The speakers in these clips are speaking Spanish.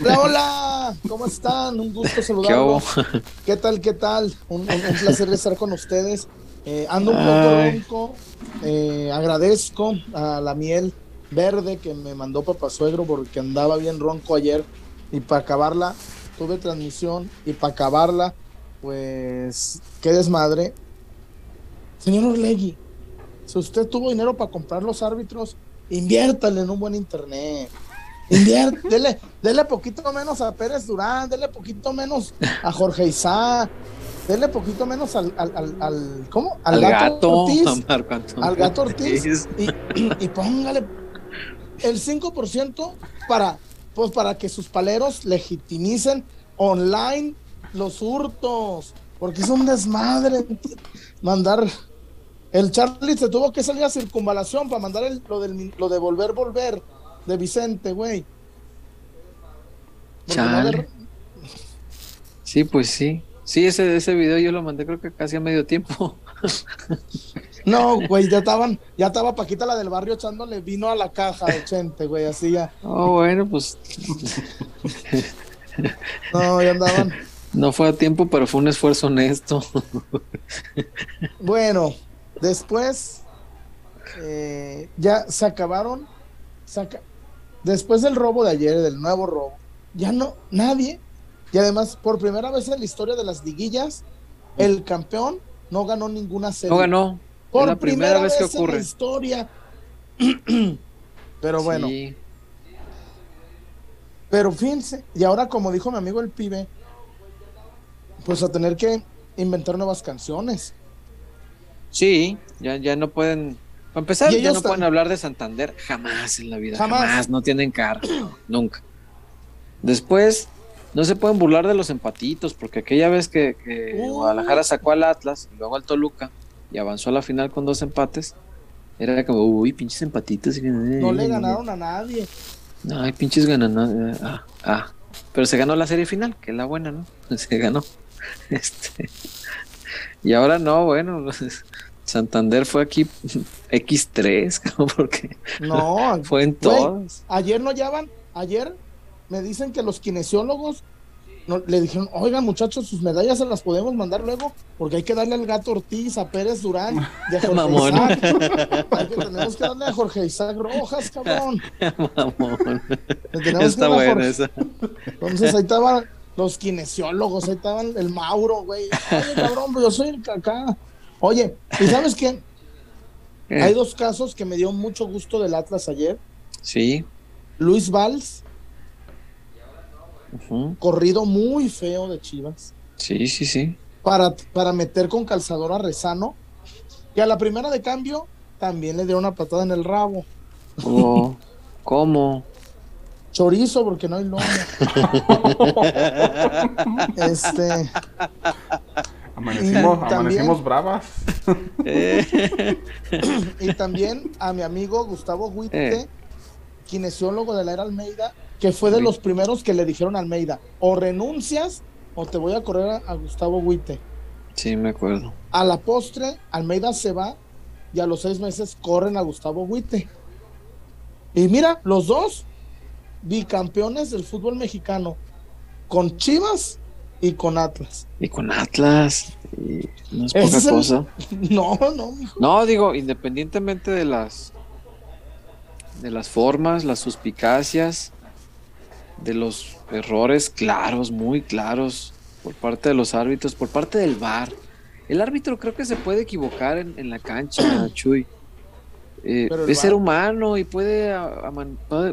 Hola, hola, ¿cómo están? Un gusto saludarlos. ¿Qué, tal, qué tal? Un, placer estar con ustedes. Eh, ando un poco ronco. Eh, agradezco a la miel verde que me mandó papá suegro porque andaba bien ronco ayer. Y para acabarla, tuve transmisión. Y para acabarla, pues, qué desmadre. Señor Orlegui, si usted tuvo dinero para comprar los árbitros, inviértale en un buen internet. Invierte, dele, dele poquito menos a Pérez Durán, dele poquito menos a Jorge Isá, dele poquito menos al, al, al, ¿cómo? Al, gato, Ortiz. Al gato Ortiz. Y, y, póngale el 5% para, pues, para que sus paleros legitimicen online los hurtos. Porque es un desmadre mandar el Charlie se tuvo que salir a circunvalación para mandar el, lo, del, lo de volver, volver de Vicente, güey. Sí, pues sí. Sí, ese, ese video yo lo mandé creo que casi a medio tiempo. No, güey, ya estaban, ya estaba Paquita la del barrio echándole vino a la caja de Chente, güey, así ya. Oh, bueno, pues. No, ya andaban. No fue a tiempo, pero fue un esfuerzo honesto. Bueno, Después, eh, ya se acabaron. Después del robo de ayer, del nuevo robo, ya no, nadie. Y además, por primera vez en la historia de las liguillas, el campeón no ganó ninguna serie. No ganó. Por la primera, vez, que ocurre. En la historia. Pero bueno. Pero fíjense, y ahora como dijo mi amigo el pibe, pues a tener que inventar nuevas canciones. Sí, ya, ya no pueden. Para empezar, ya no pueden hablar de Santander jamás en la vida. Jamás. no tienen cara. nunca. Después, no se pueden burlar de los empatitos, porque aquella vez que, Guadalajara sacó al Atlas, y luego al Toluca, y avanzó a la final con dos empates, era como, uy, pinches empatitos. No le ganaron a nadie. No, hay pinches ganan. Ah, ah. Pero se ganó la serie final, que es la buena, ¿no? Se ganó. Este. Y ahora no, bueno, Santander fue aquí X3, porque no, fue en todos. Ayer no llaman, ayer me dicen que los kinesiólogos no, le dijeron, oigan muchachos, sus medallas se las podemos mandar luego, porque hay que darle al gato Ortiz, a Pérez Durán y a Jorge Isaac. tenemos que darle a Jorge Isaac Rojas, cabrón. Mamón. Está buena esa. Entonces ahí estaba los kinesiólogos, ahí estaban el Mauro, güey. Oye, cabrón, pues yo soy el cacá. Oye, ¿y sabes qué? Hay dos casos que me dio mucho gusto del Atlas ayer. Sí. Luis Valls. Corrido muy feo de Chivas. Sí, sí, sí. Para, para meter con calzador a Rezano. Y a la primera de cambio también le dio una patada en el rabo. Oh, ¿Cómo? chorizo porque no hay lomo. este. Amanecimos, bravas. y también a mi amigo Gustavo Huite, eh. kinesiólogo de la era Almeida, que fue de los primeros que le dijeron a Almeida, o renuncias o te voy a correr a, Gustavo Huite. Sí, me acuerdo. A la postre, Almeida se va y a los seis meses corren a Gustavo Huite. Y mira, los dos bicampeones del fútbol mexicano con Chivas y con Atlas. Y con Atlas. No es poca cosa. No, no, No, digo, independientemente de las de las formas, las suspicacias, de los errores claros, muy claros, por parte de los árbitros, por parte del VAR. El árbitro creo que se puede equivocar en, la cancha, Chuy. Eh, es ser humano y puede,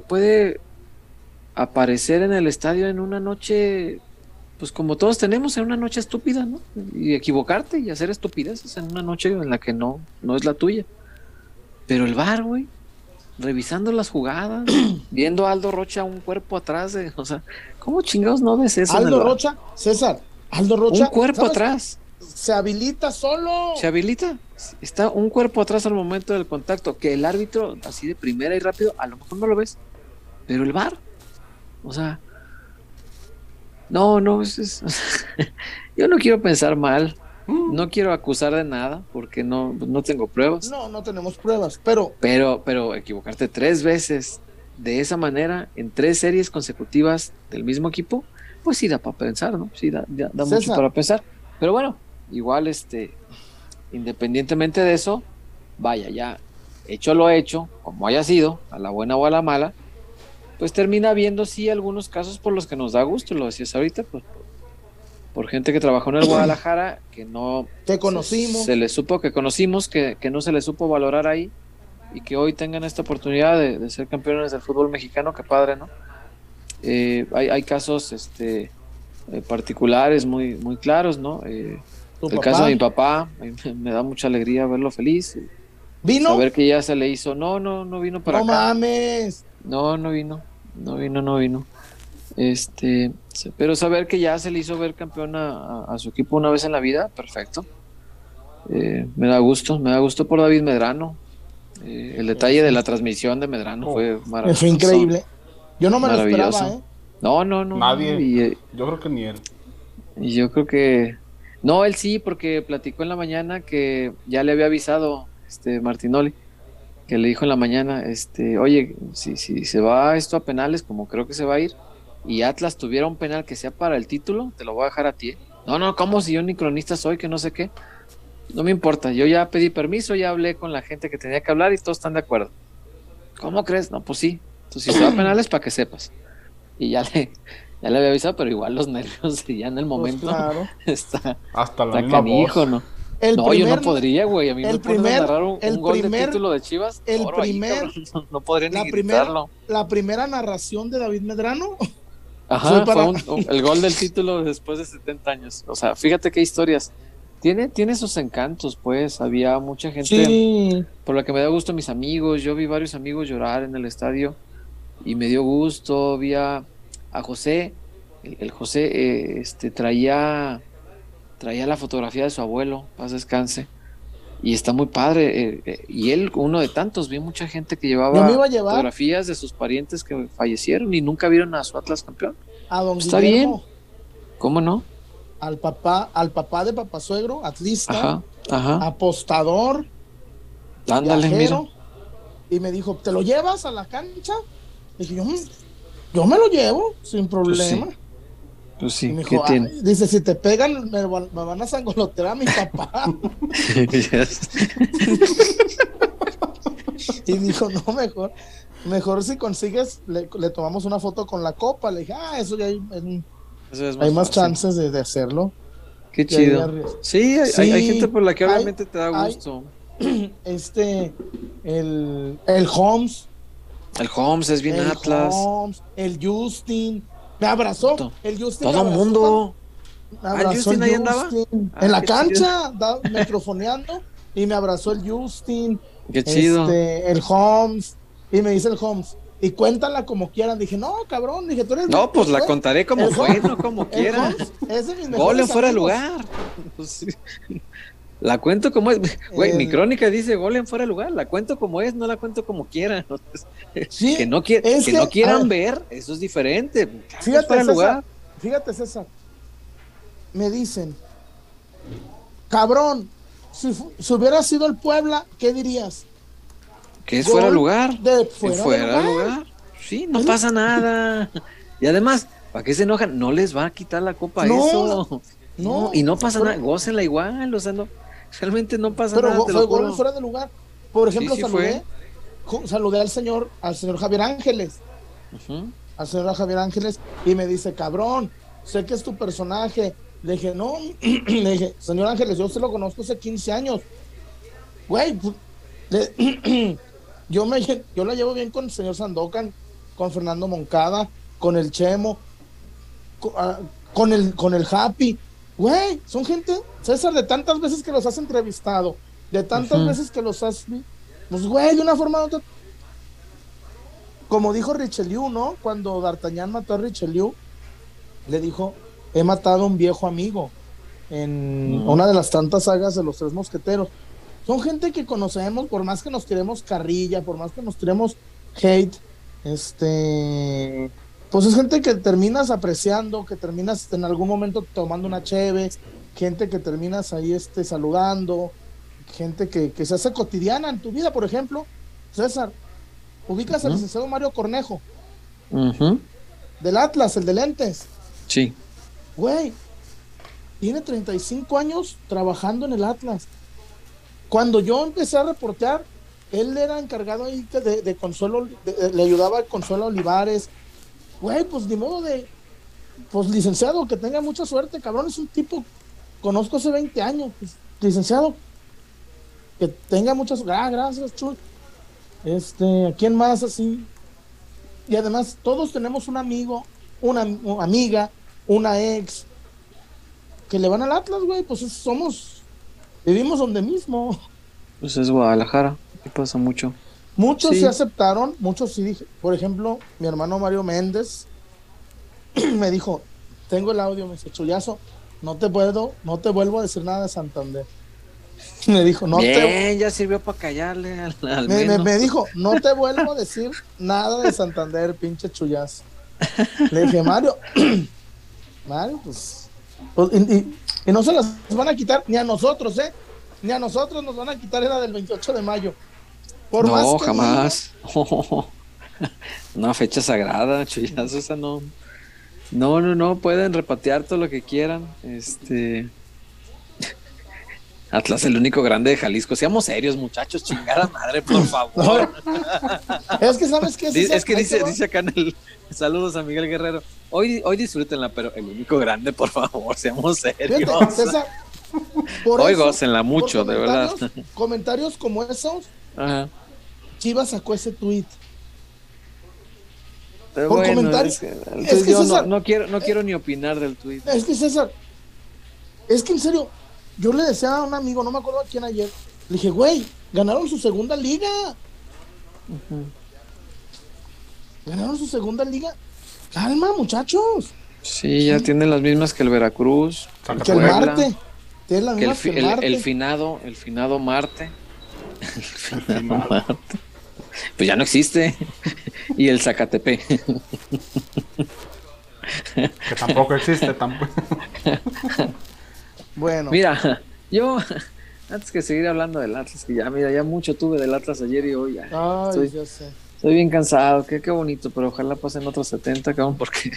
puede aparecer en el estadio en una noche, pues como todos tenemos, en una noche estúpida, ¿no? Y equivocarte y hacer estupideces en una noche en la que no, no es la tuya. Pero el bar, güey, revisando las jugadas, viendo a Aldo Rocha un cuerpo atrás de, o sea, ¿cómo chingados no ves eso? Aldo Rocha, César, Aldo Rocha. Un cuerpo atrás. Se habilita solo. Se habilita. Está un cuerpo atrás al momento del contacto, que el árbitro, así de primera y rápido, a lo mejor no lo ves. Pero el bar o sea, no, no, es, yo no quiero pensar mal, mm. no quiero acusar de nada porque no, no tengo pruebas. No, no tenemos pruebas, pero... Pero, pero equivocarte tres veces de esa manera en tres series consecutivas del mismo equipo, pues sí da para pensar, ¿no? Sí da, da mucho para pensar. Pero bueno, igual, este, independientemente de eso, vaya, ya hecho lo hecho, como haya sido, a la buena o a la mala, pues termina viendo sí algunos casos por los que nos da gusto, lo decías ahorita, pues por gente que trabajó en el Guadalajara, que no... Conocimos. Se, le supo, que conocimos, que, no se le supo valorar ahí y que hoy tengan esta oportunidad de, ser campeones del fútbol mexicano, qué padre, ¿no? Eh, hay, hay, casos este, eh, particulares muy, muy claros, ¿no? Eh, el caso de mi papá, me, da mucha alegría verlo feliz. ¿Vino? Saber que ya se le hizo. No, no, no vino para no acá. No mames. No, no vino. No vino, no vino. Este, pero saber que ya se le hizo ver campeón a, su equipo una vez en la vida, perfecto. Eh, me da gusto, me da gusto por David Medrano. Eh, el detalle de la transmisión de Medrano fue maravilloso. Fue increíble. Yo no me lo esperaba, ¿eh? No, no, no. Nadie. yo creo que ni él. Y yo creo que. No, él sí, porque platicó en la mañana que ya le había avisado este Martinoli, que le dijo en la mañana, este, oye, si, si se va esto a penales, como creo que se va a ir, y Atlas tuviera un penal que sea para el título, te lo voy a dejar a ti. ¿eh? No, no, ¿cómo si yo ni cronista soy, que no sé qué? No me importa, yo ya pedí permiso, ya hablé con la gente que tenía que hablar y todos están de acuerdo. ¿Cómo crees? No, pues sí. Entonces, si se va a penales, para que sepas. Y ya le, ya le había avisado, pero igual los nervios ya en el pues momento está, hasta la está canijo, ¿no? No, yo no podría, güey. A mí me primer, narrar un, un gol de título de Chivas. El primer, no, podría ni la la primera narración de David Medrano Ajá, fue el gol del título después de 70 años. O sea, fíjate qué historias. Tiene, tiene sus encantos, pues. Había mucha gente. Por la que me dio gusto mis amigos. Yo vi varios amigos llorar en el estadio. Y me dio gusto. Vi a, José. El, José eh, este, traía, traía la fotografía de su abuelo. Paz descanse y está muy padre. Eh, eh, y él, uno de tantos, vi mucha gente que llevaba fotografías de sus parientes que fallecieron y nunca vieron a su Atlas campeón. A don Está bien. ¿Cómo no? Al papá, al papá de papá suegro, atlista, apostador, Ándale, mira. Y me dijo, ¿te lo llevas a la cancha? dije, yo, mm, yo me lo llevo, sin pues problema. Pues sí, ¿qué tiene? dice, si te pegan, me, van a sangolotear a mi papá. y dijo, no, mejor, mejor si consigues, le, tomamos una foto con la copa. Le dije, ah, eso ya hay, hay más chances de, hacerlo. Qué chido. Sí hay, gente por la que obviamente te da gusto. Este, el, el Holmes. El Holmes es bien Atlas. el Justin. Me abrazó. El Justin. Todo el mundo. Me abrazó ¿Ah, Justin ahí andaba? en la cancha, microfoneando. Y me abrazó el Justin. Qué chido. Este, el Holmes. Y me dice el Holmes. Y cuéntala como quieran. Dije, no, cabrón. Dije, tú eres. No, pues la contaré como fue, no como quieran. Gol fuera de lugar. Pues la cuento como es. Güey, mi eh, crónica dice gol en fuera de lugar. La cuento como es, no la cuento como quieran. que no, que, no quieran ver, eso es diferente. Fíjate, César, fíjate, César. Me dicen, cabrón, si, hubiera sido el Puebla, ¿qué dirías? Que es fuera de lugar. De fuera, de lugar. Sí, no pasa nada. Y además, ¿para qué se enojan? No les va a quitar la copa eso. No, y no pasa nada, gócenla igual, o sea, no, Realmente no pasa nada. Pero fue gol fuera de lugar. Por ejemplo, saludé, saludé al señor, al señor Javier Ángeles. Al señor Javier Ángeles y me dice, cabrón, sé que es tu personaje. Le dije, no, le dije, señor Ángeles, yo se lo conozco hace 15 años. Güey, pues, yo, me, yo la llevo bien con el señor Sandokan, con Fernando Moncada, con el Chemo, con, ah, con el, con el Happy. Güey, son gente, César, de tantas veces que los has entrevistado, de tantas veces que los has. Pues, güey, de una forma u otra. Como dijo Richelieu, ¿no? Cuando D'Artagnan mató a Richelieu, le dijo: He matado a un viejo amigo en una de las tantas sagas de los tres mosqueteros. Son gente que conocemos, por más que nos tiremos carrilla, por más que nos tiremos hate, este pues es gente que terminas apreciando, que terminas en algún momento tomando una cheve, gente que terminas ahí este, saludando, gente que, se hace cotidiana en tu vida, por ejemplo, César, ubicas al licenciado Mario Cornejo. Del Atlas, el de lentes. Sí. Güey, tiene 35 años trabajando en el Atlas. Cuando yo empecé a reportear, él era encargado ahí de, Consuelo, le ayudaba a Consuelo Olivares. Güey, pues ni modo de, pues licenciado, que tenga mucha suerte, cabrón, es un tipo, conozco hace 20 años, pues, licenciado, que tenga muchas, ah, gracias, chul. Este, ¿a quién más así? Y además, todos tenemos un amigo, una, amiga, una ex, que le van al Atlas, güey, pues somos, vivimos donde mismo. Pues es Guadalajara, y pasa mucho. Muchos se aceptaron, muchos sí dije, por ejemplo, mi hermano Mario Méndez me dijo, tengo el audio, me dice, Chullazo, no te puedo, no te vuelvo a decir nada de Santander. Me dijo, no Bien, ya sirvió para callarle al, me, dijo, no te vuelvo a decir nada de Santander, pinche chullazo. Le dije, Mario, Mario, pues. pues y, no se las van a quitar ni a nosotros, ¿eh? Ni a nosotros nos van a quitar era del 28 de mayo. Por no, jamás. Una fecha sagrada, chullazo, esa no. No, no, no, pueden repatear todo lo que quieran. Este. Atlas, el único grande de Jalisco. Seamos serios, muchachos, chingada madre, por favor. es que, ¿sabes qué? Es, que dice, dice acá en el. Saludos a Miguel Guerrero. Hoy, hoy disfrútenla, pero el único grande, por favor, seamos serios. hoy gócenla mucho, de verdad. Comentarios como esos. Ajá. Chivas sacó ese tweet. por comentarios. Es que, yo no, no, quiero, no quiero ni opinar del tweet. Es que César, es que en serio, yo le decía a un amigo, no me acuerdo a quién ayer, le dije, güey, ganaron su segunda liga. Ganaron su segunda liga. Calma, muchachos. Sí, ya tienen las mismas que el Veracruz. Que el Marte. el, finado, el finado Marte. El finado Marte. Pues ya no existe. y el Zacatepe. que tampoco existe, tampoco. Bueno. Mira, yo, antes que seguir hablando del Atlas, que ya, mira, ya mucho tuve del Atlas ayer y hoy. estoy, Estoy bien cansado, qué, qué bonito, pero ojalá pasen otros 70, cabrón, porque.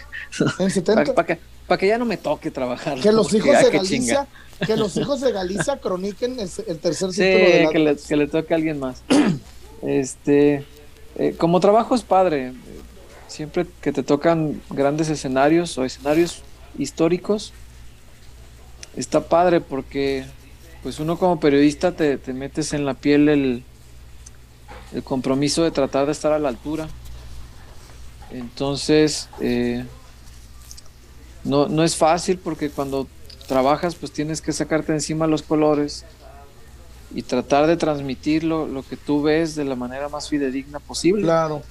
¿En 70? Para que, que, ya no me toque trabajar. Que los hijos de Galicia. Que los hijos de Galicia croniquen el, tercer sí, título que le, que le toque a alguien más. este. Eh, como trabajo es padre. Siempre que te tocan grandes escenarios o escenarios históricos, está padre porque pues uno como periodista te, metes en la piel el, el, compromiso de tratar de estar a la altura. Entonces, eh, no, no es fácil porque cuando trabajas pues tienes que sacarte encima los colores y tratar de transmitir lo, lo que tú ves de la manera más fidedigna posible. Claro.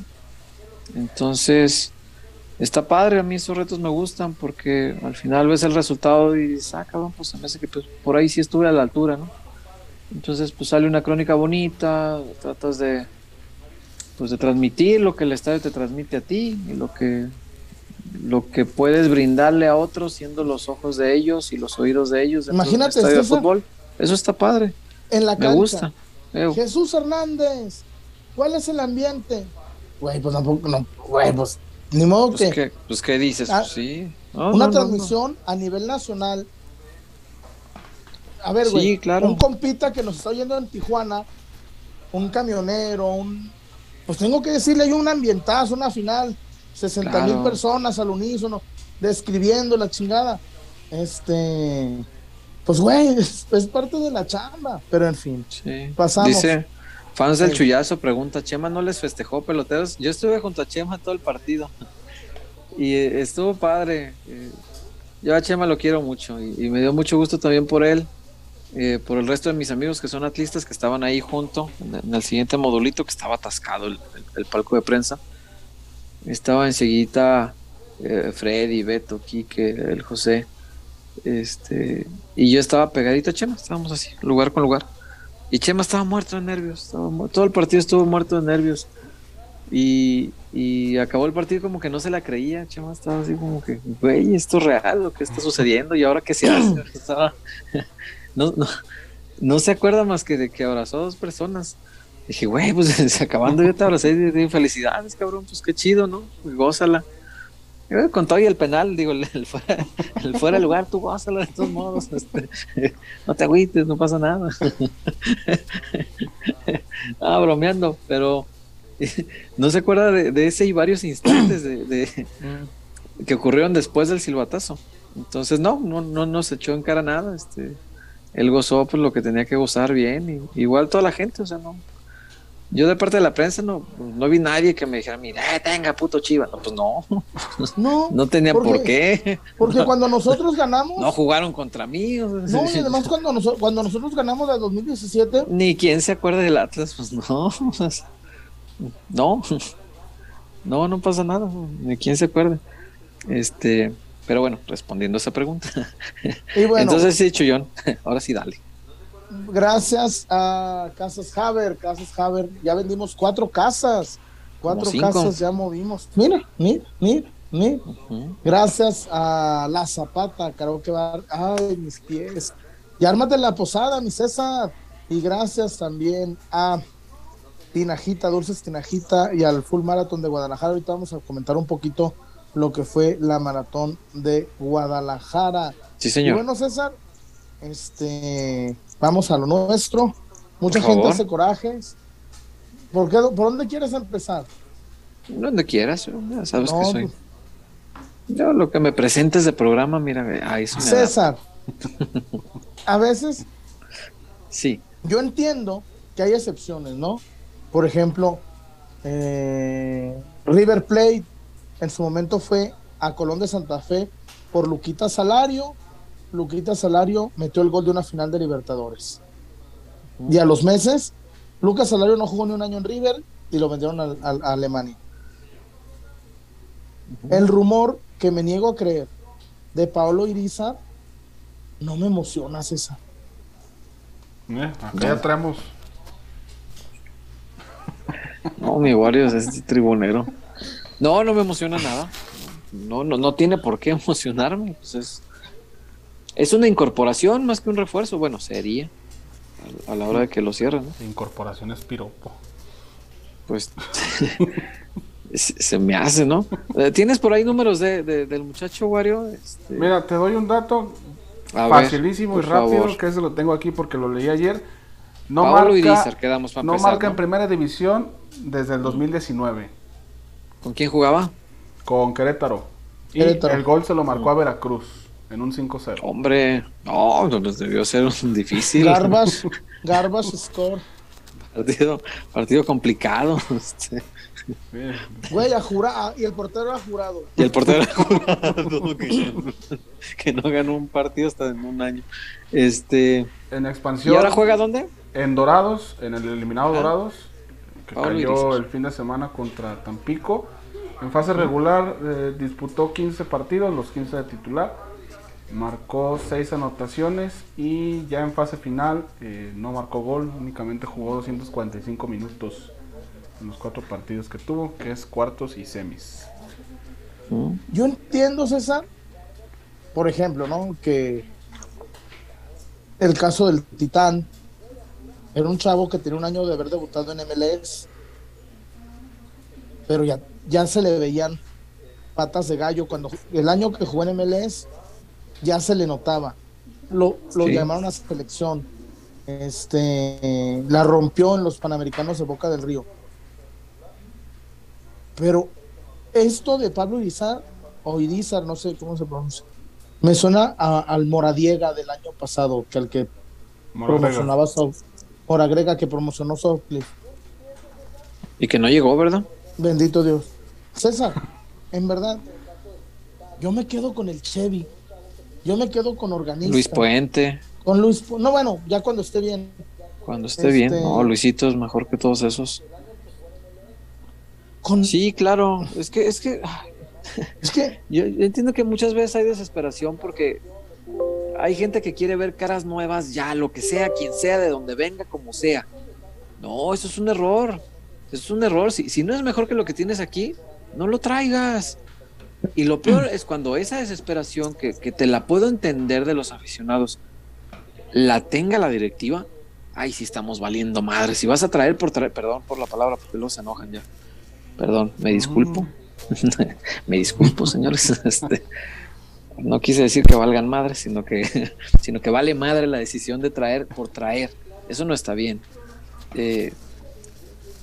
Entonces, está padre, a mí esos retos me gustan porque al final ves el resultado y dices, ah, cabrón, pues se me hace que pues, por ahí sí estuve a la altura, ¿no? Entonces, pues sale una crónica bonita, tratas de, pues de transmitir lo que el estadio te transmite a ti y lo que, lo que puedes brindarle a otros siendo los ojos de ellos y los oídos de ellos. Imagínate, estadio de fútbol. Eso está padre. En la Me gusta. Jesús Hernández, ¿cuál es el ambiente? Güey, pues tampoco, no, güey, pues ni modo pues que. pues qué dices, ah, pues sí. una transmisión a nivel nacional. A ver, güey. claro. Un compita que nos está oyendo en Tijuana, un camionero, un. Pues tengo que decirle, hay un ambientazo, una final. 60 mil personas al unísono, describiendo la chingada. Este. Pues, güey, es, parte de la chamba. Pero en fin, sí. pasamos. Dice, Fans del Chuyazo pregunta, Chema no les festejó peloteros. Yo estuve junto a Chema todo el partido y eh, estuvo padre. Eh, yo a Chema lo quiero mucho y, me dio mucho gusto también por él, eh, por el resto de mis amigos que son atlistas que estaban ahí junto en, el siguiente modulito que estaba atascado el, palco de prensa. Estaba enseguida Freddy, Beto, Quique, el José. Este, y yo estaba pegadito a Chema, estábamos así, lugar con lugar. Y Chema estaba muerto de nervios. todo el partido estuvo muerto de nervios. Y, acabó el partido como que no se la creía. Chema estaba así como que, güey, esto es real, lo que está sucediendo. ¿Y ahora qué se hace? no, no, no se acuerda más que de que abrazó a dos personas. Dije, güey, pues acabando yo te abracé de felicidades, cabrón, pues qué chido, ¿no? Pues, gózala. Con todo y el penal, digo, el, fuera, el fuera de lugar, tú gózala de todos modos. Este, no te agüites, no pasa nada. ah, bromeando, pero no se acuerda de, ese y varios instantes de, que ocurrieron después del silbatazo. Entonces, no, no, no nos echó en cara nada. Este, él gozó pues, lo que tenía que gozar bien, y, igual toda la gente, o sea, no. Yo de parte de la prensa no, no vi nadie que me dijera, mira, eh, tenga puto chiva. No, pues no. No, no tenía por qué. Porque cuando nosotros ganamos. No jugaron contra mí. no, y además cuando, cuando nosotros ganamos la 2017. Ni quien se acuerde del Atlas, pues no. No, no, no pasa nada, ni quien se acuerde. Este, pero bueno, respondiendo a esa pregunta. Entonces sí, Chuyón, ahora sí dale. Gracias a Casas Haber, Casas Haber, ya vendimos cuatro casas, cuatro casas ya movimos. Mira, mira, mira, mira. Gracias a La Zapata, que Bar, ay, mis pies. Y ármate la posada, mi César. Y gracias también a Tinajita, Dulces Tinajita y al Full Marathon de Guadalajara. Ahorita vamos a comentar un poquito lo que fue la maratón de Guadalajara. Sí, señor. Y bueno, César, este, vamos a lo nuestro. Mucha gente hace corajes. ¿Por, qué, ¿Por dónde quieres empezar? Donde quieras, ya sabes que soy. Pues, yo lo que me presentes de programa, mira, ahí se César, a veces. Sí. Yo entiendo que hay excepciones, ¿no? Por ejemplo, eh, River Plate en su momento fue a Colón de Santa Fe por Luquita Salario. Luquita Salario metió el gol de una final de Libertadores. Y a los meses, Lucas Salario no jugó ni un año en River y lo vendieron a, Alemania. El rumor que me niego a creer de Paolo Iriza no me emociona, César. Eh, ya traemos no, mi Wario es este tribunero. No, no me emociona nada. No, no, no tiene por qué emocionarme. Pues es, una incorporación más que un refuerzo. Bueno, sería a, la hora de que lo cierren. Incorporación es piropo. Pues se me hace, ¿no? Eh, ¿Tienes por ahí números de, del muchacho Wario? Este, Mira, te doy un dato facilísimo y rápido, que ese lo tengo aquí porque lo leí ayer. No marca, quedamos no marca en primera división desde el 2019. ¿Con quién jugaba? Con Querétaro. Y el gol se lo marcó a Veracruz en un 5-0. Hombre, no, pues debió ser un difícil. Garbas, Garbas score. Partido, partido complicado. Este. Güey, a jurado. Y el portero ha jurado. Y el portero ha jurado que, no ganó un partido hasta en un año. Este. En expansión. ¿Y ahora juega dónde? En Dorados, en el eliminado ah. Dorados que cayó el fin de semana contra Tampico. En fase regular eh, disputó 15 partidos, los 15 de titular. Marcó 6 anotaciones y ya en fase final eh, no marcó gol, únicamente jugó 245 minutos en los cuatro partidos que tuvo, que es cuartos y semis. Yo entiendo, César, por ejemplo, ¿no? Que el caso del Titán, era un chavo que tenía un año de haber debutado en MLS, pero ya, ya se le veían patas de gallo. Cuando el año que jugó en MLS, ya se le notaba. Lo, lo llamaron a selección. Este, la rompió en los Panamericanos de Boca del Río. Pero esto de Pablo Irizar, o Irizar, no sé cómo se pronuncia, me suena al Moradiega del año pasado, que el que promocionaba Hora Grega que promocionó Softcliff. Y que no llegó, ¿verdad? Bendito Dios. César, en verdad, yo me quedo con el Chevy. Yo me quedo con Organista. Luis Puente. Con Luis No, bueno, ya cuando esté bien. Cuando esté bien. Este no, Luisito es mejor que todos esos. Sí, claro. Es que, es que. Es que. yo entiendo que muchas veces hay desesperación porque hay gente que quiere ver caras nuevas ya, lo que sea, quien sea, de donde venga, como sea. No, eso es un error. Eso es un error. Si, si no es mejor que lo que tienes aquí, no lo traigas. Y lo peor es cuando esa desesperación que, que te la puedo entender de los aficionados, la tenga la directiva, ay, sí estamos valiendo madre. Si vas a traer por traer, perdón por la palabra, porque luego se enojan ya. Perdón, me disculpo. Mm. me disculpo, señores. Este, no quise decir que valgan madre, sino que, sino que vale madre la decisión de traer por traer. Eso no está bien. Eh,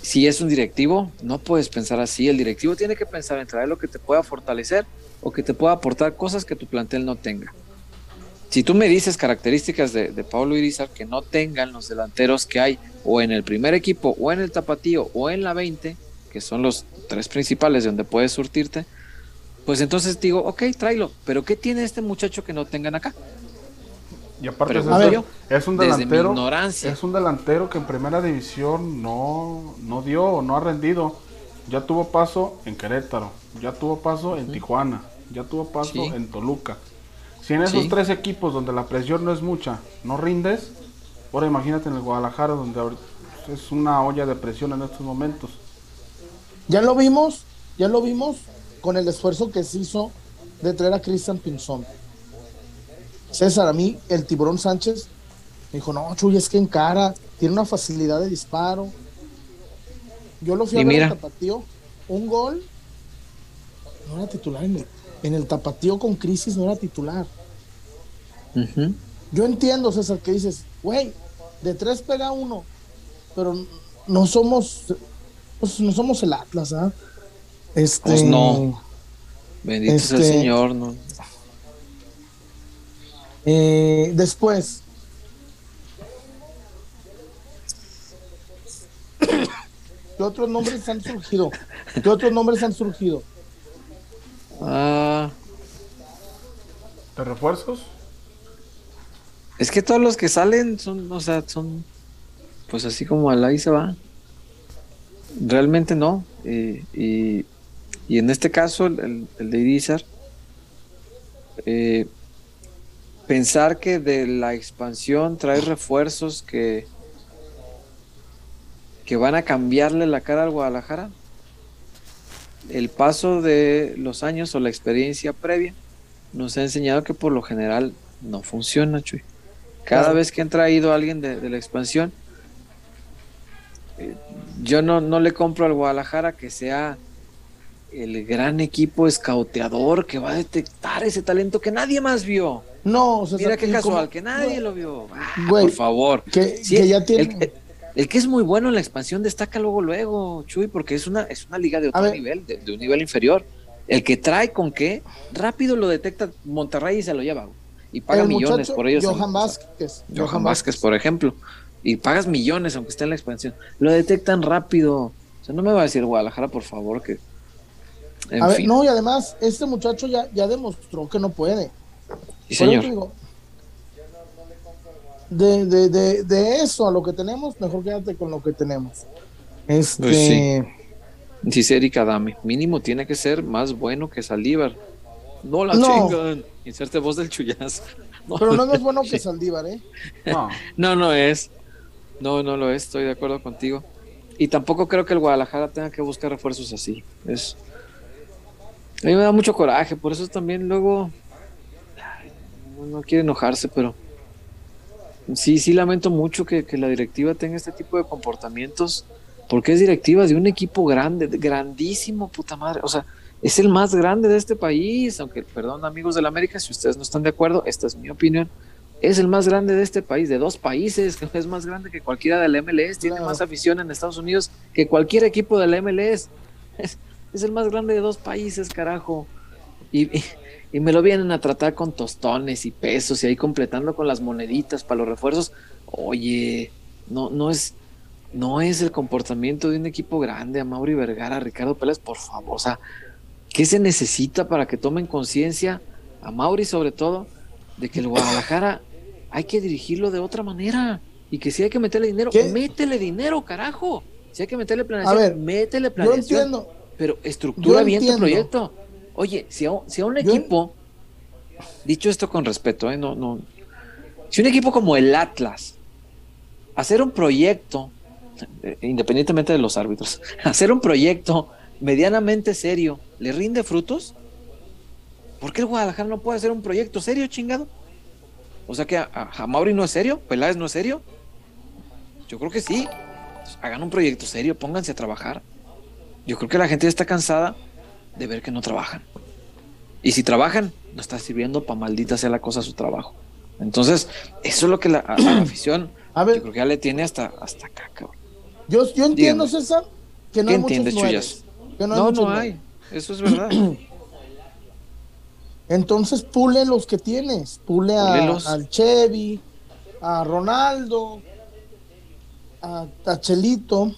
si es un directivo, no puedes pensar así. El directivo tiene que pensar en traer lo que te pueda fortalecer o que te pueda aportar cosas que tu plantel no tenga. Si tú me dices características de, de Pablo Irizar que no tengan los delanteros que hay o en el primer equipo o en el tapatío o en la 20, que son los tres principales de donde puedes surtirte, pues entonces digo, ok, tráelo. Pero ¿qué tiene este muchacho que no tengan acá? Y aparte es, es, un delantero. Es un delantero que en primera división no, no dio, no ha rendido. Ya tuvo paso en Querétaro, ya tuvo paso en Tijuana, ya tuvo paso en Toluca. Si en esos tres equipos donde la presión no es mucha, no rindes, ahora imagínate en el Guadalajara donde es una olla de presión en estos momentos. Ya lo vimos, ya lo vimos con el esfuerzo que se hizo de traer a Cristian Pinzón. César, a mí el tiburón Sánchez me dijo, no, Chuy, es que en cara, tiene una facilidad de disparo. Yo lo fui a ver el tapatío, un gol, no era titular en el, en el tapatío con crisis no era titular. Yo entiendo, César, que dices, güey, de tres pega uno, pero no somos, pues no somos el Atlas, ¿ah? Este, pues no. Bendito sea el este, Señor, no. Eh, después, ¿qué otros nombres han surgido? ¿Qué otros nombres han surgido? Ah. ¿De refuerzos? Es que todos los que salen son, o sea, son, pues así como al ahí se va. Realmente no. y, en este caso, el, de Irizar, eh, pensar que de la expansión trae refuerzos que, que van a cambiarle la cara al Guadalajara, el paso de los años o la experiencia previa nos ha enseñado que por lo general no funciona, Chuy. Cada vez que han traído a alguien de, la expansión, eh, yo no, no le compro al Guadalajara que sea el gran equipo escauteador que va a detectar ese talento que nadie más vio. No, mira qué casual, que nadie lo vio. Ah, por favor. Que, ya tiene... El que es muy bueno en la expansión destaca luego, luego, Chuy, porque es una, es una liga de otro nivel, de, un nivel inferior. El que trae con qué, rápido lo detecta Monterrey y se lo lleva. Y paga millones por ellos. Johan Vázquez. Johan, Vázquez, por ejemplo. Y pagas millones aunque esté en la expansión. Lo detectan rápido. O sea, no me va a decir Guadalajara, por favor, que. a ver, no, y además, este muchacho ya, ya demostró que no puede. Sí, señor de, de, de, de, eso a lo que tenemos, mejor quédate con lo que tenemos. Este. Pues sí. Dice Erika Dame, mínimo tiene que ser más bueno que Saldívar. No la chingan. Inserte voz del chullazo. Pero no, es bueno que Saldívar, ¿eh? No. no, no es. No, no lo es, estoy de acuerdo contigo. Y tampoco creo que el Guadalajara tenga que buscar refuerzos así. Es. A mí me da mucho coraje, por eso también luego. No quiere enojarse, pero sí, sí lamento mucho que, la directiva tenga este tipo de comportamientos, porque es directiva de un equipo grande, grandísimo, puta madre. O sea, es el más grande de este país, aunque, perdón amigos de la América, si ustedes no están de acuerdo, esta es mi opinión. Es el más grande de este país, de dos países, es más grande que cualquiera del MLS, tiene más afición en Estados Unidos que cualquier equipo del MLS. Es, es el más grande de dos países, carajo. y, y me lo vienen a tratar con tostones y pesos y ahí completando con las moneditas para los refuerzos. Oye, no, no es, no es el comportamiento de un equipo grande, a Mauri Vergara, a Ricardo Pérez, por favor. O sea, ¿qué se necesita para que tomen conciencia, a Mauri sobre todo, de que el Guadalajara hay que dirigirlo de otra manera? Y que si hay que meterle dinero, métele dinero, carajo. Si hay que meterle planeación, métele planeación. pero estructura bien tu proyecto. Oye, si a, si a un equipo, dicho esto con respeto, ¿eh? no, no, si un equipo como el Atlas, hacer un proyecto, eh, independientemente de los árbitros, hacer un proyecto medianamente serio, ¿le rinde frutos? ¿Por qué el Guadalajara no puede hacer un proyecto serio, chingado? O sea que a, Mauri no es serio, Peláez no es serio. Yo creo que sí. Hagan un proyecto serio, pónganse a trabajar. Yo creo que la gente ya está cansada de ver que no trabajan. Y si trabajan, no está sirviendo para maldita sea la cosa su trabajo. Entonces, eso es lo que la, afición, a ver, yo creo que ya le tiene hasta, hasta acá, cabrón. Yo, yo entiendo, César, que no hay entiendes, Chuyas? no, no, hay. Eso es verdad. Entonces pule los que tienes, pule al Chevy, a Ronaldo, a, Chelito,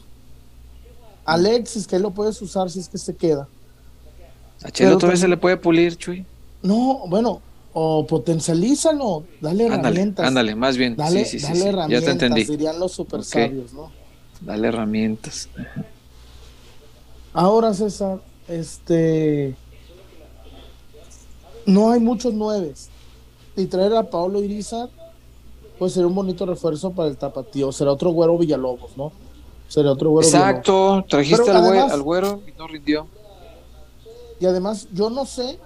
Alexis, que él lo puedes usar si es que se queda. A Chelito todavía se le puede pulir, Chuy. No, bueno, o potencialízalo, dale herramientas. Ándale, más bien. Dale, dale herramientas, ya te entendí. dirían los super sabios, ¿no? Dale herramientas. Ahora, César, este no hay muchos nueves. Y traer a Pablo Irizar, pues sería un bonito refuerzo para el tapatío. Será otro güero Villalobos, ¿no? Será otro güero Exacto, trajiste al, güero, y no rindió. Y además, yo no sé,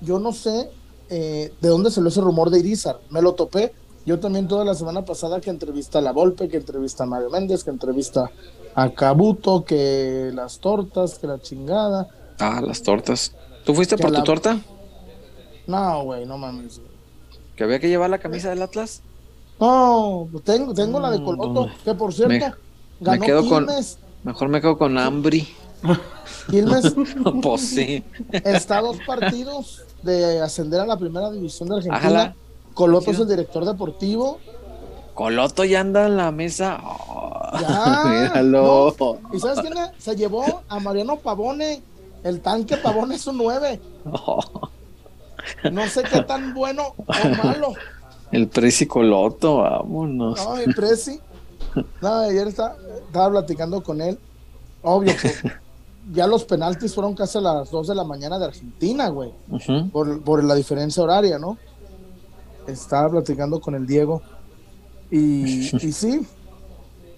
yo no sé eh, de dónde salió ese rumor de Irizar. Me lo topé. Yo también toda la semana pasada que entrevista a La Volpe, que entrevista a Mario Méndez, que entrevista a Cabuto, que las tortas, que la chingada. Ah, las tortas. ¿Tú fuiste por tu torta? No, güey, no mames. ¿Que había que llevar la camisa del Atlas? No, tengo, tengo la de Coloto, que por cierto, me, quedo Con, mejor me quedo con Ambri. Quilmes. pues sí. Está a dos partidos de ascender a la primera división de Argentina. Coloto es el director deportivo. Coloto ya anda en la mesa. ya. Míralo. ¿Y sabes quién Se llevó a Mariano Pavone. El tanque Pavone es un 9. No sé qué tan bueno o malo. El Prezi Coloto, vámonos. No, el Prezi. No, ayer estaba, estaba platicando con él. Obvio que ya los penaltis fueron casi a las 2 de la mañana de Argentina, güey. por, la diferencia horaria, ¿no? Estaba platicando con el Diego. Y, y sí,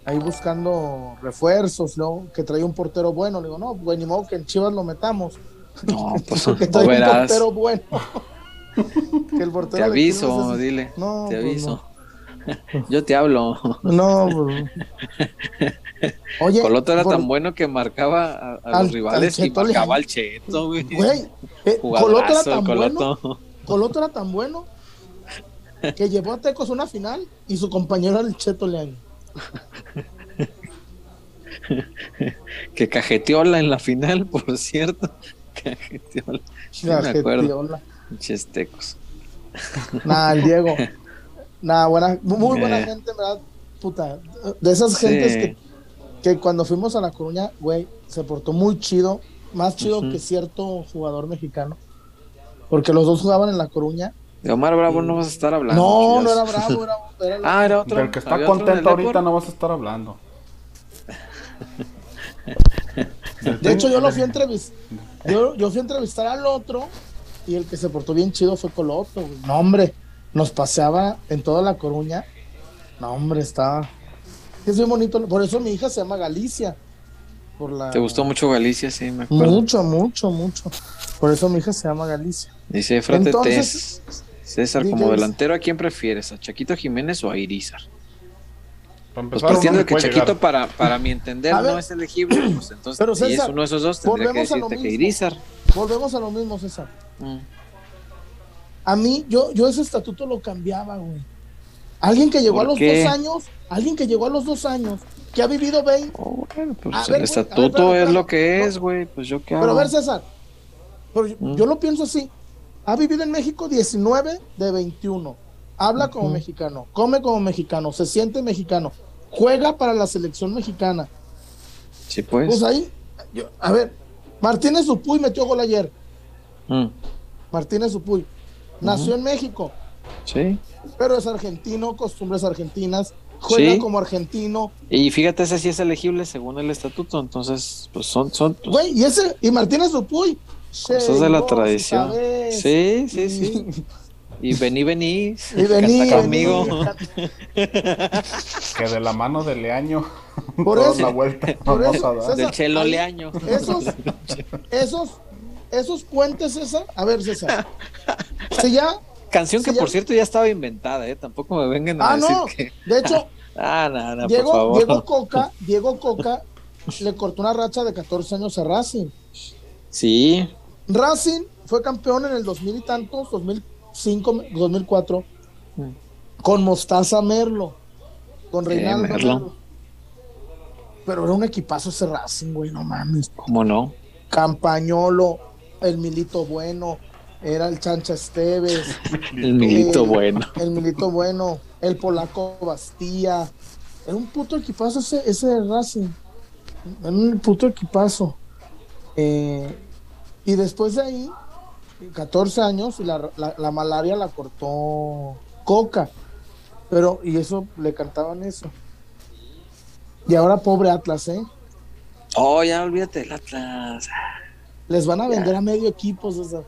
ahí buscando refuerzos, ¿no? Que traía un portero bueno. Le digo, no, güey, ni modo que en Chivas lo metamos. No, pues que trae un portero bueno. que el portero te aviso, dile. No, te pues aviso. Yo te hablo. No, pues. Oye, Coloto era tan bueno que marcaba a, los rivales y marcaba al Cheto, güey. Güey, eh, Coloto era tan bueno. Coloto era tan bueno que llevó a Tecos una final y su compañero era el Cheto Leaño. que cajeteola en la final, por cierto. Cajeteola. Sí cajeteola. Chestecos. Nada, el Diego. Nada, buena, muy buena eh. gente, ¿verdad? Puta. De esas gentes que, que, cuando fuimos a La Coruña, güey, se portó muy chido. Más chido que cierto jugador mexicano. Porque los dos jugaban en La Coruña. De Omar Bravo no vas a estar hablando. No, no era Bravo, era, era Ah, era otro. Del que está contento ahorita no vas a estar hablando. De hecho, yo lo fui a entrevistar. Yo, yo fui a entrevistar al otro y el que se portó bien chido fue Coloto. No, hombre, nos paseaba en toda La Coruña. No, hombre, estaba. Es muy bonito. Por eso mi hija se llama Galicia. Por la... ¿Te gustó mucho Galicia? Sí, me acuerdo. Mucho, mucho, mucho. Por eso mi hija se llama Galicia. Dice Frate Entonces, César, como delantero, ¿a quién prefieres? ¿A Chaquito Jiménez o a Irizar? Pues partiendo de que Chaquito, para, para mi entender, no es elegible, pues entonces, pero si es uno de esos dos, tendría que decirte que Irizar. Volvemos a lo mismo, César. Mm. A mí, yo, yo ese estatuto lo cambiaba, güey. Alguien que llegó a los dos años, alguien que llegó a los dos años, que ha vivido 20. pues el estatuto es lo que es, güey. Pues yo qué hago. Pero a ver, César, mm. yo, lo pienso así. Ha vivido en México 19 de 21. Habla como mexicano, come como mexicano, se siente mexicano juega para la selección mexicana. Sí, pues. Pues ahí, a ver, Martínez Dupuy metió gol ayer. Mm. Martínez Dupuy. Nació en México. Sí. Pero es argentino, costumbres argentinas, juega como argentino. Y fíjate, ese sí es elegible según el estatuto, entonces, pues son. son pues Güey, y ese, y Martínez Dupuy. Cosas de la tradición. Sí, sí, sí. Y vení, vení. Y vení. conmigo. que de la mano de Leaño. Por eso. La vuelta. Por eso, Del Chelo Leaño. Esos, esos, esos puentes, César. A ver, César. Si ya. Canción que, por cierto, ya estaba inventada, ¿eh? Tampoco me vengan a ah, decir no. De hecho, Ah, nada, Diego, por favor. Diego Coca, Diego Coca le cortó una racha de 14 años a Racing. Sí. Racing fue campeón en el 2000 y tantos, 2005, 2004, con Mostaza Merlo, con Reinaldo Merlo. Merlo. Pero era un equipazo ese Racing, güey, no mames. ¿Cómo no? Campañolo, el Milito Bueno, era el Chancha Esteves, El milito bueno. el Milito Bueno, el Polaco Bastía. Era un puto equipazo ese, ese Racing. Era un puto equipazo. Eh, y después de ahí, 14 años, y la, la- la malaria la cortó Coca. Pero, y eso, le cantaban eso. Y ahora, pobre Atlas, ¿eh? Oh, ya olvídate del Atlas. Les van a vender a medio equipo, César.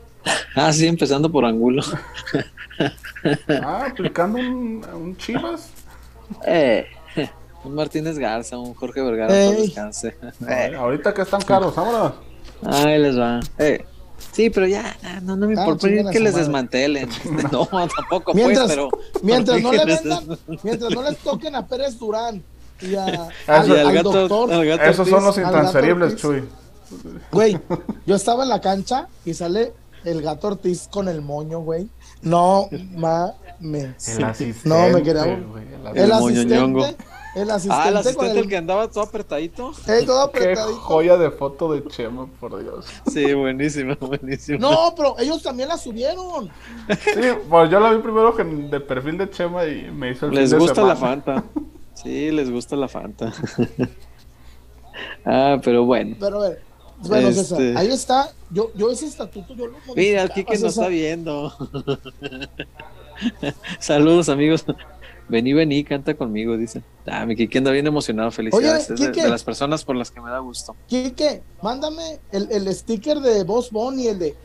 Ah, sí, empezando por Angulo. Ah, aplicando un, un Chivas. Eh, un Martínez Garza, un Jorge Vergara, para descanse. Ay, ahorita que están caros, vámonos. Ahí les va. Eh, Sí, pero ya, no, no me Ah, importa que les madre. desmantelen. No, tampoco, Mientras, pues, pero. mientras no le vendan, des- mientras no les toquen a Pérez Durán y a, Eso- al, Y al al gato, doctor. al gato Esos son los intransferibles, Ortiz. Chuy. Güey, yo estaba en la cancha y sale el gato Ortiz con el moño, güey. No mames. El asistente. No, me quería- güey, el asistente. El El asistente, moñoñongo. el asistente, Ah, el con asistente, el, el que andaba todo apretadito. eh, todo Qué apretadito. joya de foto de Chema, por Dios. Sí, buenísimo, buenísimo. No, pero ellos también la subieron. Sí, pues yo la vi primero que de perfil de Chema y me hizo el Les fin de gusta la. Fanta. Sí, les gusta la Fanta. ah, pero bueno. Pero a ver, bueno, Este- César, ahí está. Yo, yo ese estatuto yo lo Mira, el Kike nos César. está viendo. Saludos, amigos. Vení, vení, canta conmigo, dice. Ah, mi Kike anda bien emocionado, felicidades. Oye, es de, las personas por las que me da gusto. Quique, mándame el, el sticker de Boss Bunny, el de.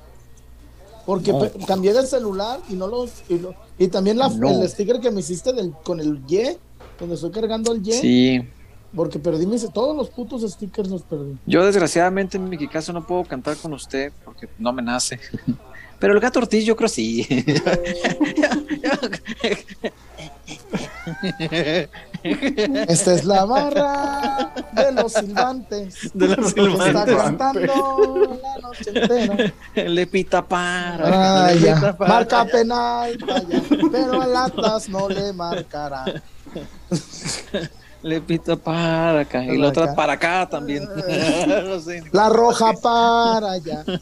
Porque No. pe- cambié de celular y no los. Y, lo- y también la, No. el sticker que me hiciste del, con el Y, donde estoy cargando el Y. Sí. Porque perdí mis. Todos los putos stickers los perdí. Yo, desgraciadamente, en mi caso no puedo cantar con usted porque no me nace. Pero el gato Ortiz, yo creo sí. Esta es la barra de los silbantes. De los que Está silbantes. cantando la noche entera. Le pita para. Ah, le ya. pita para. Marca penal, vaya, pero al Atlas no le marcará. Le pita para acá. Y la otra para acá también. no sé. La roja para allá.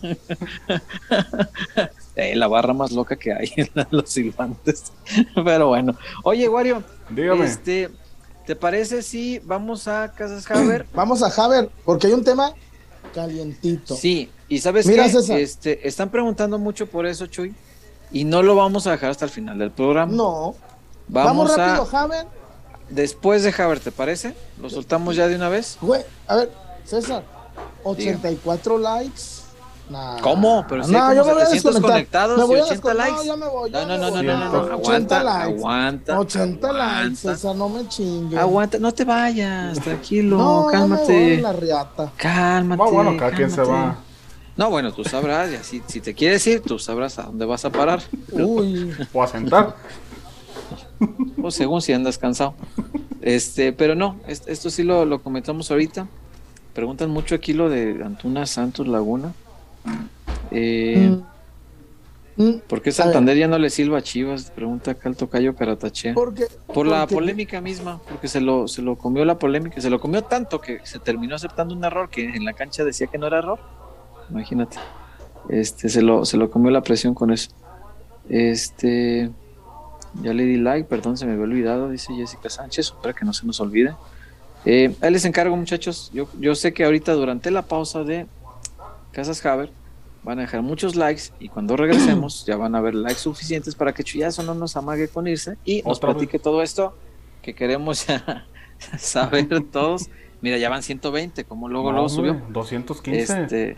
Eh, la barra más loca que hay en los silbantes. Pero bueno. Oye, Wario, Dígame. este, ¿te parece si vamos a Casas Haber? Vamos a Javer, porque hay un tema calientito. Sí, y sabes Mira, qué? César. Este, están preguntando mucho por eso, Chuy, y no lo vamos a dejar hasta el final del programa. No. vamos, Vamos, rápido, a. después de Haber, ¿te parece? ¿Lo soltamos ya de una vez? Güey, a ver, César, 84 likes. Nah. ¿Cómo? Pero si no, hay yo como me voy a 700 desconectar. conectados me voy y a 80 desconectar. likes. No, ya me voy. No, ya no, me no, no, no, no, no, 80 aguanta, likes. aguanta. 80 likes, aguanta. César, no me chingue. Aguanta, no te vayas, tranquilo, No, me cálmate. en la riata. Cálmate. Ah, bueno, cada quien se va. No, bueno, tú sabrás, y así, si te quieres ir, tú sabrás a dónde vas a parar. Uy, O a sentar. O según si andas cansado. Este, pero no, es- esto sí lo, lo comentamos ahorita. Preguntan mucho aquí lo de Antuna Santos Laguna. Eh, Mm, mm, ¿Por qué Santander ya no le silba a Chivas? Pregunta acá el tocayo Caratache. porque, Por la polémica misma, porque se lo, se lo comió la polémica, se lo comió tanto que se terminó aceptando un error que en la cancha decía que no era error. Imagínate. Este, se lo, se lo comió la presión con eso. Este, ya le di like, perdón, se me había olvidado, dice Jessica Sánchez, para que no se nos olvide. Eh, ahí les encargo, muchachos. Yo, yo sé que ahorita durante la pausa de Casas Haber van a dejar muchos likes y cuando regresemos ya van a haber likes suficientes para que Chuyazo no nos amague con irse y nos Otra vez. platique todo esto que queremos ya saber todos. Mira, ya van 120, como luego No, luego subió. 215. Este,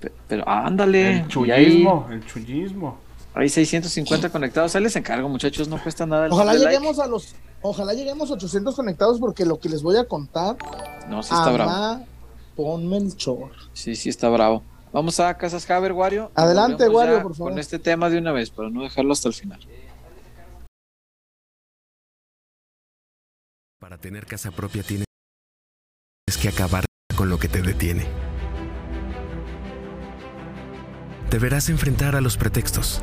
pe- pero ándale. el ahí- chullismo, el chullismo. Hay 650 conectados. Ahí les encargo, muchachos, no cuesta nada. el Ojalá like. lleguemos a los, ojalá lleguemos a 800 conectados porque lo que les voy a contar, No, sí está bravo. ponme el chor. Sí, sí está bravo. Vamos a Casas Haber, Wario. Adelante, Wario, por favor. Con este tema de una vez, para no dejarlo hasta el final. Para tener casa propia tienes que acabar con lo que te detiene. Deberás enfrentar a los pretextos.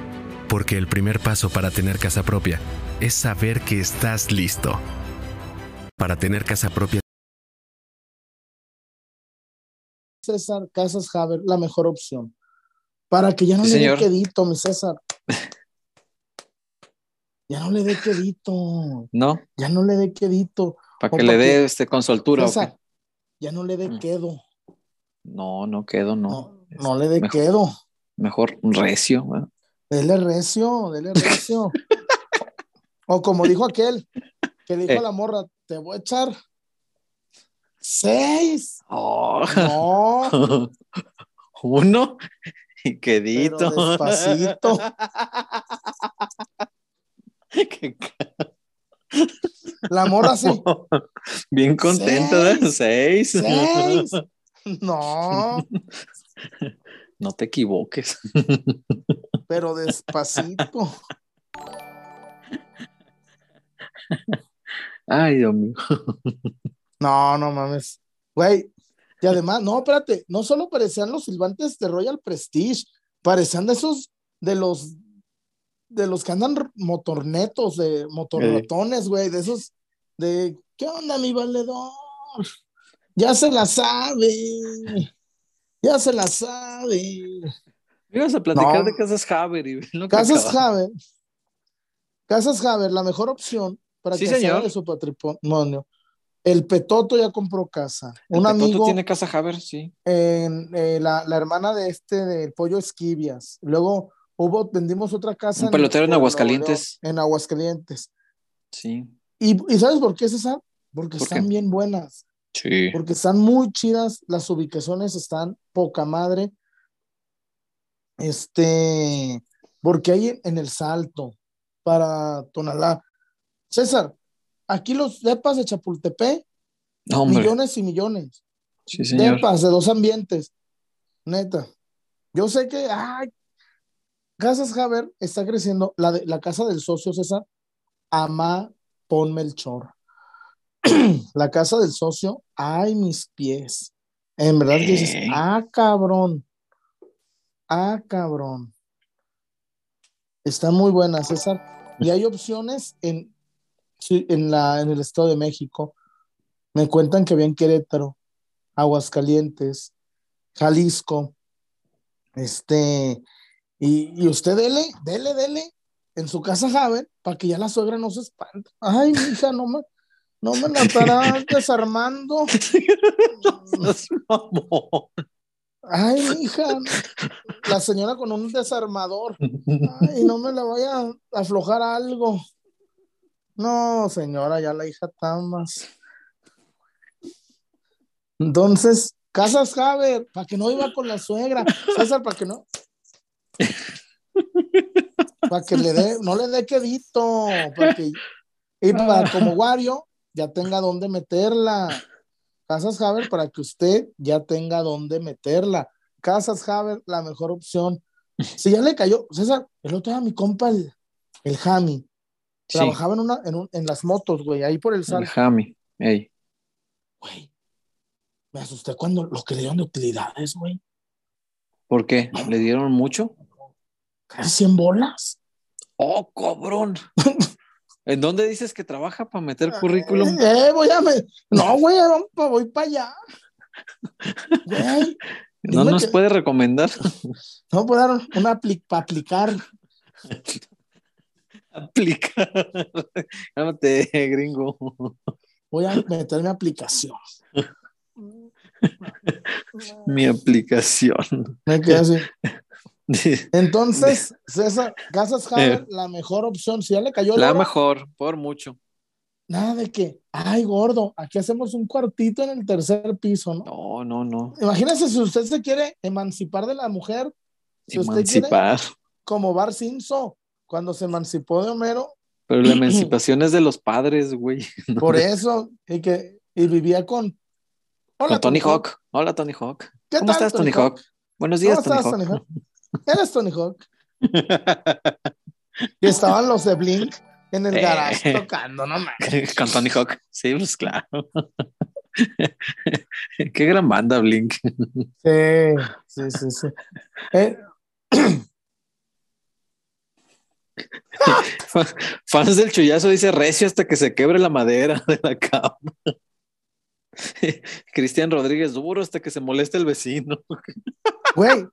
Porque el primer paso para tener casa propia es saber que estás listo. Para tener casa propia. César Casas Haber, la mejor opción. Para que ya no le dé quedito, mi César. Ya no le dé quedito. No. Ya no le dé quedito. Para que le dé este con soltura. César, ya no le dé mm. quedo. No, no quedo, no. No, le dé quedo. Mejor recio. Dele recio, dele recio. o como dijo aquel, que dijo a eh. la morra, te voy a echar seis. Oh. No. Uno y quedito. despacito. La morra sí. Bien contenta de seis. Seis. No. No te equivoques. Pero despacito. Ay, Dios mío. No, no mames. Güey. Y además, no, espérate, no solo parecían los silbantes de Royal Prestige, parecían de esos, de los, de los que andan motornetos, de motorrotones, güey, de esos, de, ¿qué onda, mi valedor? Ya se la sabe. Ya se la sabe. Ibas a platicar de Casas Haber. Y Casas Haber. Casas Haber, la mejor opción para que sea de su patrimonio. El Petoto ya compró casa. El Un Petoto amigo. tiene casa Haber, sí. En, eh, la, la, hermana de este, del Pollo Esquivias. Luego hubo, vendimos otra casa. Un pelotero en, Aguascalientes. En Aguascalientes. Sí. ¿Y, ¿Y, sabes por qué, César? Porque están bien buenas. Porque están muy chidas, las ubicaciones están poca madre. Este, porque hay en el salto para Tonalá. César, aquí los depas de Chapultepec, millones y millones. Sí, Depas de dos ambientes. Neta. Yo sé que, ay, Casas Haber está creciendo. La, de, la casa del socio César, ama ponme el chorro. la casa del socio, ay, mis pies. En verdad que dices, ah, cabrón. Ah, cabrón. Está muy buena, César. Y hay opciones en, en, la, en el Estado de México. Me cuentan que había Querétaro, Aguascalientes, Jalisco. Este, y, y usted dele, dele, dele en su casa Javen para que ya la suegra no se espante. Ay, hija, no me, no me la estarás desarmando. Ay, hija, la señora con un desarmador. Ay, no me la vaya a aflojar algo. No, señora, ya la hija está más. Entonces, Casas Javer, para que no iba con la suegra. César, para que no. Para que le dé, no le dé quedito. Y para como Wario, ya tenga dónde meterla. Casas Haber para que usted ya tenga dónde meterla. Casas Haber, la mejor opción. Si ya le cayó, César, el otro día mi compa, el, el Jami, trabajaba en, una, en, un, en, las motos, güey, ahí por el sal. El Jami, ey. Güey, me asusté cuando lo que le dieron de utilidades, güey. ¿Por qué? ¿Le dieron mucho? Casi 100 bolas. Oh, cobrón. ¿En dónde dices que trabaja para meter currículum? Eh, voy a No, güey, voy para allá. ¿No nos puede recomendar? No, puedo dar una para aplicar. Aplicar. Llámate, gringo. Voy a meter mi aplicación. mi aplicación. Me quedé así. Entonces, César, Casas Haber, la mejor opción. Si ya le cayó La mejor, por mucho. Nada de que, ay, gordo, aquí hacemos un cuartito en el tercer piso, ¿no? No, no, no. Imagínese si usted se quiere emancipar de la mujer, si emancipar. usted quiere, como Bar Simpson, cuando se emancipó de Homero. Pero la emancipación es de los padres, güey. Por eso, y que y vivía con. Hola, con Tony Hawk. Hola, Tony Hawk. ¿Cómo estás, Tony Hawk? Buenos días, Tony, Hawk? Tony Hawk. Eres Tony Hawk. y estaban los de Blink en el garage eh. tocando, no mames. Con Tony Hawk. Sí, pues claro. Qué gran banda, Blink. Sí, sí, sí, sí. Eh, Fans del chullazo dice recio hasta que se quebre la madera de la cama. Cristian Rodríguez, duro hasta que se moleste el vecino. Güey,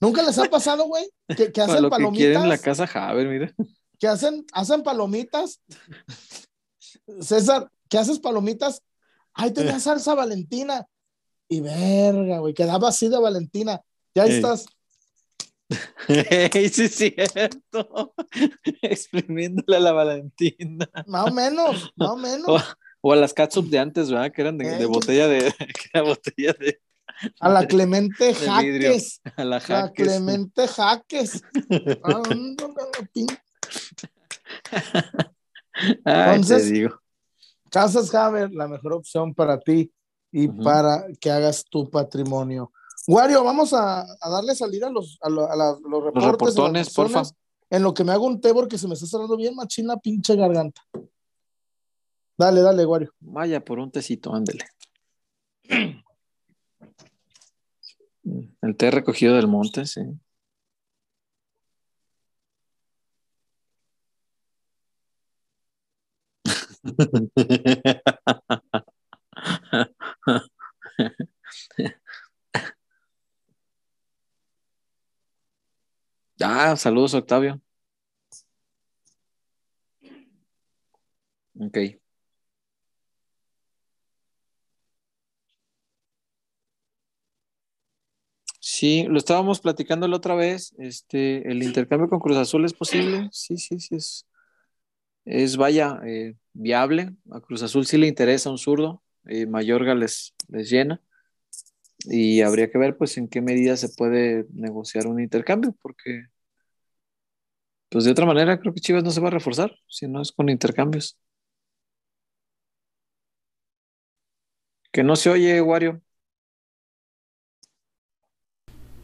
¿nunca les ha pasado, güey? Que, hacen palomitas. Que quieren la casa Javer, mira. Que hacen, hacen palomitas. César, ¿qué haces palomitas? Ay, tenía eh. salsa Valentina. Y verga, güey, quedaba así de Valentina. Ya eh. estás. sí, es cierto. Exprimiéndole a la Valentina. Más o menos, más o menos. O, a las catsup de antes, ¿verdad? Que eran de, botella de. Que botella de. A la Clemente Jaques. A la, Jaques. la Clemente Jaques. Entonces, te digo. Casas Haber, la mejor opción para ti y para que hagas tu patrimonio. Wario, vamos a, darle salida a los, a, los reportes. Los porfa. En lo que me hago un té porque se me está cerrando bien machín la pinche garganta. Dale, dale, Wario. Vaya por un tecito, ándele. El té recogido del monte, sí. Ah, saludos, Octavio. Ok. Sí, lo estábamos platicando la otra vez. Este, el intercambio con Cruz Azul es posible. Sí, sí, sí es. Es vaya eh, viable. A Cruz Azul sí le interesa un zurdo. Eh, Mayorga les, les llena y habría que ver pues en qué medida se puede negociar un intercambio, porque pues de otra manera creo que Chivas no se va a reforzar, si no es con intercambios. Que no se oye, Wario.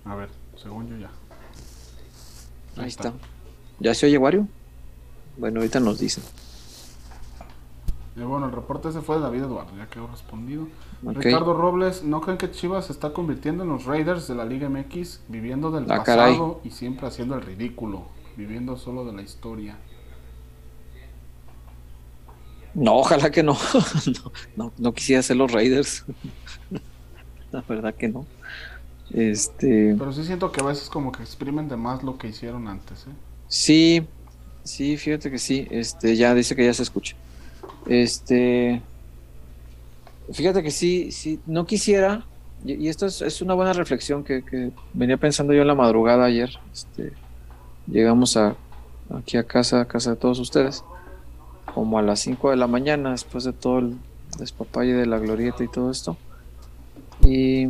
A ver, según yo ya. Ahí, está. ¿Ya se oye, Wario? Bueno, ahorita nos dicen. Eh, bueno, el reporte se fue de David Eduardo, ya quedó respondido. Ricardo Robles, ¿no creen que Chivas se está convirtiendo en los Raiders de la Liga MX, viviendo del ah, pasado y siempre haciendo el ridículo, viviendo solo de la historia? No, ojalá que no. no, no, quisiera ser los Raiders. la verdad que no. Este. Pero sí siento que a veces como que exprimen de más lo que hicieron antes, ¿eh? Sí, sí, fíjate que sí. Este, ya dice que ya se escucha. Este, fíjate que sí, sí, no quisiera, y, esto es, una buena reflexión que, venía pensando yo en la madrugada ayer. Este, llegamos a, aquí a casa, a casa de todos ustedes, como a las 5 de la mañana, después de todo el despapalle de la glorieta y todo esto. Y,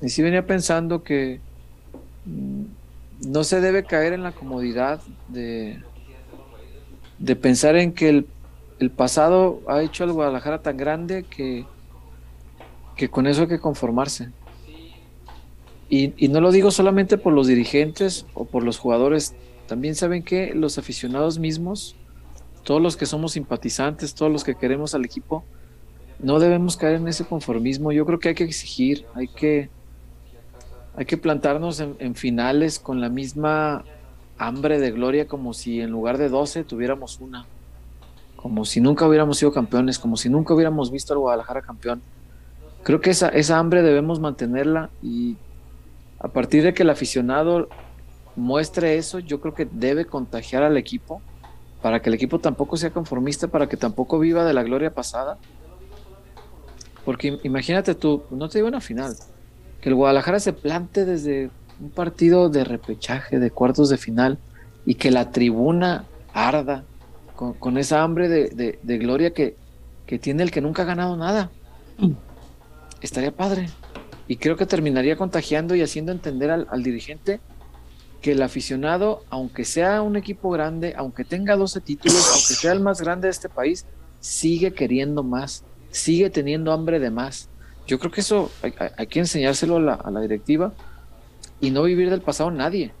y sí venía pensando que mm, no se debe caer en la comodidad de, de pensar en que el el pasado ha hecho al Guadalajara tan grande que, que con eso hay que conformarse. Y, no lo digo solamente por los dirigentes o por los jugadores, también saben que los aficionados mismos, todos los que somos simpatizantes, todos los que queremos al equipo, no debemos caer en ese conformismo. Yo creo que hay que exigir, hay que, hay que plantarnos en, finales con la misma hambre de gloria como si en lugar de 12 tuviéramos una como si nunca hubiéramos sido campeones, como si nunca hubiéramos visto al Guadalajara campeón. Creo que esa, esa hambre debemos mantenerla y a partir de que el aficionado muestre eso, yo creo que debe contagiar al equipo para que el equipo tampoco sea conformista, para que tampoco viva de la gloria pasada. Porque imagínate tú, no te digo una final, que el Guadalajara se plante desde un partido de repechaje, de cuartos de final, y que la tribuna arda, con, esa hambre de, gloria que, que, tiene el que nunca ha ganado nada. Estaría padre. Y creo que terminaría contagiando y haciendo entender al, al dirigente que el aficionado, aunque sea un equipo grande, aunque tenga 12 títulos, aunque sea el más grande de este país, sigue queriendo más, sigue teniendo hambre de más. Yo creo que eso hay, que enseñárselo a la, directiva y no vivir del pasado nadie,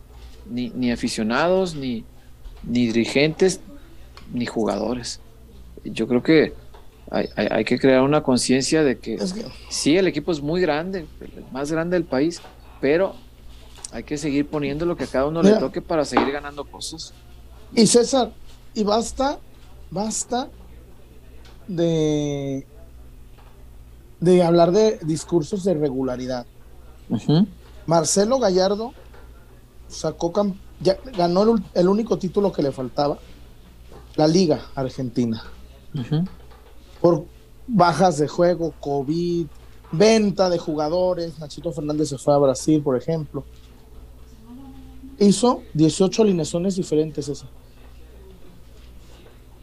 ni, ni aficionados, ni, ni dirigentes, ni jugadores. Yo creo que hay, que crear una conciencia de que, sí, el equipo es muy grande, el más grande del país, pero hay que seguir poniendo lo que a cada uno le toque para seguir ganando cosas. Y César, y basta, basta de, de hablar de discursos de regularidad. Marcelo Gallardo sacó ya, ganó el, único título que le faltaba, la Liga Argentina. Por bajas de juego, COVID, venta de jugadores. Nachito Fernández se fue a Brasil, por ejemplo hizo 18 alineaciones diferentes, César.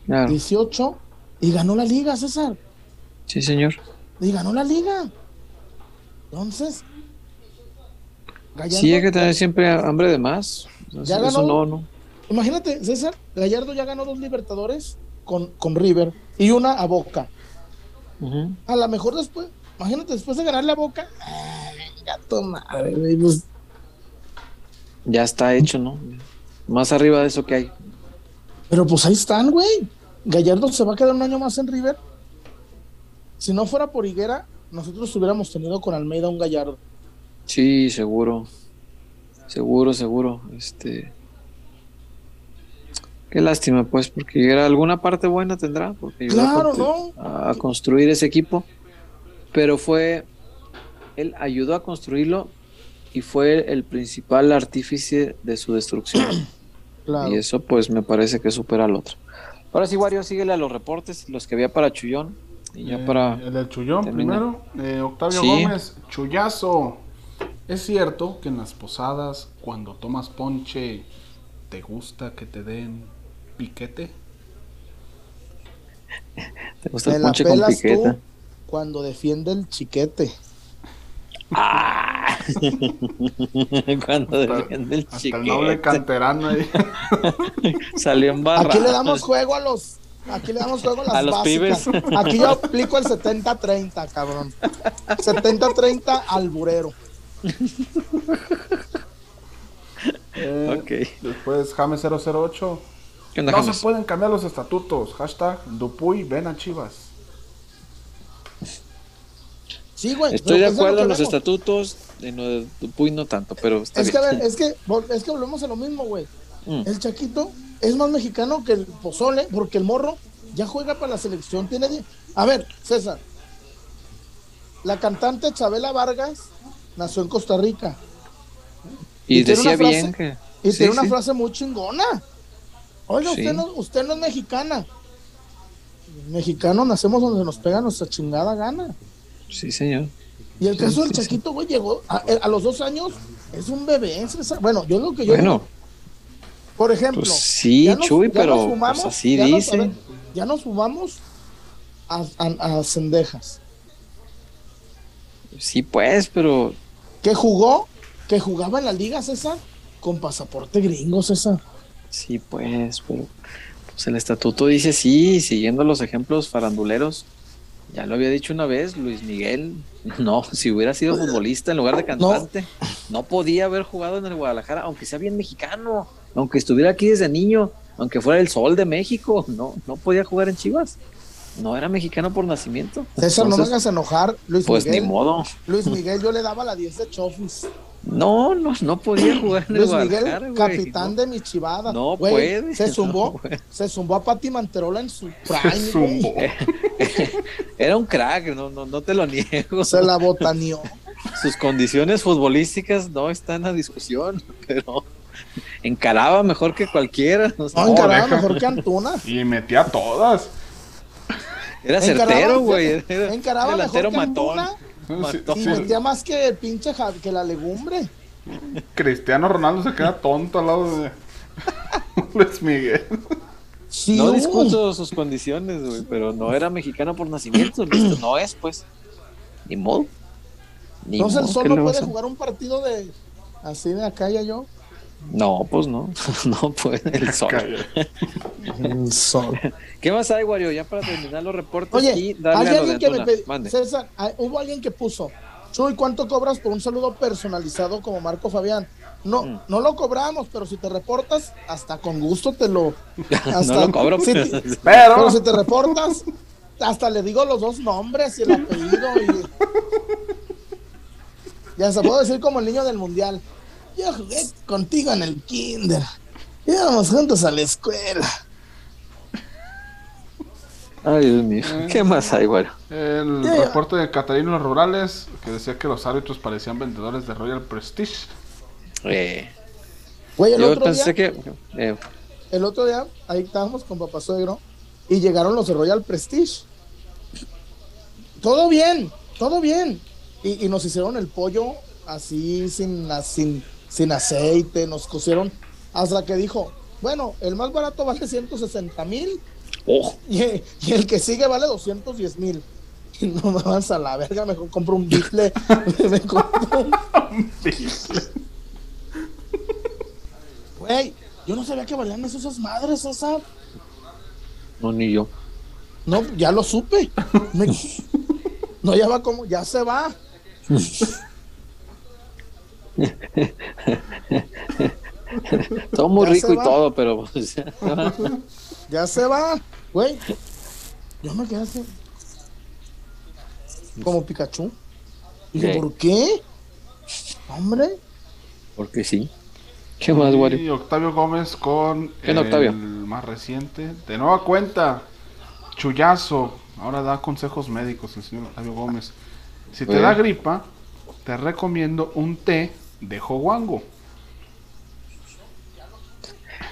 18 y ganó la liga, César. Sí, señor. Y ganó la liga. Entonces, Gallardo, sí, hay que tener siempre hambre de más. ya ganó, no, no. Imagínate, César, Gallardo ya ganó dos Libertadores con, con River y una a Boca. A lo mejor después, imagínate, después de ganarle a Boca, ay, gato madre, pues, ya está hecho, ¿no? Más arriba de eso que hay. Pero pues ahí están, güey. Gallardo se va a quedar un año más en River. Si no fuera por Higuera, nosotros hubiéramos tenido con Almeida un Gallardo. Sí, seguro. Seguro, seguro. Este. Qué lástima, pues, porque Higuera alguna parte buena tendrá, porque claro, ¿no? a construir ese equipo. Pero fue. Él ayudó a construirlo y fue el principal artífice de su destrucción. Y eso pues me parece que supera al otro. Ahora sí, Wario, síguele a los reportes, los que había para Chullón. Y ya eh, para el del Chullón primero. Eh, Octavio Gómez, Chullazo. ¿Es cierto que en las posadas, cuando tomas ponche, te gusta que te den piquete? ¿Te gusta el ponche con piquete? cuando defiende el chiquete. Ah. Cuando defiende el chiquete. el noble canterano ahí. Salió en barra. Aquí le damos juego a los. Aquí le damos juego a las a los pibes. Aquí yo aplico el 70-30, cabrón. 70-30 alburero. Eh, ok. Después Jame 008. no se pueden cambiar los estatutos. Hashtag Dupuy ven a Chivas. Estoy de acuerdo en los estatutos, en lo de Dupuy no tanto, pero es Que, es que, es que volvemos a lo mismo, güey. Mm. El Chaquito es más mexicano que el Pozole, porque el morro ya juega para la selección. Tiene. A ver, César. La cantante Chabela Vargas nació en Costa Rica. Y, decía bien que. Y tiene una frase muy chingona. Oiga, usted, no, usted no es mexicana. Mexicanos nacemos donde nos pega nuestra chingada gana. Sí, señor. Y el caso del Chaquito, güey, llegó a, los dos años, es un bebé. bueno, yo lo que yo. Bueno. Por ejemplo. Pues sí, Chuy, pero pues así dice. ya nos fumamos a, a, cendejas. Sí, pues, pero. Que jugó, que jugaba en la liga, César, con pasaporte gringo, César. Sí, pues, pero. Pues el estatuto dice sí, siguiendo los ejemplos faranduleros ya lo había dicho una vez, Luis Miguel, no, si hubiera sido futbolista en lugar de cantante, no. podía haber jugado en el Guadalajara, aunque sea bien mexicano, aunque estuviera aquí desde niño, aunque fuera el sol de México, no, no podía jugar en Chivas. No era mexicano por nacimiento. César, no me hagas enojar, Luis pues Miguel. Pues ni modo. Luis Miguel, yo le daba la 10 de Chofis. No, no, no podía jugar en Luis Miguel, capitán de mi chivada. No puede. Se zumbó, se zumbó a Pati Manterola en su prime. Era un crack, no, no, no te lo niego. Se la botaneó. Sus condiciones futbolísticas no están a discusión, pero encaraba mejor que cualquiera. No, encaraba mejor que Antuna. Y metía todas. Era certero, güey. Era, encaraba delantero mejor que matón. Y metía más que el pinche que la legumbre. Cristiano Ronaldo se queda tonto al lado de Luis Miguel. no discuto sus condiciones, güey, pero no era mexicano por nacimiento, no es, pues. Ni modo. Entonces él solo puede jugar un partido de así de acá ya yo. No, pues no, no puede el sol. el sol. ¿Qué más hay, Wario? Ya para terminar los reportes Oye, y darle hay alguien que me César, hubo alguien que puso, Chuy, ¿cuánto cobras por un saludo personalizado como Marco Fabián? No, mm. no lo cobramos, pero si te reportas, hasta con gusto te lo. Hasta, no lo cobro, pero... pero si te reportas, hasta le digo los dos nombres y el apellido. Y... Ya se puedo decir como el niño del mundial. Yo jugué contigo en el kinder. Íbamos juntos a la escuela. Ay, Dios mío. ¿Qué más hay, güey? El reporte de Catarinos Rurales que decía que los árbitros parecían vendedores de Royal Prestige. Eh. Güey, el otro día, que. Eh. El otro día, ahí estábamos con Papá Suegro y llegaron los de Royal Prestige. Todo bien, todo bien. Y, nos hicieron el pollo así, sin, sin, sin aceite, nos cocieron hasta que dijo, bueno, el más barato vale 160 mil oh. y, el que sigue vale 210 mil. Y no me vas a la verga, mejor compro un bifle. me compro un bifle. Güey, yo no sabía que valían esas madres, César. No, ni yo. No, ya lo supe. no, ya va como, ya se va. Todo muy rico y todo, pero pues, ya, se va, güey. Yo me quedé así. Como Pikachu. Y ¿por qué? Hombre. Porque sí. ¿Qué más, Y Octavio Gómez con el más reciente. De nueva cuenta, Chuyazo. Ahora da consejos médicos el señor Octavio Gómez. Si te da gripa, te recomiendo un té de joguango.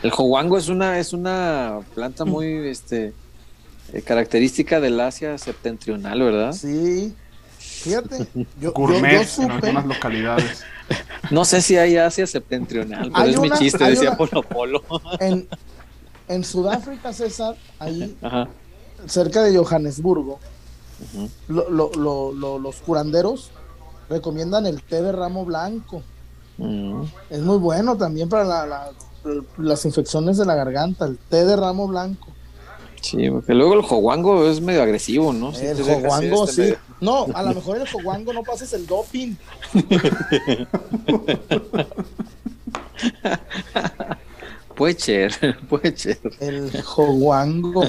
El joguango es una, es una planta muy este, eh, característica del Asia septentrional, ¿verdad? Sí. Fíjate, yo, Gourmet en algunas localidades. No sé si hay Asia septentrional, pero es mi chiste, decía Polo Polo. En, en Sudáfrica, César, ahí, cerca de Johannesburgo, los curanderos recomiendan el té de ramo blanco. Mm. Es muy bueno también para las infecciones de la garganta, el té de ramo blanco. Sí, porque luego el joguango es medio agresivo, ¿no? el joguango, este sí. No, a lo mejor el joguango no pases el doping. puede ser, puede ser. El joguango.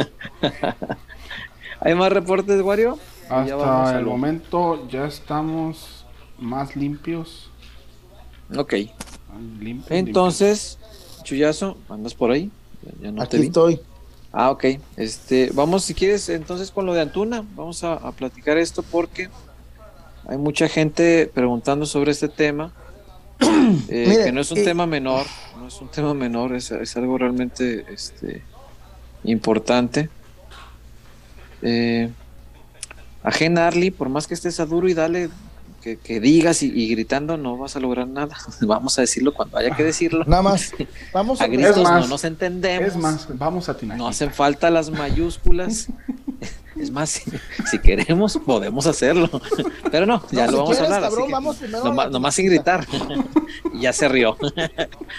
¿Hay más reportes, Wario? Hasta el momento ya estamos más limpios. Ok. Entonces, Chuyazo, ¿andas por ahí? Ya, no Aquí estoy. Ah, ok. Este, vamos, si quieres, entonces con lo de Antuna, vamos a, platicar esto porque hay mucha gente preguntando sobre este tema. Eh, que no es un eh, tema menor, no es un tema menor, es, es algo realmente este, importante. Eh, a Gen Arley, por más que estés a duro y dale que, digas y, gritando, no vas a lograr nada. Vamos a decirlo cuando haya que decirlo. Nada más. Vamos a, gritos no nos entendemos. Es más, vamos a No hacen falta las mayúsculas. Es más, si, queremos, podemos hacerlo. Pero no, ya lo vamos a hablar. Cabrón, nomás, sin gritar. y ya se rió.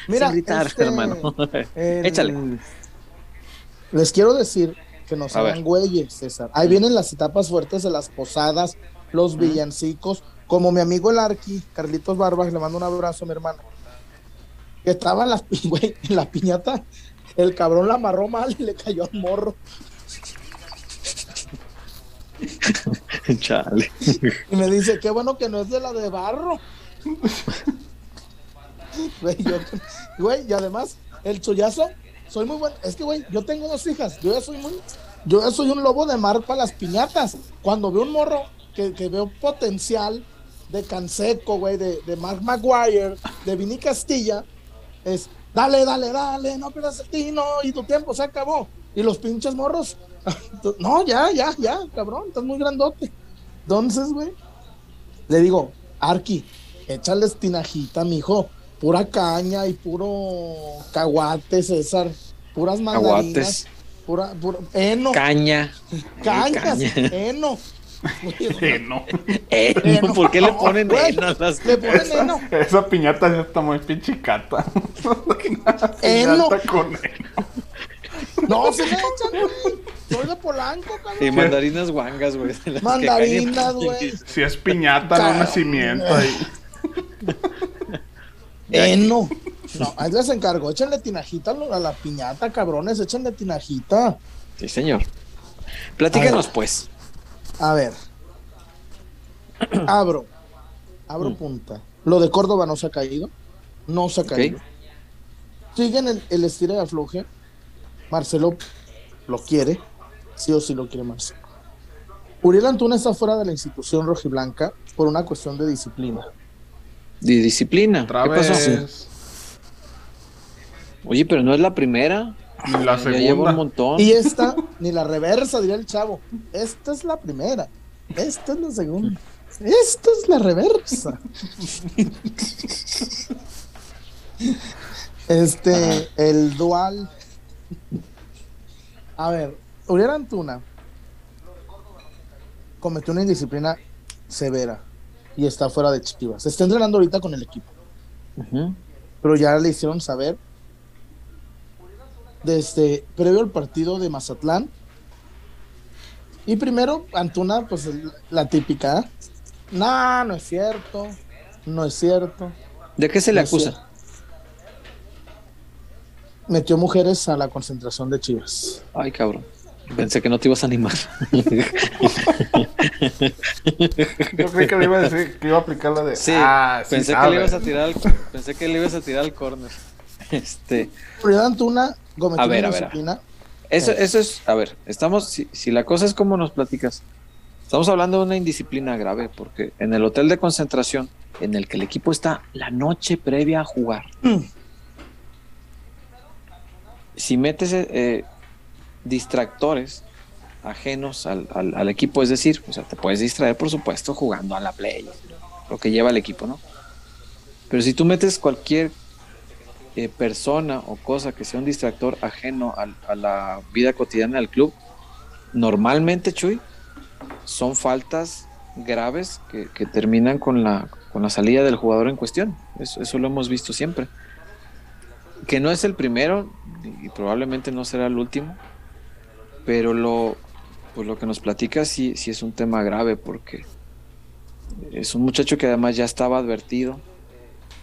Mira, sin gritar, este, hermano. Échale. Les quiero decir que nos hagan güeyes, César. Ahí vienen las etapas fuertes de las posadas, los villancicos, como mi amigo el Arqui, Carlitos Barbas, le mando un abrazo a mi hermano. Que estaba en la, en la piñata, el cabrón la amarró mal y le cayó al morro. Chale. Y me dice, qué bueno que no es de la de barro. Güey, y además, el chollazo soy muy bueno. Es que, güey, yo tengo dos hijas. Yo ya soy muy. Yo ya soy un lobo de mar para las piñatas. Cuando veo un morro que, veo potencial de Canseco, güey, de, de Mark Maguire, de Vini Castilla, es dale, dale, dale, no pierdas el tino y tu tiempo se acabó. Y los pinches morros, no, ya, ya, ya, cabrón, estás muy grandote. Entonces, güey, le digo, Arki, échale tinajita, mijo pura caña y puro caguate, César. Puras mandarinas. Pura, pura, eno. Caña. Cañas, eno. Eno. Eno. ¿Por qué le ponen eno a las Le ponen eno. Esa piñata ya está muy pinchicata. Eno. Piñata con eno. No, se le echan, güey. Soy de Polanco, cabrón. Y mandarinas guangas, güey. Mandarinas, güey. Si es piñata, no Cabrón. nacimiento ahí. Eno. No, ahí les encargo. Échenle tinajita a la piñata, cabrones. Échenle tinajita. Sí, señor. Platícanos, pues. A ver. Abro. Abro Mm. punta. Lo de Córdoba no se ha caído. No se ha caído. Siguen el, el estira y afloje. Marcelo lo quiere. Sí o sí lo quiere Marcelo. Uriel Antuna está fuera de la institución rojiblanca por una cuestión de disciplina. De disciplina. ¿Qué pasó? Oye, pero no es la primera. Y la Ya lleva un segunda. montón. Y esta, ni la reversa, diría el chavo. Esta es la primera. Esta es la segunda. Esta es la reversa. Este, el dual. A ver, Uriel Antuna cometió una indisciplina severa y está fuera de Chivas. Está entrenando ahorita con el equipo pero ya le hicieron saber desde previo al partido de Mazatlán. Y primero, Antuna, pues la típica, no, no es cierto, no es cierto. ¿De qué se le no acusa? cierto". Metió mujeres a la concentración de Chivas. Ay, cabrón. Pensé que no te ibas a animar. Yo creí que le iba a decir que iba a aplicar la de. Sí, ah, sí pensé que le ibas a tirar al, pensé que le ibas a tirar al corner. Este, Antuna cometió A ver, a eso, Eh. eso es, a ver, estamos, si, si la cosa es como nos platicas, estamos hablando de una indisciplina grave, porque en el hotel de concentración, en el que el equipo está la noche previa a jugar, si metes eh, distractores ajenos al, al- al equipo, es decir, o sea, te puedes distraer, por supuesto, jugando a la play, lo que lleva el equipo, ¿no? Pero si tú metes cualquier eh, persona o cosa que sea un distractor ajeno a, la vida cotidiana del club, normalmente, Chuy, son faltas graves que, terminan con la, con la salida del jugador en cuestión. Eso, eso lo hemos visto siempre. Que no es el primero y probablemente no será el último, pero lo, pues lo que nos platica sí, sí es un tema grave porque es un muchacho que además ya estaba advertido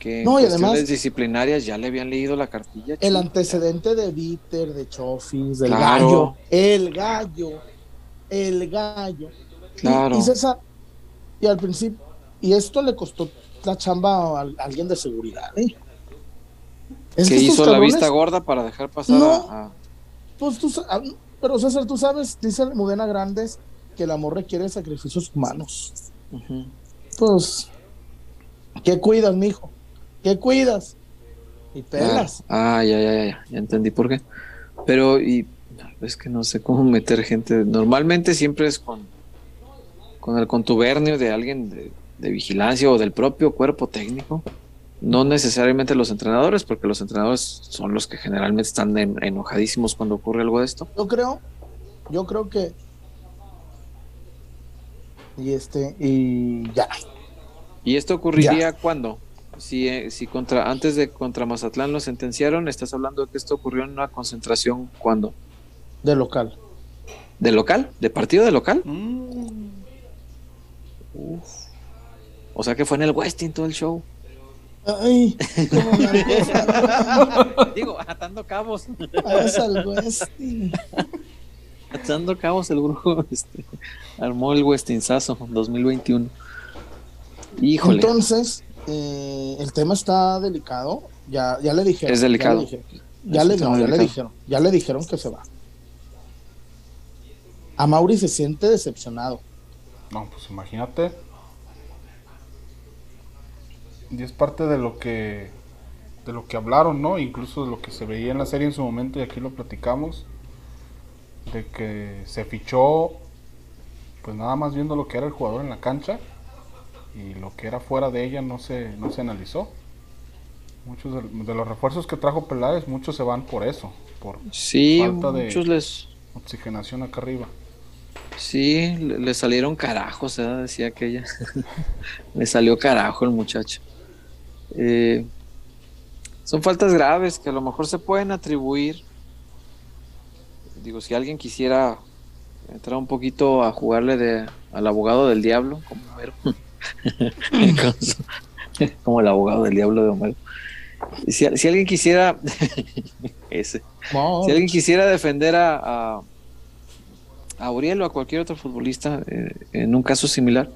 que No, cuestiones además- disciplinarias ya le habían leído la cartilla. El antecedente de Víter, de Chofis, del Claro. gallo, el gallo, el gallo. Claro. Y, César, y al principio, y esto le costó la chamba a, alguien de seguridad, ¿eh? Es que hizo la vista gorda para dejar pasar No. a, a- Pues tú, ah, pero César, tú sabes, dice Mudena Grandes, que el amor requiere sacrificios humanos. Pues, ¿qué cuidas, mijo? ¿Qué cuidas? Y pelas. Ah, ya, ya, ya, ya entendí por qué. Pero, y es que no sé cómo meter gente. Normalmente siempre es con, con el contubernio de alguien de, de vigilancia o del propio cuerpo técnico. No necesariamente los entrenadores, porque los entrenadores son los que generalmente están en- enojadísimos cuando ocurre algo de esto. Yo creo, yo creo que. Y este, y ya. ¿Y esto ocurriría cuándo? Si, eh, si contra, antes de contra Mazatlán lo sentenciaron, estás hablando de que esto ocurrió en una concentración cuándo? De local. ¿De local? ¿De partido de local? Mm, O sea que fue en el Westin todo el show. Ay. Digo, atando cabos. Al Westin. Atando cabos el grupo este, armó el Westinsazo 2021. Híjole. Entonces, eh, el tema está delicado. Ya, ya le dijeron. Es delicado. Ya le dijeron. Ya, Es le, un tema no, ya le delicado. dijeron. Ya le dijeron que se va. A Mauri se siente decepcionado. No, pues imagínate. Y es parte de lo que de lo que hablaron, ¿no? Incluso de lo que se veía en la serie en su momento y aquí lo platicamos de que se fichó pues nada más viendo lo que era el jugador en la cancha y lo que era fuera de ella no se no se analizó. Muchos de, de los refuerzos que trajo Peláez, muchos se van por eso, por Sí, falta de- les, Oxigenación acá arriba. Sí, le, salieron carajos, ¿eh? decía aquella. le salió carajo el muchacho. Eh, son faltas graves que a lo mejor se pueden atribuir. Digo, si alguien quisiera entrar un poquito a jugarle de, al abogado del diablo, como como el abogado del diablo de Homero. Si, alguien quisiera ese, si alguien quisiera defender a, a, a o a cualquier otro futbolista eh, en un caso similar,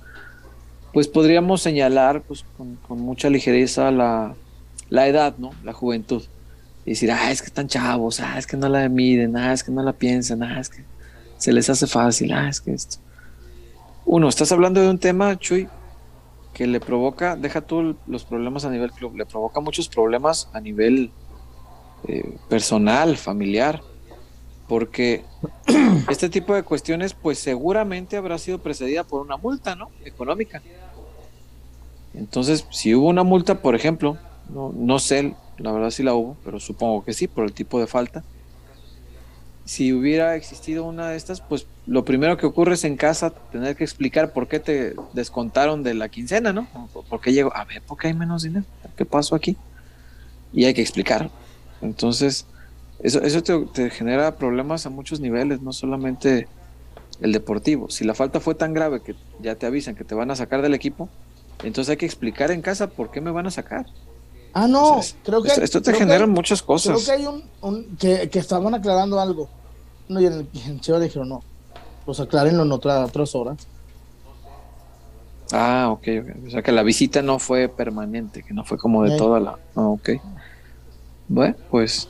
pues podríamos señalar pues, con, mucha ligereza la, la, edad, ¿no? La juventud. Y decir, ah, es que están chavos, ah, es que no la miden, ah, es que no la piensan, ah, es que se les hace fácil, ah, es que esto. Uno, estás hablando de un tema, Chuy, que le provoca, deja tú los problemas a nivel club, le provoca muchos problemas a nivel eh, personal, familiar, porque este tipo de cuestiones pues seguramente habrá sido precedida por una multa, ¿no? Económica. Entonces, si hubo una multa, por ejemplo, no, no sé la verdad si la hubo, pero supongo que sí, por el tipo de falta, si hubiera existido una de estas, pues lo primero que ocurre es en casa tener que explicar por qué te descontaron de la quincena, ¿no? ¿Por qué llegó? A ver, ¿por qué hay menos dinero? ¿Qué pasó aquí? Y hay que explicar. Entonces, eso, eso te, genera problemas a muchos niveles, no solamente el deportivo. Si la falta fue tan grave que ya te avisan que te van a sacar del equipo, entonces hay que explicar en casa por qué me van a sacar. Ah, no, creo que... Esto, te genera muchas cosas. Creo que hay un... que, que, estaban aclarando algo. No, y en el, en dijeron, no, pues aclárenlo en otras horas. Ah, ok, O sea que la visita no fue permanente, que no fue como de toda la... Ah, ok. Bueno, pues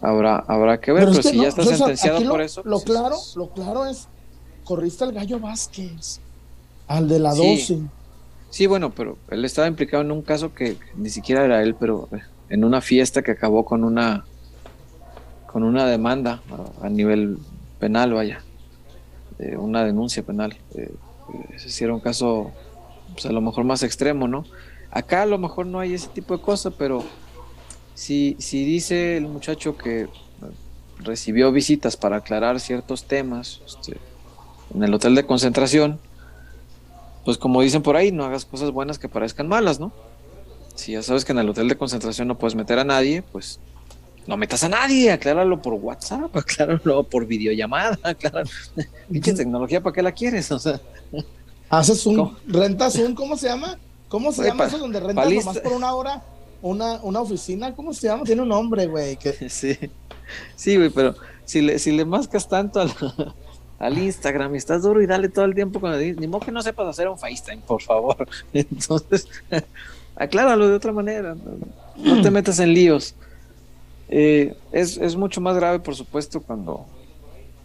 habrá, habrá que ver, pero, si ya está sentenciado por eso. Lo pues, claro, lo claro es, corriste al Gallo Vázquez, al de la 12. Sí, bueno, pero él estaba implicado en un caso que, ni siquiera era él, pero eh, en una fiesta que acabó con una con una demanda a, nivel penal, vaya, eh, una denuncia penal. Eh, ese sí era un caso, pues a lo mejor más extremo, ¿no? Acá a lo mejor no hay ese tipo de cosas, pero si, si dice el muchacho que recibió visitas para aclarar ciertos temas este, en el hotel de concentración, pues como dicen por ahí, no hagas cosas buenas que parezcan malas, ¿no? Si ya sabes que en el hotel de concentración no puedes meter a nadie, pues no metas a nadie, acláralo por WhatsApp, acláralo por videollamada, acláralo. Pinche tecnología, ¿para qué la quieres? O sea, haces un, rentas un, ¿cómo se llama? ¿Cómo se llama eso donde rentas nomás por una hora una, una oficina? ¿Cómo se llama? Tiene un nombre, güey. Que... Sí, sí, güey, pero si le, si le mascas tanto al, al Instagram y estás duro y dale todo el tiempo con el, ni modo que no sepas hacer un FaceTime, por favor. Entonces, acláralo de otra manera, no, te metas en líos. Eh, es, es, mucho más grave, por supuesto, cuando,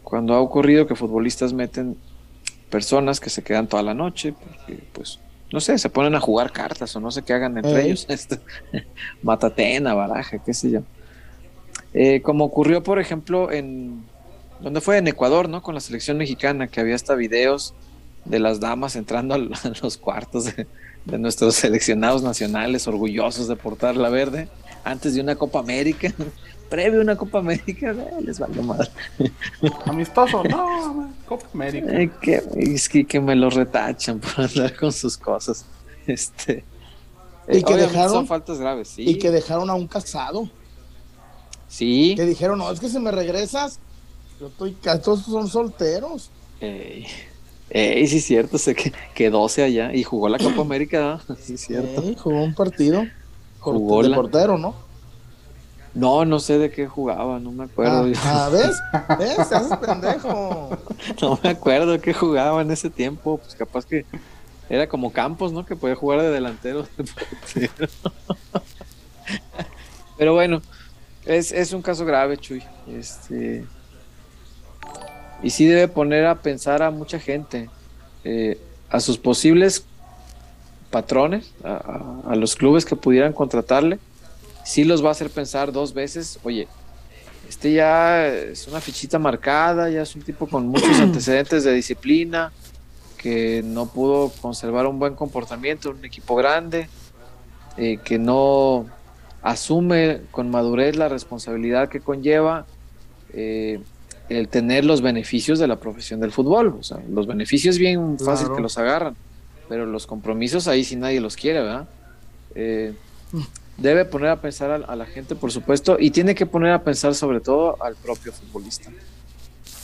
cuando ha ocurrido que futbolistas meten personas que se quedan toda la noche, porque pues, no sé, se ponen a jugar cartas o no sé qué hagan entre ellos, este, matatena, baraja, qué sé yo. Eh, como ocurrió, por ejemplo, en, donde fue en Ecuador, ¿no? Con la selección mexicana, que había hasta videos de las damas entrando a los cuartos de, nuestros seleccionados nacionales, orgullosos de portar la verde, antes de una Copa América, previo a una Copa América, eh, les valió madre. Amistoso, no, Copa América. Eh, que, es que, me lo retachan por andar con sus cosas. Este, y que dejaron son faltas graves, sí. Y que dejaron a un casado. Sí. Que dijeron, no, es que si me regresas, yo estoy, todos son solteros. Ey, sí es cierto, sé que quedóse allá y jugó la Copa América, sí es cierto. jugó un partido. Jugó de portero, ¿no? No, no sé de qué jugaba, no me acuerdo. Ah, ah ¿ves? ¿Ves? Haces pendejo. No me acuerdo de qué jugaba en ese tiempo. Pues capaz que era como Campos, ¿no? Que podía jugar de delantero. Pero bueno, es, es un caso grave, Chuy. Este, y sí debe poner a pensar a mucha gente, eh, a sus posibles patrones, a, los clubes que pudieran contratarle, sí los va a hacer pensar dos veces, oye, este ya es una fichita marcada, ya es un tipo con muchos antecedentes de disciplina, que no pudo conservar un buen comportamiento en un equipo grande, eh, que no asume con madurez la responsabilidad que conlleva. Eh, el tener los beneficios de la profesión del fútbol. O sea, los beneficios bien fácil que los agarran, pero los compromisos ahí sí nadie los quiere, ¿verdad? Eh, debe poner a pensar a, la gente, por supuesto, y tiene que poner a pensar sobre todo al propio futbolista.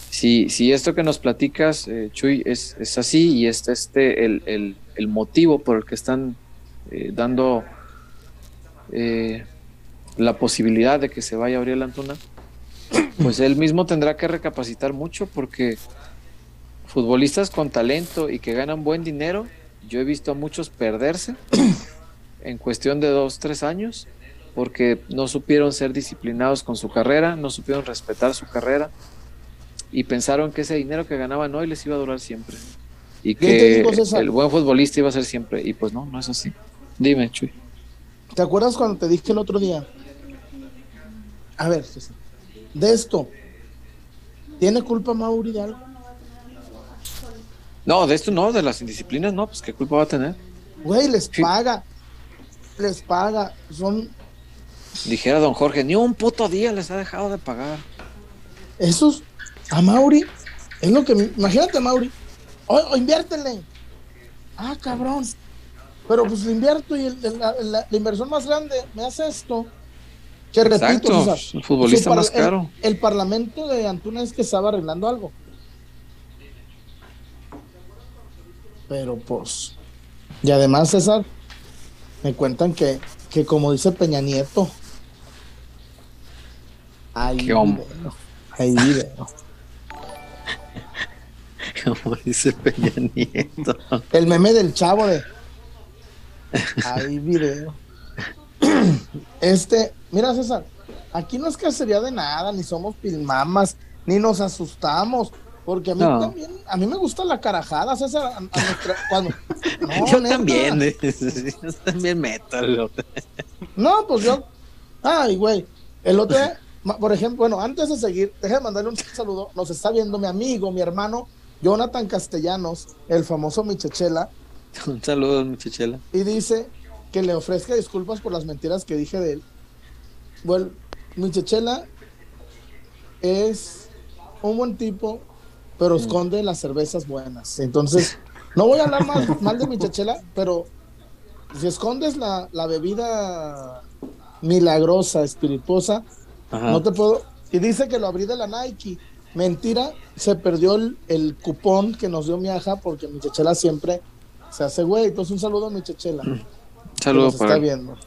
Si, si esto que nos platicas, eh, Chuy, es, es, así y es este el, el, el, motivo por el que están eh, dando eh, la posibilidad de que se vaya Auriel Antuna, pues él mismo tendrá que recapacitar mucho porque futbolistas con talento y que ganan buen dinero, yo he visto a muchos perderse en cuestión de dos, tres años, porque no supieron ser disciplinados con su carrera, no supieron respetar su carrera y pensaron que ese dinero que ganaban hoy les iba a durar siempre y que el buen futbolista iba a ser siempre y pues no, no es así. Dime, Chuy. ¿Te acuerdas cuando te dije el otro día? A ver, de esto, ¿tiene culpa Mauri de algo? No, de esto no, de las indisciplinas no, pues qué culpa va a tener. Güey, les paga les paga. Son. Dijera don Jorge, ni un puto día les ha dejado de pagar. Esos, a Mauri, es lo que. Imagínate, Mauri. O, inviértele. Ah, cabrón. Pero pues lo invierto y la, inversión más grande me hace esto. Que repito, el futbolista más caro. El, Parlamento de Antuna es que estaba arreglando algo. Pero pues. Y además, César, me cuentan que, que como dice Peña Nieto, hay video. Hay video. Como dice Peña Nieto. El meme del chavo de. Hay video. Este, mira César, aquí no es cacería de nada, ni somos pilmamas, ni nos asustamos. Porque a mí también, a mí me gusta la carajada, César. cuando, yo también, yo también meto. No, pues yo. Ay, güey. El otro, por ejemplo, bueno, antes de seguir, déjame mandarle un saludo. Nos está viendo mi amigo, mi hermano, Jonathan Castellanos, el famoso Michechela. Un saludo, Michechela. Y dice que le ofrezca disculpas por las mentiras que dije de él. Bueno, Michechela es un buen tipo, pero esconde las cervezas buenas. Entonces, no voy a hablar más, mal de mi chachela, pero si escondes la, bebida milagrosa, espirituosa, no te puedo. Y dice que lo abrí de la Nike. Mentira, se perdió el, cupón que nos dio mi aja porque mi chachela siempre se hace güey. Entonces, un saludo a mi chachela. Saludo para. Está viendo.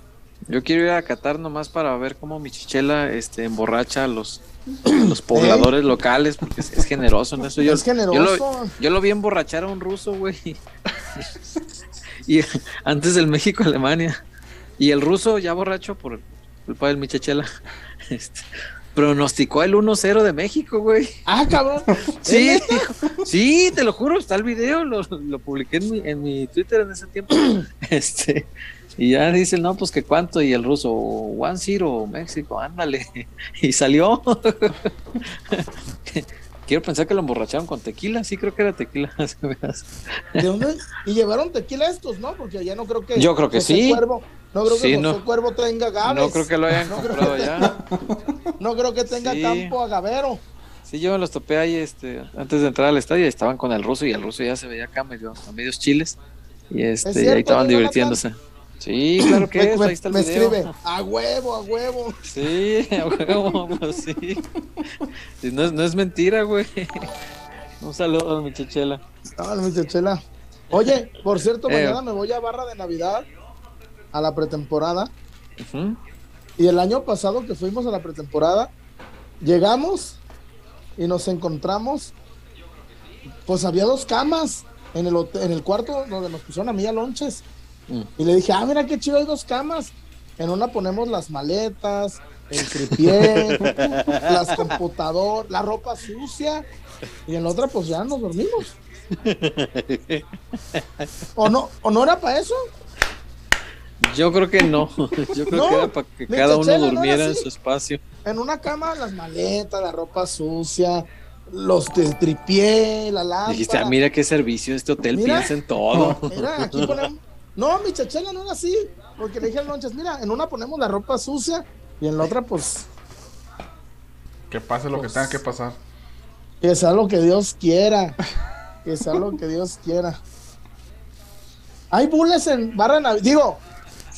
Yo quiero ir a Qatar nomás para ver cómo mi chichela este, emborracha a los, los pobladores locales, porque es, generoso en eso. Yo, es generoso. Yo lo, vi emborrachar a un ruso, güey. y antes del México-Alemania. Y el ruso, ya borracho por culpa del Michachela, este, pronosticó el 1-0 de México, güey. Ah, cabrón. Sí, sí, te lo juro, está el video, lo, lo publiqué en mi, en mi Twitter en ese tiempo. Este, y ya dicen, no, pues que cuánto, y el ruso, One Zero, México, ándale. Y salió. Quiero pensar que lo emborracharon con tequila, sí creo que era tequila. ¿De dónde? Y llevaron tequila estos, ¿no? Porque ya no creo que. Yo creo que sí. no creo que José Cuervo tenga gaves. No creo que lo hayan comprado ya. no creo que tenga campo agavero. Sí, yo me los topé ahí este, antes de entrar al estadio estaban con el ruso y el ruso ya se veía acá medio, a medios chiles. Y este, y ahí estaban divirtiéndose. Sí, claro que es, ahí está el me escribe, a huevo, a huevo. Sí, a huevo, pues sí. no, es, no es mentira, güey. Un saludo a mi chechela. Ah, mi chechela. Oye, por cierto, eh. mañana me voy a Barra de Navidad a la pretemporada. Y el año pasado que fuimos a la pretemporada, llegamos y nos encontramos, pues había dos camas en el, en el cuarto donde nos pusieron a mí a lonches. Y le dije, ah, mira qué chido, hay dos camas. En una ponemos las maletas, el tripié, las computadoras, la ropa sucia. Y en la otra, pues ya nos dormimos. ¿O no, ¿O no era para eso? Yo creo que no. Yo creo que era para que cada uno durmiera en su espacio. En una cama, las maletas, la ropa sucia, los del tripié, la lámpara. Dijiste, ah, mira qué servicio este hotel, piensa en todo. Mira, aquí ponemos no, mi chachela no era así. Porque le dije al Lonches, mira, en una ponemos la ropa sucia y en la otra, pues. Que pase lo que pues, tenga que pasar. Que sea lo que Dios quiera. Que sea lo que Dios quiera. Hay bules en barra Navidad. Digo,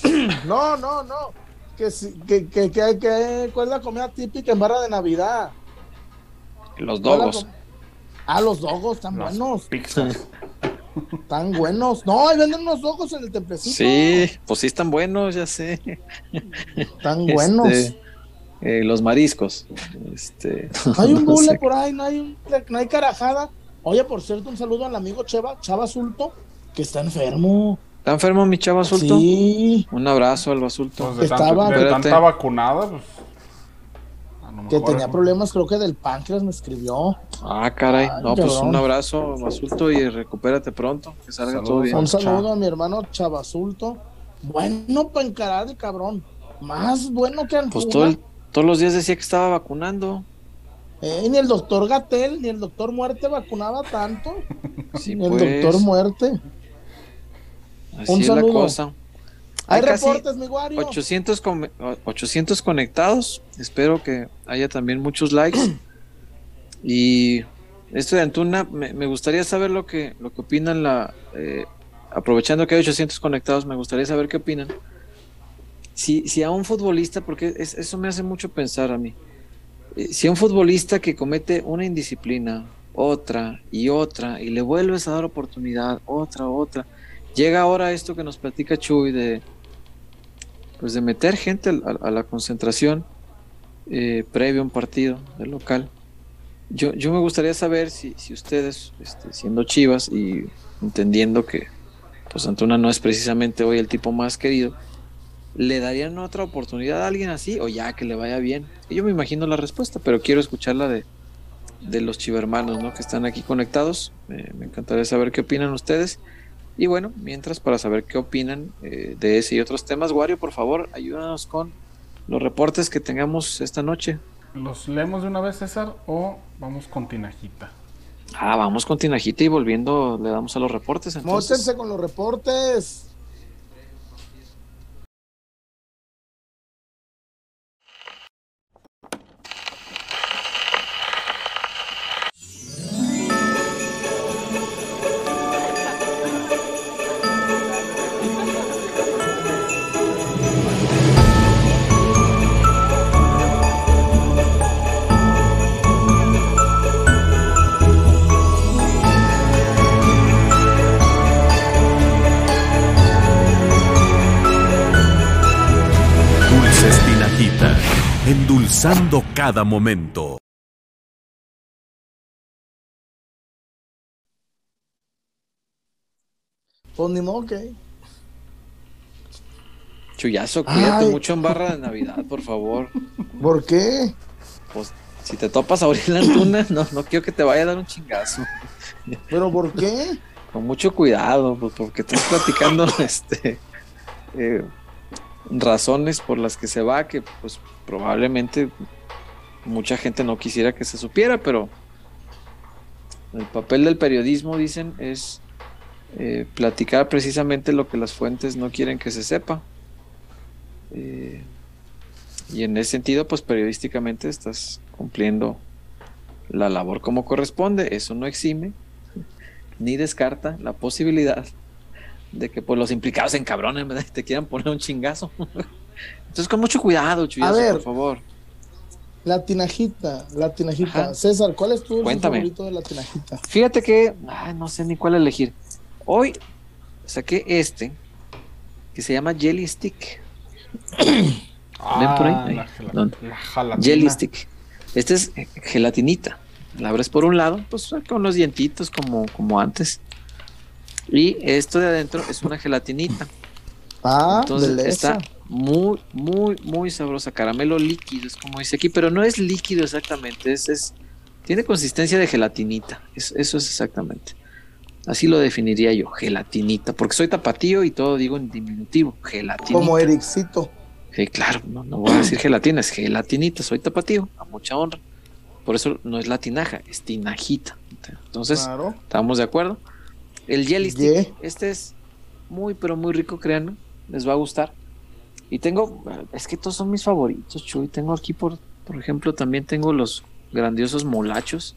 no, no, no. Que, que, que, que, ¿Cuál es la comida típica en barra de Navidad? Los dogos. Ah, los dogos están buenos. Están buenos. No, ahí venden unos dogos en el templecito. Sí, pues sí están buenos, ya sé. Están buenos. Este, eh, los mariscos. Este, hay un bule por ahí, no hay, no hay carajada. Oye, por cierto, un saludo al amigo Cheva, Chava Sulto, que está enfermo. ¿Está enfermo mi Chava Sulto? Sí. Un abrazo al basulto. Pues estaba, tanta vacunada, pues que tenía problemas, creo que del páncreas me escribió. Ah, caray. no, pues un abrazo, Basulto, y recupérate pronto. Que salga todo bien. Un saludo a mi hermano Chavasulto. Bueno para encarar el cabrón. Más bueno que antes. Pues todos los días decía que estaba vacunando. Eh, ni el doctor Gatel, ni el doctor Muerte vacunaba tanto. Sí, ni el pues. doctor Muerte. Así un saludo. la cosa. Hay, reportes, mi Wario. 800, 800 conectados. Espero que haya también muchos likes. y esto de Antuna, me, gustaría saber lo que, lo que opinan la... Eh, aprovechando que hay 800 conectados, me gustaría saber qué opinan. Si, si a un futbolista, porque eso me hace mucho pensar a mí, eh, si a un futbolista que comete una indisciplina, otra y otra, y le vuelves a dar oportunidad, otra, otra, llega ahora esto que nos platica Chuy de, pues de meter gente a, la concentración eh, previo a un partido del local. Yo, yo me gustaría saber si, si ustedes, este, siendo chivas y entendiendo que pues Antuna no es precisamente hoy el tipo más querido, ¿le darían otra oportunidad a alguien así o ya que le vaya bien? yo me imagino la respuesta, pero quiero escucharla de, de los chivermanos ¿no? que están aquí conectados. me encantaría saber qué opinan ustedes. Y bueno, mientras para saber qué opinan eh, de ese y otros temas, Wario, por favor, ayúdanos con los reportes que tengamos esta noche. ¿Los leemos de una vez, César, o vamos con Tinajita? Ah, vamos con Tinajita y volviendo le damos a los reportes. Entonces. con los reportes. Cada momento. Pues ni modo Chuyazo, cuídate mucho en barra de Navidad, por favor. ¿Por qué? Pues si te topas a abrir la antuna, no, no quiero que te vaya a dar un chingazo. ¿Pero por qué? Con mucho cuidado, pues porque estás platicando este eh, razones por las que se va, que pues probablemente mucha gente no quisiera que se supiera, pero el papel del periodismo, dicen, es eh, platicar precisamente lo que las fuentes no quieren que se sepa. Eh, y en ese sentido, pues periodísticamente estás cumpliendo la labor como corresponde. Eso no exime ni descarta la posibilidad de que pues, los implicados en cabrones te quieran poner un chingazo. Entonces, con mucho cuidado, Chuyazo, por favor. La tinajita, la tinajita. César, ¿cuál es tu favorito de la tinajita? Fíjate que, no sé ni cuál elegir. Hoy saqué este, que se llama Jelly Stick. ¿Ven por ahí? Ah, Jelly Stick. Este es gelatinita. La abres por un lado, pues con los dientitos como, como antes. Y esto de adentro es una gelatinita. Ah, entonces está muy, muy, muy sabrosa. Caramelo líquido, es como dice aquí, pero no es líquido exactamente, es, es tiene consistencia de gelatinita. eso es exactamente. Así lo definiría yo, gelatinita, porque soy tapatío y todo digo en diminutivo, gelatinita. Como Ericito. Sí, claro, no, no voy a decir gelatina, es gelatinita, soy tapatío, a mucha honra. Por eso no es latinaja, es tinajita. Entonces, ¿estamos de acuerdo? El jelly stick, este es muy, pero muy rico, créanme, les va a gustar. Y tengo, es que todos son mis favoritos, Chuy. Tengo aquí, por, por ejemplo, también tengo los grandiosos molachos,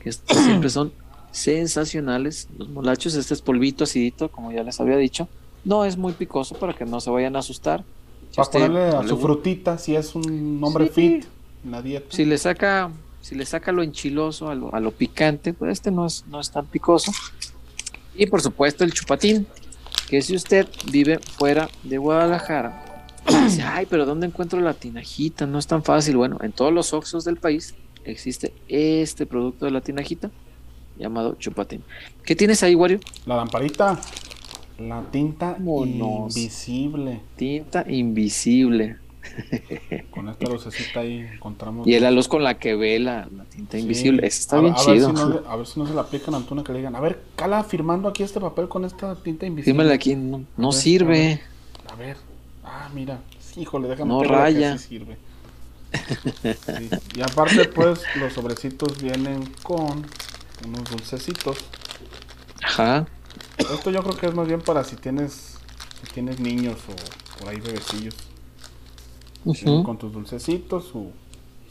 que siempre son sensacionales. Los molachos, este es polvito acidito, como ya les había dicho. No es muy picoso para que no se vayan a asustar. Si Para ponerle a su frutita, si es un hombre fit en la dieta. Si le saca, si le saca lo enchiloso, a lo, a lo picante, pues este no es, no es tan picoso. Y por supuesto el chupatín, que si usted vive fuera de Guadalajara, dice, ay, pero ¿dónde encuentro la tinajita? No es tan fácil. Bueno, en todos los oxos del país existe este producto de la tinajita llamado chupatín. ¿Qué tienes ahí, Wario? La lamparita. La tinta invisible. Tinta invisible. Con esta lucecita ahí encontramos. Y el luz con la que ve la, tinta invisible. está bien chido. a ver si no se la aplican a Antuna que le digan, a ver, cala firmando aquí este papel con esta tinta invisible. Dímela aquí, no, sirve. A ver, ah, mira, híjole, déjame No raya. sirve. Y aparte, pues, los sobrecitos vienen con unos dulcecitos. Ajá. Esto yo creo que es más bien para si tienes, si tienes niños o por ahí bebecillos. con tus dulcecitos, su,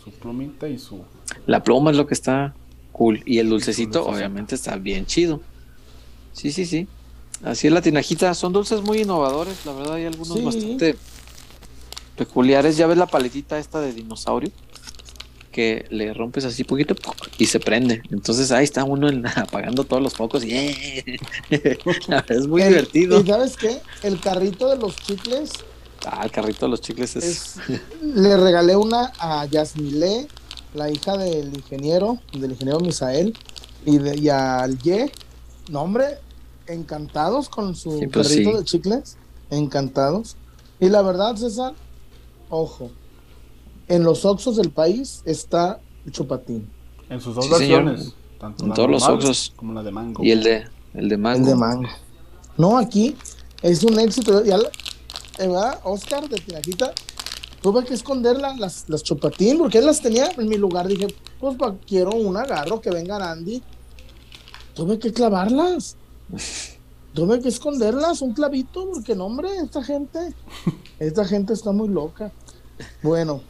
su plumita y su... La pluma es lo que está cool. Y el dulcecito, obviamente está bien chido. Sí, sí, sí. Así es la tinajita. Son dulces muy innovadores. La verdad hay algunos bastante peculiares. Ya ves la paletita esta de dinosaurio que le rompes así poquito y se prende. Entonces ahí está uno apagando todos los focos y es muy divertido. ¿Y sabes qué? El carrito de los chicles. Ah, el carrito de los chicles es. le regalé una a Yasmile, la hija del ingeniero, del ingeniero Misael, y, de, y al Ye. No, hombre, encantados con su pues carrito de chicles. Encantados. Y la verdad, César, ojo, en los Oxos del país está el chupatín. En sus dos versiones. Tanto en todos los Oxos. Como la de mango. Y el de, el de mango. El de mango. No, aquí es un éxito. Ya, ¿verdad? Oscar de Tinajita, tuve que esconder las, las chupatín porque él las tenía en mi lugar. Dije, pues quiero un agarro que venga Andy. Tuve que clavarlas. Tuve que esconderlas, un clavito, porque no, hombre, esta gente, esta gente está muy loca. Bueno,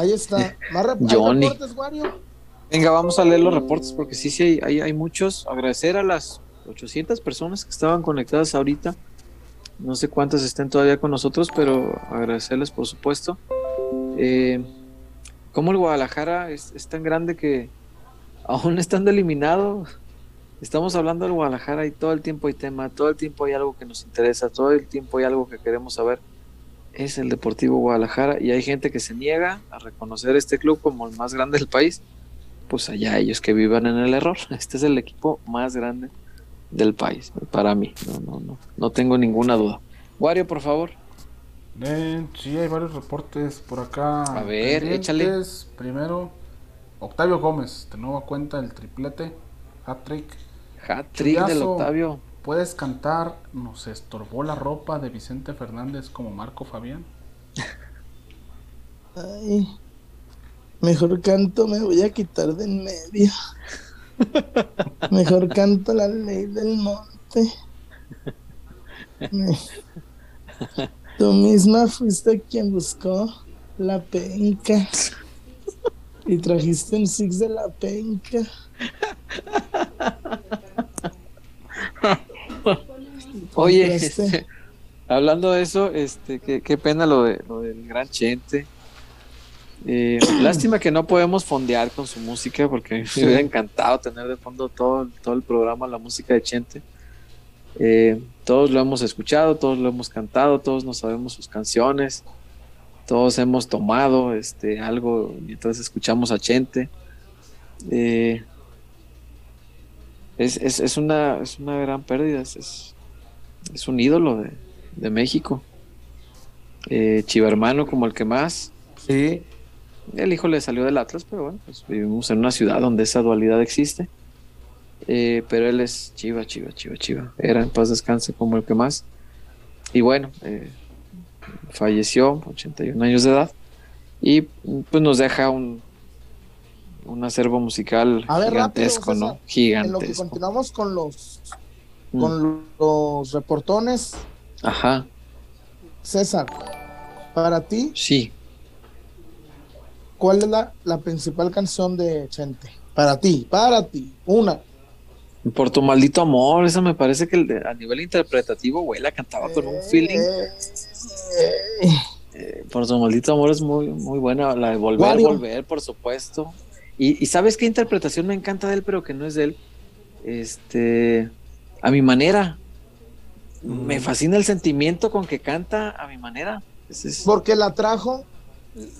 Ahí está. ¿Más reportes, Wario? Venga, vamos a leer los reportes porque sí, sí, hay, hay, muchos. Agradecer a las 800 personas que estaban conectadas ahorita. No sé cuántas estén todavía con nosotros, pero agradecerles por supuesto. Eh, como el Guadalajara es, tan grande que aún estando eliminado, estamos hablando del Guadalajara y todo el tiempo hay tema, todo el tiempo hay algo que nos interesa, todo el tiempo hay algo que queremos saber es el Deportivo Guadalajara y hay gente que se niega a reconocer este club como el más grande del país, pues allá ellos que vivan en el error. Este es el equipo más grande del país, para mí, no, no, no, no tengo ninguna duda. Wario, por favor. sí, hay varios reportes por acá. A ver, échale. Primero, Octavio Gómez, de nueva cuenta el triplete, hat-trick. Hat-trick del Octavio. ¿Puedes cantar Nos estorbó la ropa de Vicente Fernández como Marco Fabián? Ay, mejor canto me voy a quitar de en medio. Mejor canto la ley del monte. Tú misma fuiste quien buscó la penca y trajiste un six de la penca. Oye, este, hablando de eso, este, qué, pena lo, de, lo del gran Chente. Eh, lástima que no podemos fondear con su música porque me hubiera encantado tener de fondo todo, todo el programa, la música de Chente. Eh, todos lo hemos escuchado, todos lo hemos cantado, todos nos sabemos sus canciones, todos hemos tomado este, algo mientras escuchamos a Chente. Eh, es, es, es, una, es una gran pérdida, es, es un ídolo de, México. Eh, Chivermano como el que más. Sí. El hijo le salió del Atlas, pero bueno, pues vivimos en una ciudad donde esa dualidad existe. Eh, pero él es Chiva, Chiva, Chiva, Chiva. Era en paz descanse como el que más. Y bueno, eh, falleció, 81 años de edad. Y pues nos deja un, un acervo musical gigantesco, ¿no? Gigantesco. En lo que continuamos con los con los reportones. Ajá. César, para ti. Sí. ¿Cuál es la, principal canción de Chente? Para ti, para ti. Una. Por tu maldito amor, esa me parece que a nivel interpretativo, güey, la cantaba con un feeling. Eh, por tu maldito amor es muy, muy buena. La de volver, volver, por supuesto. Y, sabes qué interpretación me encanta de él, pero que no es de él. Este, a mi manera. Me mm. fascina el sentimiento con que canta a mi manera. Porque la trajo,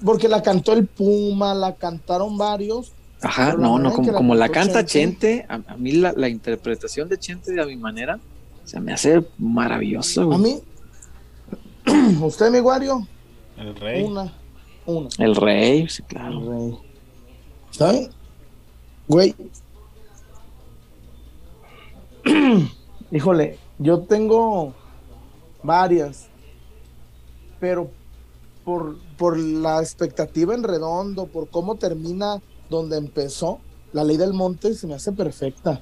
porque la cantó el Puma, la cantaron varios Ajá, no, no, como, la, canta Chente, a, mí la, interpretación de Chente de a mi manera se me hace maravilloso. A mí, usted, mi Guario. El rey. Una, una. El rey, sí, claro. El rey. ¿Saben? Güey. Híjole, yo tengo varias, pero por, por la expectativa en redondo, por cómo termina donde empezó, la ley del monte se me hace perfecta.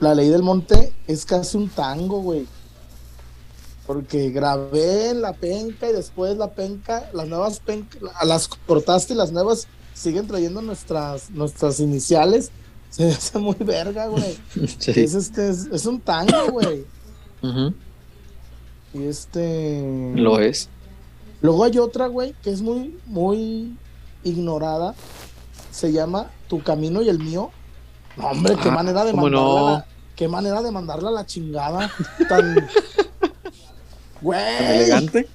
La ley del monte es casi un tango, güey. Porque grabé la penca y después la penca, las nuevas pencas, las cortaste y las nuevas siguen trayendo nuestras, nuestras iniciales. Se hace muy verga, güey. Es, este, es, un tango, güey. Y este. Lo es. Luego hay otra, güey, que es muy, muy ignorada, se llama Tu camino y el mío. hombre, qué ah, manera de mandarla. qué manera de mandarla a la chingada. Tan. güey. elegante.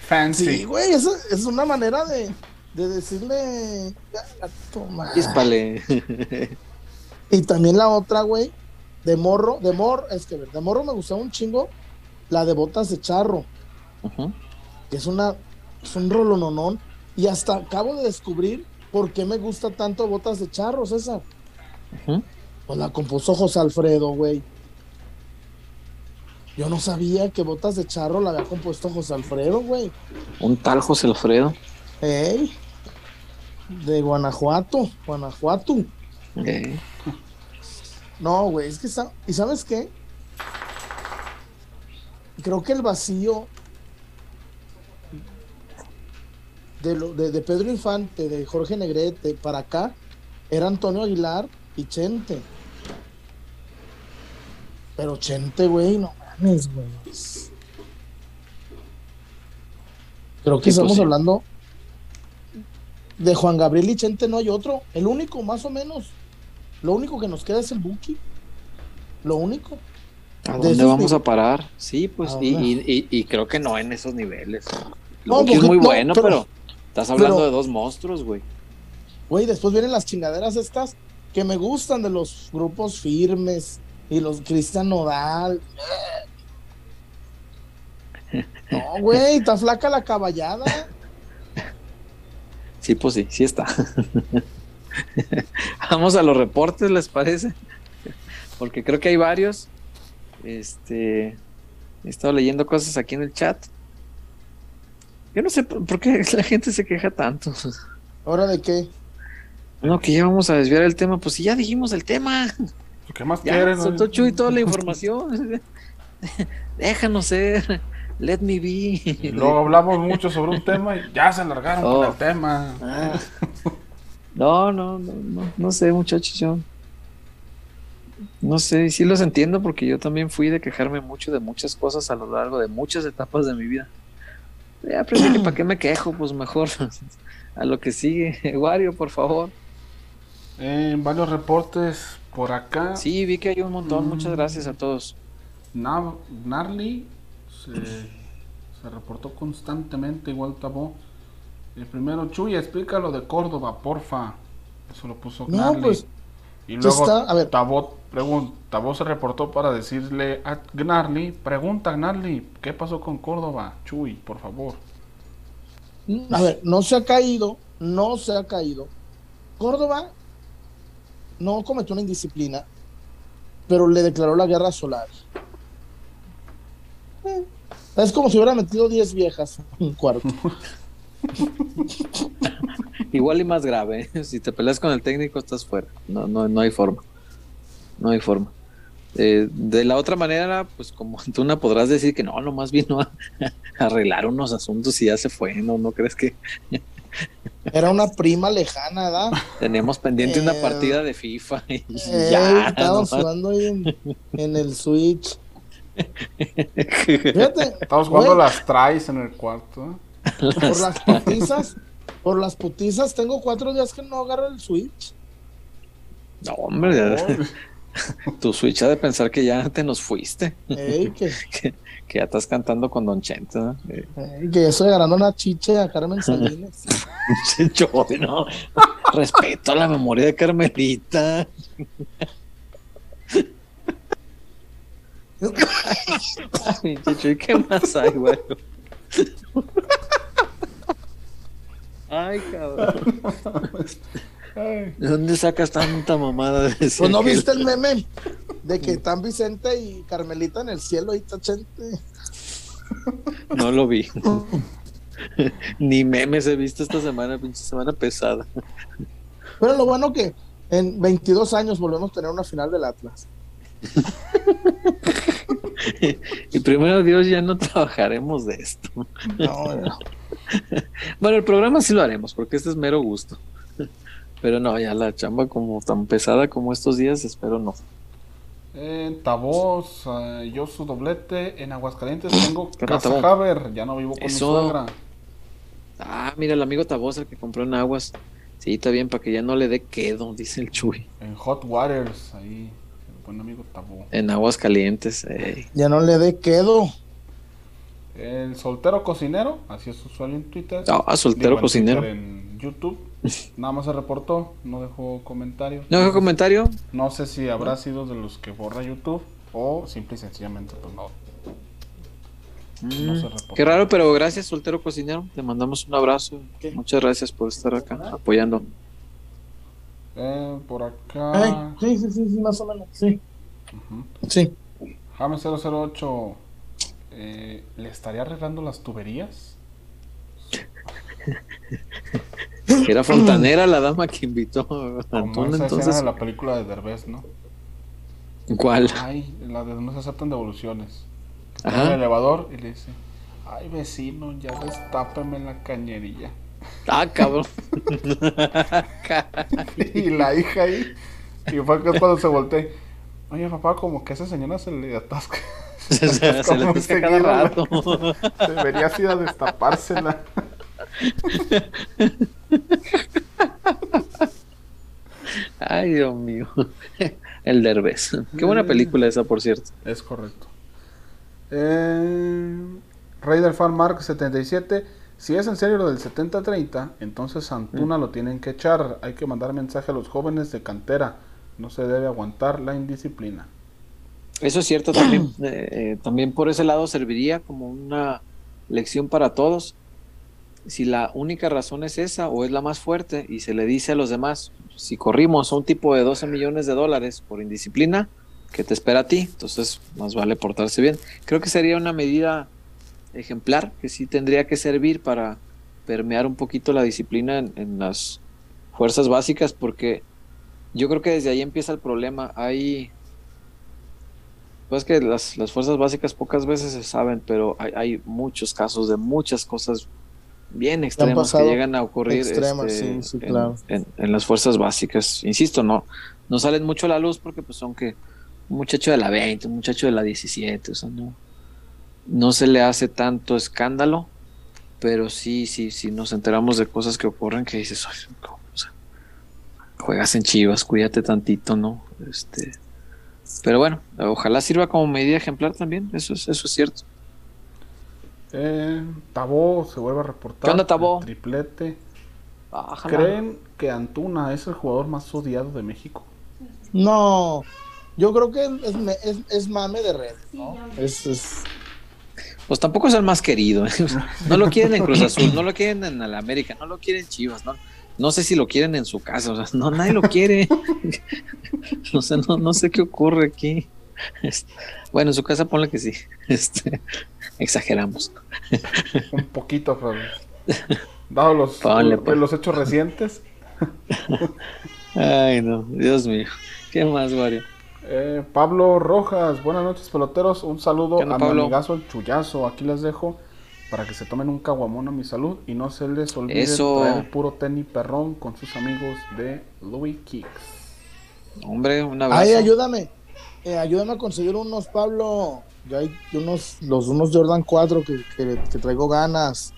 Fancy. Sí, güey, eso es una manera de, de decirle. Toma. y también la otra, güey, de morro, de morro, es que de morro me gustaba un chingo la de botas de charro. Que es una, es un rolononón. Y hasta acabo de descubrir ¿Por qué me gusta tanto Botas de Charro, César? Pues la compuso José Alfredo, güey. Yo no sabía que Botas de Charro la había compuesto José Alfredo, güey. Un tal José Alfredo. Ey. De Guanajuato, Guanajuato. No, güey, es que está. ¿Y sabes qué? Creo que el vacío de, de, Pedro Infante, de Jorge Negrete, para acá, era Antonio Aguilar y Chente. Pero Chente, güey, no mames, güey. Creo que estamos hablando de Juan Gabriel y Chente, no hay otro. El único, más o menos. Lo único que nos queda es el Buki. Lo único. ¿A dónde vamos a parar? Sí, pues, y, y, creo que no en esos niveles. no, es muy bueno, pero Estás hablando de dos monstruos, güey. Güey, después vienen las chingaderas estas que me gustan de los grupos firmes y los Cristian Nodal. No, güey, está flaca la caballada. Sí, pues sí, sí está. Vamos a los reportes, ¿les parece? Porque creo que hay varios. Este, he estado leyendo cosas aquí en el chat. Yo no sé por qué la gente se queja tanto. ¿Hora de qué? No, que ya vamos a desviar el tema. Pues si ya dijimos el tema. ¿Qué más quieres? Soltó Chuy toda la información. Déjanos ser. Let me be. luego hablamos mucho sobre un tema y ya se alargaron con el oh. tema. Ah. No, no, no, no, no sé, muchachos. Yo no sé, sí los entiendo porque yo también fui de quejarme mucho de muchas cosas a lo largo de muchas etapas de mi vida. Ya aprendí que para qué me quejo, pues mejor a lo que sigue. Wario, por favor. En varios reportes por acá. Sí, vi que hay un montón. Muchas gracias a todos. Narly se, reportó constantemente, igual Tabó. El primero, Chuy, explica lo de Córdoba, porfa. Eso lo puso no, Pues, y luego está, a ver. Tabó, pregunta, se reportó para decirle a Gnarly, pregunta Gnarly, ¿qué pasó con Córdoba? Chuy, por favor. A ver, no se ha caído, no se ha caído. Córdoba no cometió una indisciplina, pero le declaró la guerra solar. Eh, es como si hubiera metido 10 viejas en un cuarto. Igual y más grave. ¿eh? Si te peleas con el técnico, estás fuera. No, no, no hay forma. No hay forma. Eh, de la otra manera, pues como tú no podrás decir que no, nomás vino a, arreglar unos asuntos y ya se fue, ¿no? ¿No crees que Era una prima lejana, ¿verdad? Teníamos pendiente una eh, partida de FIFA. Y eh, ya, estábamos jugando ahí en, el Switch. Fíjate, Estamos jugando las tries en el cuarto. Por las putizas, por las putizas, tengo cuatro días que no agarro el Switch. No, hombre, tu Switch ha de pensar que ya te nos fuiste. que... ya estás cantando con Don Chente, que ya estoy agarrando una chiche a Carmen Salinas. Yo, no. Respeto a la memoria de Carmelita. Ay, ¿y qué más hay, güey? Ay, cabrón. ¿De dónde sacas tanta mamada de ese Pues no viste el meme de que están Vicente y Carmelita en el cielo y tachente. No lo vi. Ni memes he visto esta semana, pinche semana pesada. Pero lo bueno que en 22 años volvemos a tener una final del Atlas. y primero Dios ya no trabajaremos de esto. No, bueno, el programa sí lo haremos porque este es mero gusto. Pero no, ya la chamba como tan pesada como estos días, espero no. En Tavoz, eh, yo su doblete. En Aguascalientes tengo Casa Haber, ya no vivo con mi suegra. Ah, mira, el amigo Tavoz, el que compró en Aguas. Sí, está bien, para que ya no le dé quedo, dice el Chuy. En Hot Waters, ahí, el buen amigo Tavoz. En Aguas Calientes, Ya no le dé quedo. El soltero cocinero, así es usuario en Twitter. Ah, soltero cocinero. En YouTube, nada más se reportó, no dejó comentario. ¿No dejó comentario? No sé si habrá sido de los que borra YouTube o simple y sencillamente, pues no. no se reportó. Qué raro, pero gracias, soltero cocinero. Te mandamos un abrazo. Muchas gracias por estar acá apoyando. Eh, por acá. sí, sí, sí, más o menos, sí. Sí. Jame 008 eh, ¿le estaría arreglando las tuberías? Era fontanera la dama que invitó a Antón, entonces. de la película de Derbez, ¿no? ¿Cuál? Ay, la de no se aceptan devoluciones. Está en el elevador y le dice, ay vecino, ya destápeme la cañería. Ah, cabrón. y la hija ahí, y fue cuando se volteó. Oye, papá, como que a esa señora se le atasca. se, se, le atasca cada rato. Debería así a destapársela. Ay, Dios mío. El Derbez. Qué buena película esa, por cierto. Es correcto. Eh, Raider Fan Mark 77. Si es en serio lo del 70-30, entonces Antuna mm. lo tienen que echar. Hay que mandar mensaje a los jóvenes de cantera no se debe aguantar la indisciplina. Eso es cierto también. Eh, eh, también por ese lado serviría como una lección para todos. Si la única razón es esa o es la más fuerte y se le dice a los demás, si corrimos a un tipo de 12 millones de dólares por indisciplina, ¿qué te espera a ti? Entonces, más vale portarse bien. Creo que sería una medida ejemplar que sí tendría que servir para permear un poquito la disciplina en las fuerzas básicas porque yo creo que desde ahí empieza el problema. Hay. Pues que las, fuerzas básicas pocas veces se saben, pero hay, muchos casos de muchas cosas bien extremas que llegan a ocurrir este, en, las fuerzas básicas. Insisto, no, no salen mucho a la luz porque pues son que un muchacho de la 20, un muchacho de la 17, o sea, no, no se le hace tanto escándalo, pero sí, sí, sí nos enteramos de cosas que ocurren que dices, juegas en Chivas, cuídate tantito, ¿no? Este, pero bueno, ojalá sirva como medida ejemplar también, eso es, eso es cierto. Eh, Tabó se vuelve a reportar. ¿Qué onda, Tabó? Triplete. ¿Creen que Antuna es el jugador más odiado de México? No, yo creo que es, mame de red, ¿no? Es, Pues tampoco es el más querido. ¿eh? No lo quieren en Cruz Azul, no lo quieren en el América, no lo quieren Chivas, ¿no? No sé si lo quieren en su casa, o sea, no, nadie lo quiere. o sea, no, no sé qué ocurre aquí. Este, bueno, en su casa ponle que sí. Este, exageramos. Un poquito, Fabio. Dado los, pues. los hechos recientes. Ay, no, Dios mío. ¿Qué más, Mario? Eh, Pablo Rojas, buenas noches, peloteros. Un saludo a mi amigazo el Chullazo. Aquí les dejo para que se tomen un caguamón a mi salud y no se les olvide Eso. traer puro tenis perrón con sus amigos de Louis Kicks. Hombre, una abrazo. Ay, ayúdame. Eh, ayúdame a conseguir unos, Pablo. Ya hay unos, los unos Jordan 4 que, que, traigo ganas.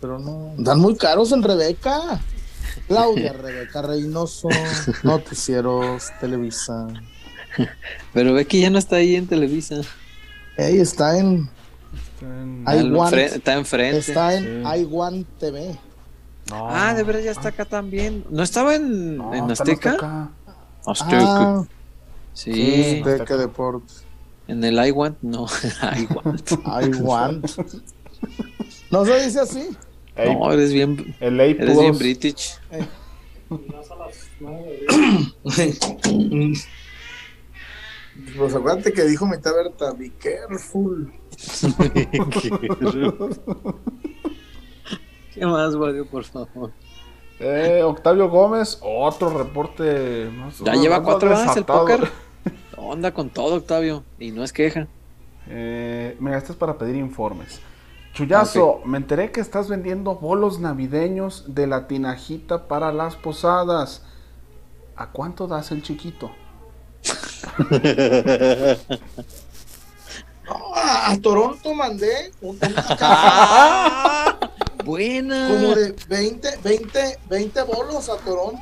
Pero no. Dan muy caros en Rebeca. Claudia Rebeca Reynoso, Noticieros, Televisa. Pero Becky ya no está ahí en Televisa. Ey, está en está enfrente. Está en I TV. Ah, de verdad ya está acá también. ¿No estaba en, en Azteca? Azteca. Ah, sí. Azteca Deportes. En el I Want, no. I Want. I Want. ¿No se dice así? No, eres bien. El eres bien British. Pues acuérdate que dijo Meta Berta, be careful. ¿Qué más, Wario, por favor? Eh, Octavio Gómez, otro reporte. ya lleva cuatro horas el póker. Onda con todo, Octavio. Y no es queja. Eh, mira, esto es para pedir informes. Chuyazo, me enteré que estás vendiendo bolos navideños de la tinajita para las posadas. ¿A cuánto das el chiquito? a, Toronto mandé un, buena. Como de 20, 20, 20 bolos a Toronto.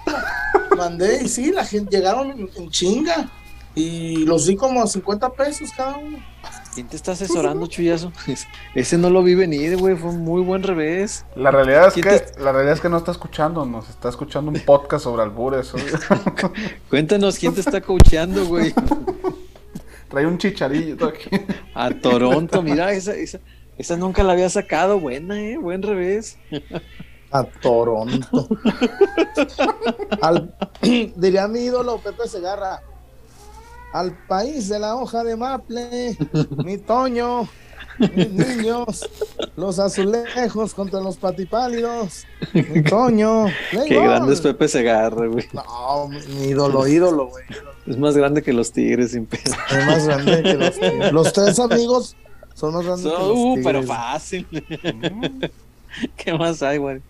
Mandé y sí, la gente llegaron en, chinga. Y los di como a 50 pesos cada uno. ¿Quién te está asesorando, Chuyazo? Ese no lo vi venir, güey. Fue un muy buen revés. La realidad es que la realidad es que no está escuchando, nos está escuchando un podcast sobre albures. Cuéntanos quién te está coacheando, güey. Trae un chicharillo aquí. A Toronto, mira, esa, esa, esa nunca la había sacado. Buena, eh, buen revés. A Toronto. diría mi ídolo Pepe Segarra. Al país de la hoja de maple, mi Toño, mis niños, los azulejos contra los patipálidos, mi Toño. Qué grande es Pepe Segarra, güey. No, mi ídolo, ídolo, güey. Es más grande que los tigres, sin peso. Es más grande que los tigres. Los tres amigos son más grandes que los uh, tigres. pero fácil. ¿Qué más hay, güey?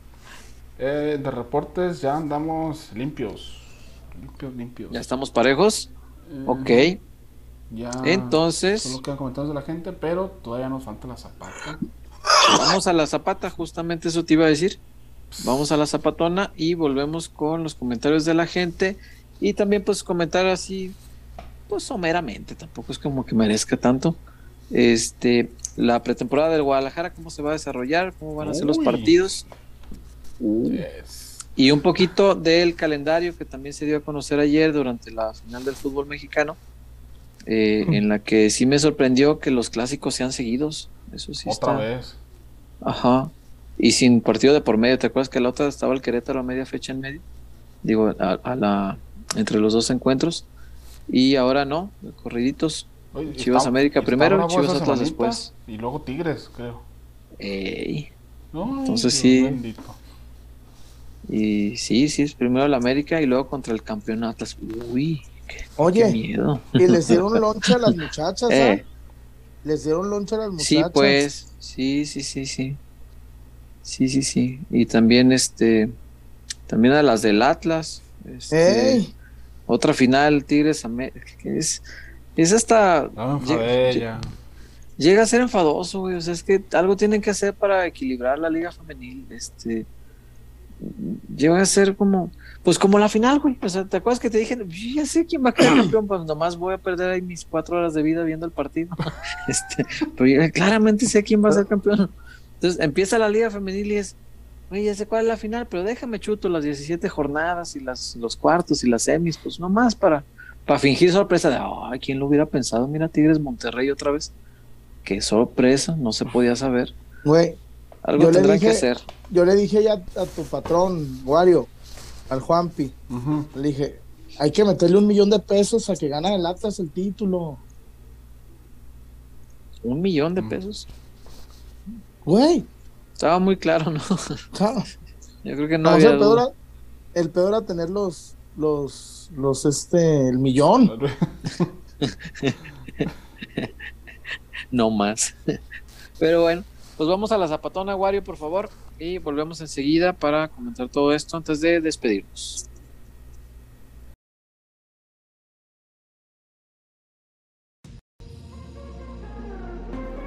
Eh, de reportes ya andamos limpios. Limpios, limpios. ¿Ya estamos parejos? Ok. Ya. Entonces. Solo quedan comentarios de la gente, pero todavía nos falta la zapata. Vamos a la zapata, justamente eso te iba a decir. Vamos a la zapatona y volvemos con los comentarios de la gente. Y también pues comentar así, pues someramente, tampoco es como que merezca tanto. Este, la pretemporada del Guadalajara, cómo se va a desarrollar, cómo van a ser los partidos. Y un poquito del calendario que también se dio a conocer ayer durante la final del fútbol mexicano, eh, en la que sí me sorprendió que los clásicos sean seguidos. Eso sí Otra vez. Ajá. Y sin partido de por medio. ¿Te acuerdas que la otra estaba el Querétaro a media fecha en medio? Digo, a la entre los dos encuentros. Y ahora no, corriditos. Chivas América primero, Chivas Atlas después. Y luego Tigres, creo. Entonces sí. Y sí, sí, es primero la América y luego contra el campeón Atlas. Uy, Oye, miedo. Y les dieron lonche a las muchachas, eh. Les dieron lonche a las muchachas. Sí, pues, sí, sí, sí, sí. Sí, sí, sí. Y también este, también a las del Atlas. Este, otra final, Tigres América. Es, es hasta. llega, a ser enfadoso, güey. O sea, es que algo tienen que hacer para equilibrar la liga femenil. Este. Llega a ser como. Pues como la final, güey. O sea, ¿te acuerdas que te dije? ya sé quién va a quedar campeón, pues nomás voy a perder ahí mis cuatro horas de vida viendo el partido. este, pero claramente sé quién va a ser campeón. Entonces empieza la liga femenil y es oye, ya sé cuál es la final, pero déjame chuto las 17 jornadas y las, los cuartos y las semis, pues nomás para, para fingir sorpresa de, ay, ¿quién lo hubiera pensado? Mira, Tigres Monterrey otra vez. Qué sorpresa, no se podía saber. Güey, algo tendrá que hacer. Yo le dije ya a tu patrón, Wario, al Juanpi, le dije, hay que meterle un millón de pesos a que gane el Atlas el título. ¿Un millón de pesos? Güey, estaba muy claro, ¿no? Yo creo que no, había el, peor era, el peor era tener los, los, los, este, el millón. no más. Pero bueno, Pues vamos a la zapatona, Wario, por favor, y volvemos enseguida para comentar todo esto antes de despedirnos.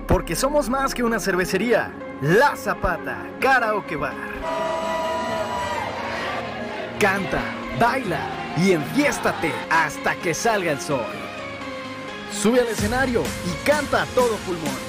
Porque somos más que una cervecería. La Zapata, Karaoke Bar. Canta, baila y enfiéstate hasta que salga el sol. Sube al escenario y canta a todo pulmón.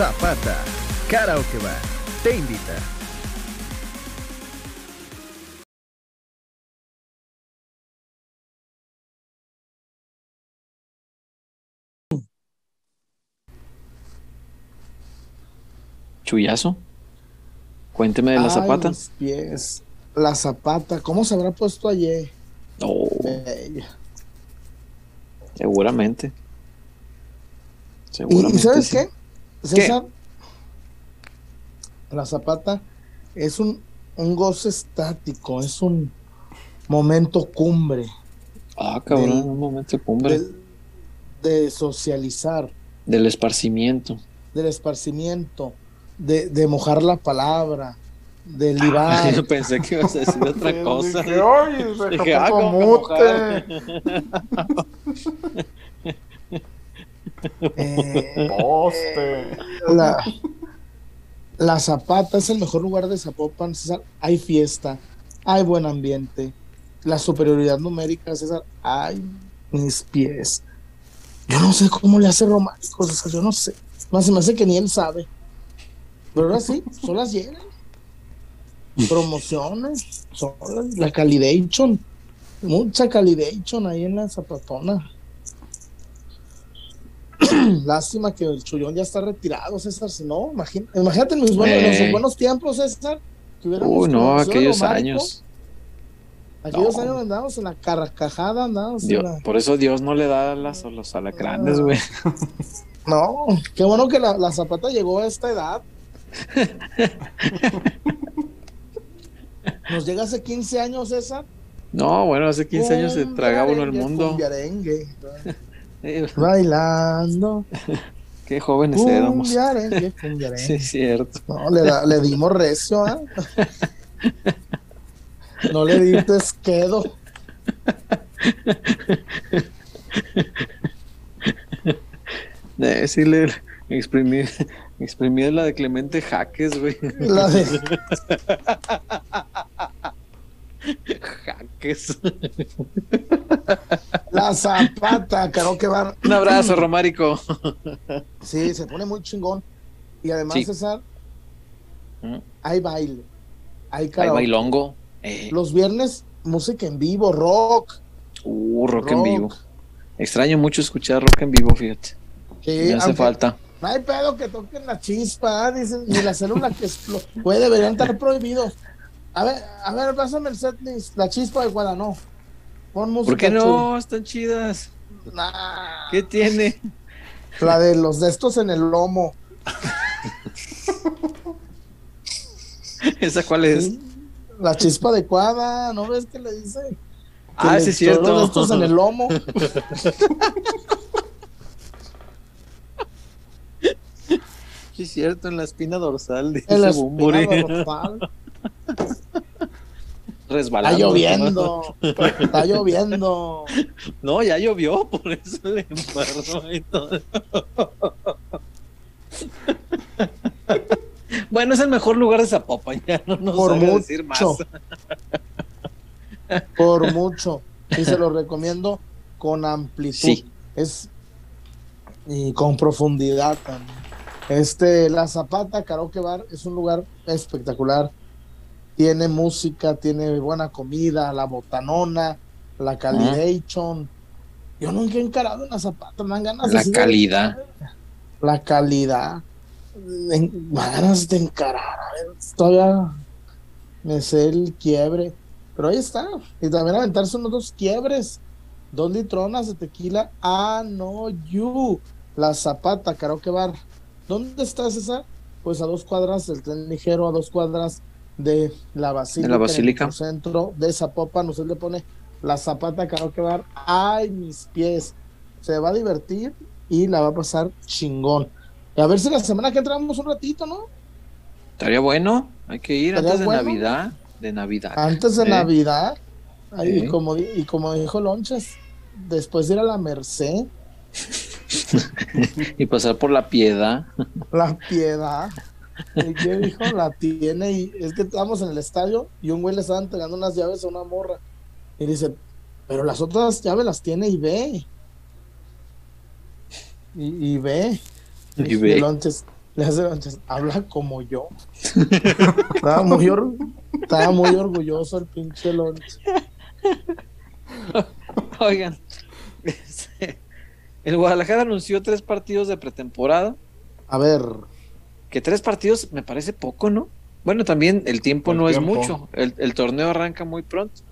Zapata, Karaoke Bar, te invita. Chuyazo. Cuénteme de la zapata. pies. La zapata, ¿cómo se habrá puesto ayer? Oh. Seguramente. Seguramente. ¿Y, sabes qué? César, la zapata es un, un goce estático, es un momento cumbre. Ah, cabrón, un momento cumbre. de socializar. Del esparcimiento. Del esparcimiento de, de mojar la palabra, de ah, libar. yo pensé que ibas a decir otra cosa. Dije, Oye, dije, ah, mute. eh, Poste. La, la Zapata es el mejor lugar de Zapopan, César. Hay fiesta, hay buen ambiente. La superioridad numérica, César. Ay, mis pies. Yo no sé cómo le hace romántico, César. Yo no sé. Más se me hace que ni él sabe. Pero ahora sí, son las llenas. Promociones, son la calidation. Mucha calidation ahí en la zapatona. Lástima que el chullón ya está retirado, César. Si no, imagínate, en, mis buenos, en buenos tiempos, César. Uy, no, aquellos años. Aquellos años andábamos en la carcajada, andábamos Por eso Dios no le da las, a los alacranes, ah. güey. No, qué bueno que la, la zapata llegó a esta edad. ¿Nos llega hace 15 años esa? No, bueno, hace 15 años se tragaba uno el mundo. Bailando. Qué jóvenes éramos. Sí, cierto. No, le, le dimos recio, ¿eh? No le dices quedo. Decirle, exprimir, Exprimir la de Clemente Jaques, güey. La de. Jaques. La zapata, caro que va. Un abrazo, Romárico. Sí, se pone muy chingón. Y además, César, ¿Mm? hay baile. Hay Hay bailongo. Eh. Los viernes, música en vivo, rock. Uh, rock, en vivo. Extraño mucho escuchar rock en vivo, fíjate. Sí, Me hace falta. No hay pedo que toquen la chispa, dicen, ni la célula que puede, deberían estar prohibidos. A ver, a ver, pásame el setlist, la chispa de Guadano. Pon música. ¿Por qué no? Están chidas. ¿Qué tiene? La de los de estos en el lomo. ¿Esa cuál es? La chispa adecuada, ¿no ves que le dice? ah, sí, es cierto. Los de estos en el lomo. es cierto, en la espina dorsal. Dice en la espina dorsal. Resbalando. Está lloviendo. Está lloviendo. No, ya llovió, por eso le embarró y todo. Bueno, es el mejor lugar de Zapopan, ya no nos por mucho, decir más. Por mucho. Y se lo recomiendo con amplitud. Sí. Es y con profundidad también. Este, La Zapata Karaoke Bar es un lugar espectacular. Tiene música, tiene buena comida, la botanona, la calidation. Yo nunca he encarado una zapata, me dan ganas La calidad. la calidad. Me dan ganas de encarar. A ver, todavía me sé el quiebre. Pero ahí está. Y también aventarse unos dos quiebres. Dos litronas de tequila. Ah, no, you. La Zapata, Karaoke Bar. ¿Dónde está César? Pues a dos cuadras del tren ligero, a dos cuadras de la Basílica. De la Basílica. En el centro de Zapopan. Usted le pone la Zapata Karaoke Bar. Ay, mis pies. Se va a divertir y la va a pasar chingón. Y a ver si la semana que entramos un ratito, ¿no? Estaría bueno. Hay que ir antes de Navidad. De Navidad. Antes de Navidad. Ahí, como, y como dijo Lonches, después de ir a la Merced. y pasar por la piedad. La piedad. ¿Y qué dijo? La tiene y es que estábamos en el estadio y un güey le estaba entregando unas llaves a una morra. Y dice, pero las otras llaves las tiene y ve. Y, ve. Y, ve. Lonches, le hace Lonches, habla como yo. estaba, muy estaba muy orgulloso el pinche Lonches. Oigan, el Guadalajara anunció tres partidos de pretemporada. A ver. Que tres partidos me parece poco, ¿no? Bueno, también el tiempo no es mucho. El, torneo arranca muy pronto.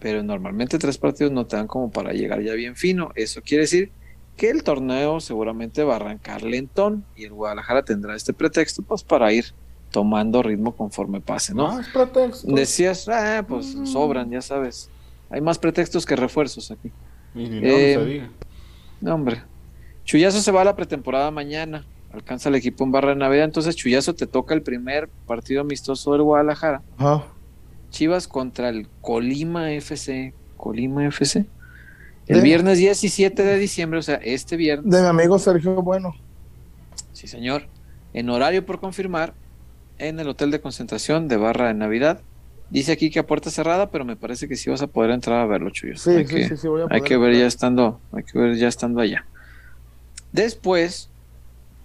Pero normalmente tres partidos no te dan como para llegar ya bien fino. Eso quiere decir que el torneo seguramente va a arrancar lentón y el Guadalajara tendrá este pretexto pues para ir tomando ritmo conforme pase, ¿no? Más pretextos. Decías, ah, pues mm. sobran, ya sabes. Hay más pretextos que refuerzos aquí. Eh, no, hombre. Chuyazo se va a la pretemporada mañana. Alcanza el equipo en barra de Navidad. Entonces, Chuyazo te toca el primer partido amistoso del Guadalajara. Chivas contra el Colima FC. Colima FC. El viernes 17 de diciembre, o sea, este viernes. De mi amigo Sergio Bueno. Sí, señor. En horario por confirmar, en el hotel de concentración de barra de Navidad. Dice aquí que a puerta cerrada, pero me parece que sí vas a poder entrar a verlo, Chuyo. Sí, hay sí, que, sí, voy a Hay que ver ya estando, hay que ver ya estando allá. Después,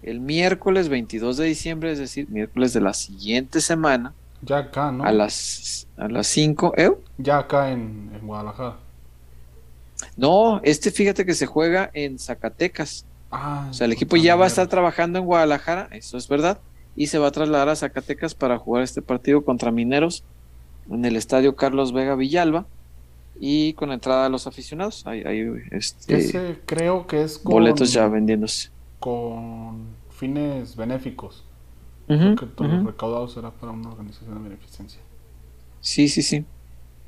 el miércoles 22 de diciembre, es decir, miércoles de la siguiente semana. Ya acá, ¿no? A las, a las 5, ¿eh? Ya acá en, Guadalajara. No, este fíjate que se juega en Zacatecas. Ah, o sea, el equipo ya va a estar trabajando en Guadalajara, eso es verdad, y se va a trasladar a Zacatecas para jugar este partido contra Mineros en el estadio Carlos Vega Villalba y con entrada a los aficionados. Hay, este, creo que es con, boletos ya vendiéndose. Con fines benéficos. que todo lo recaudado será para una organización de beneficencia. Sí, sí, sí.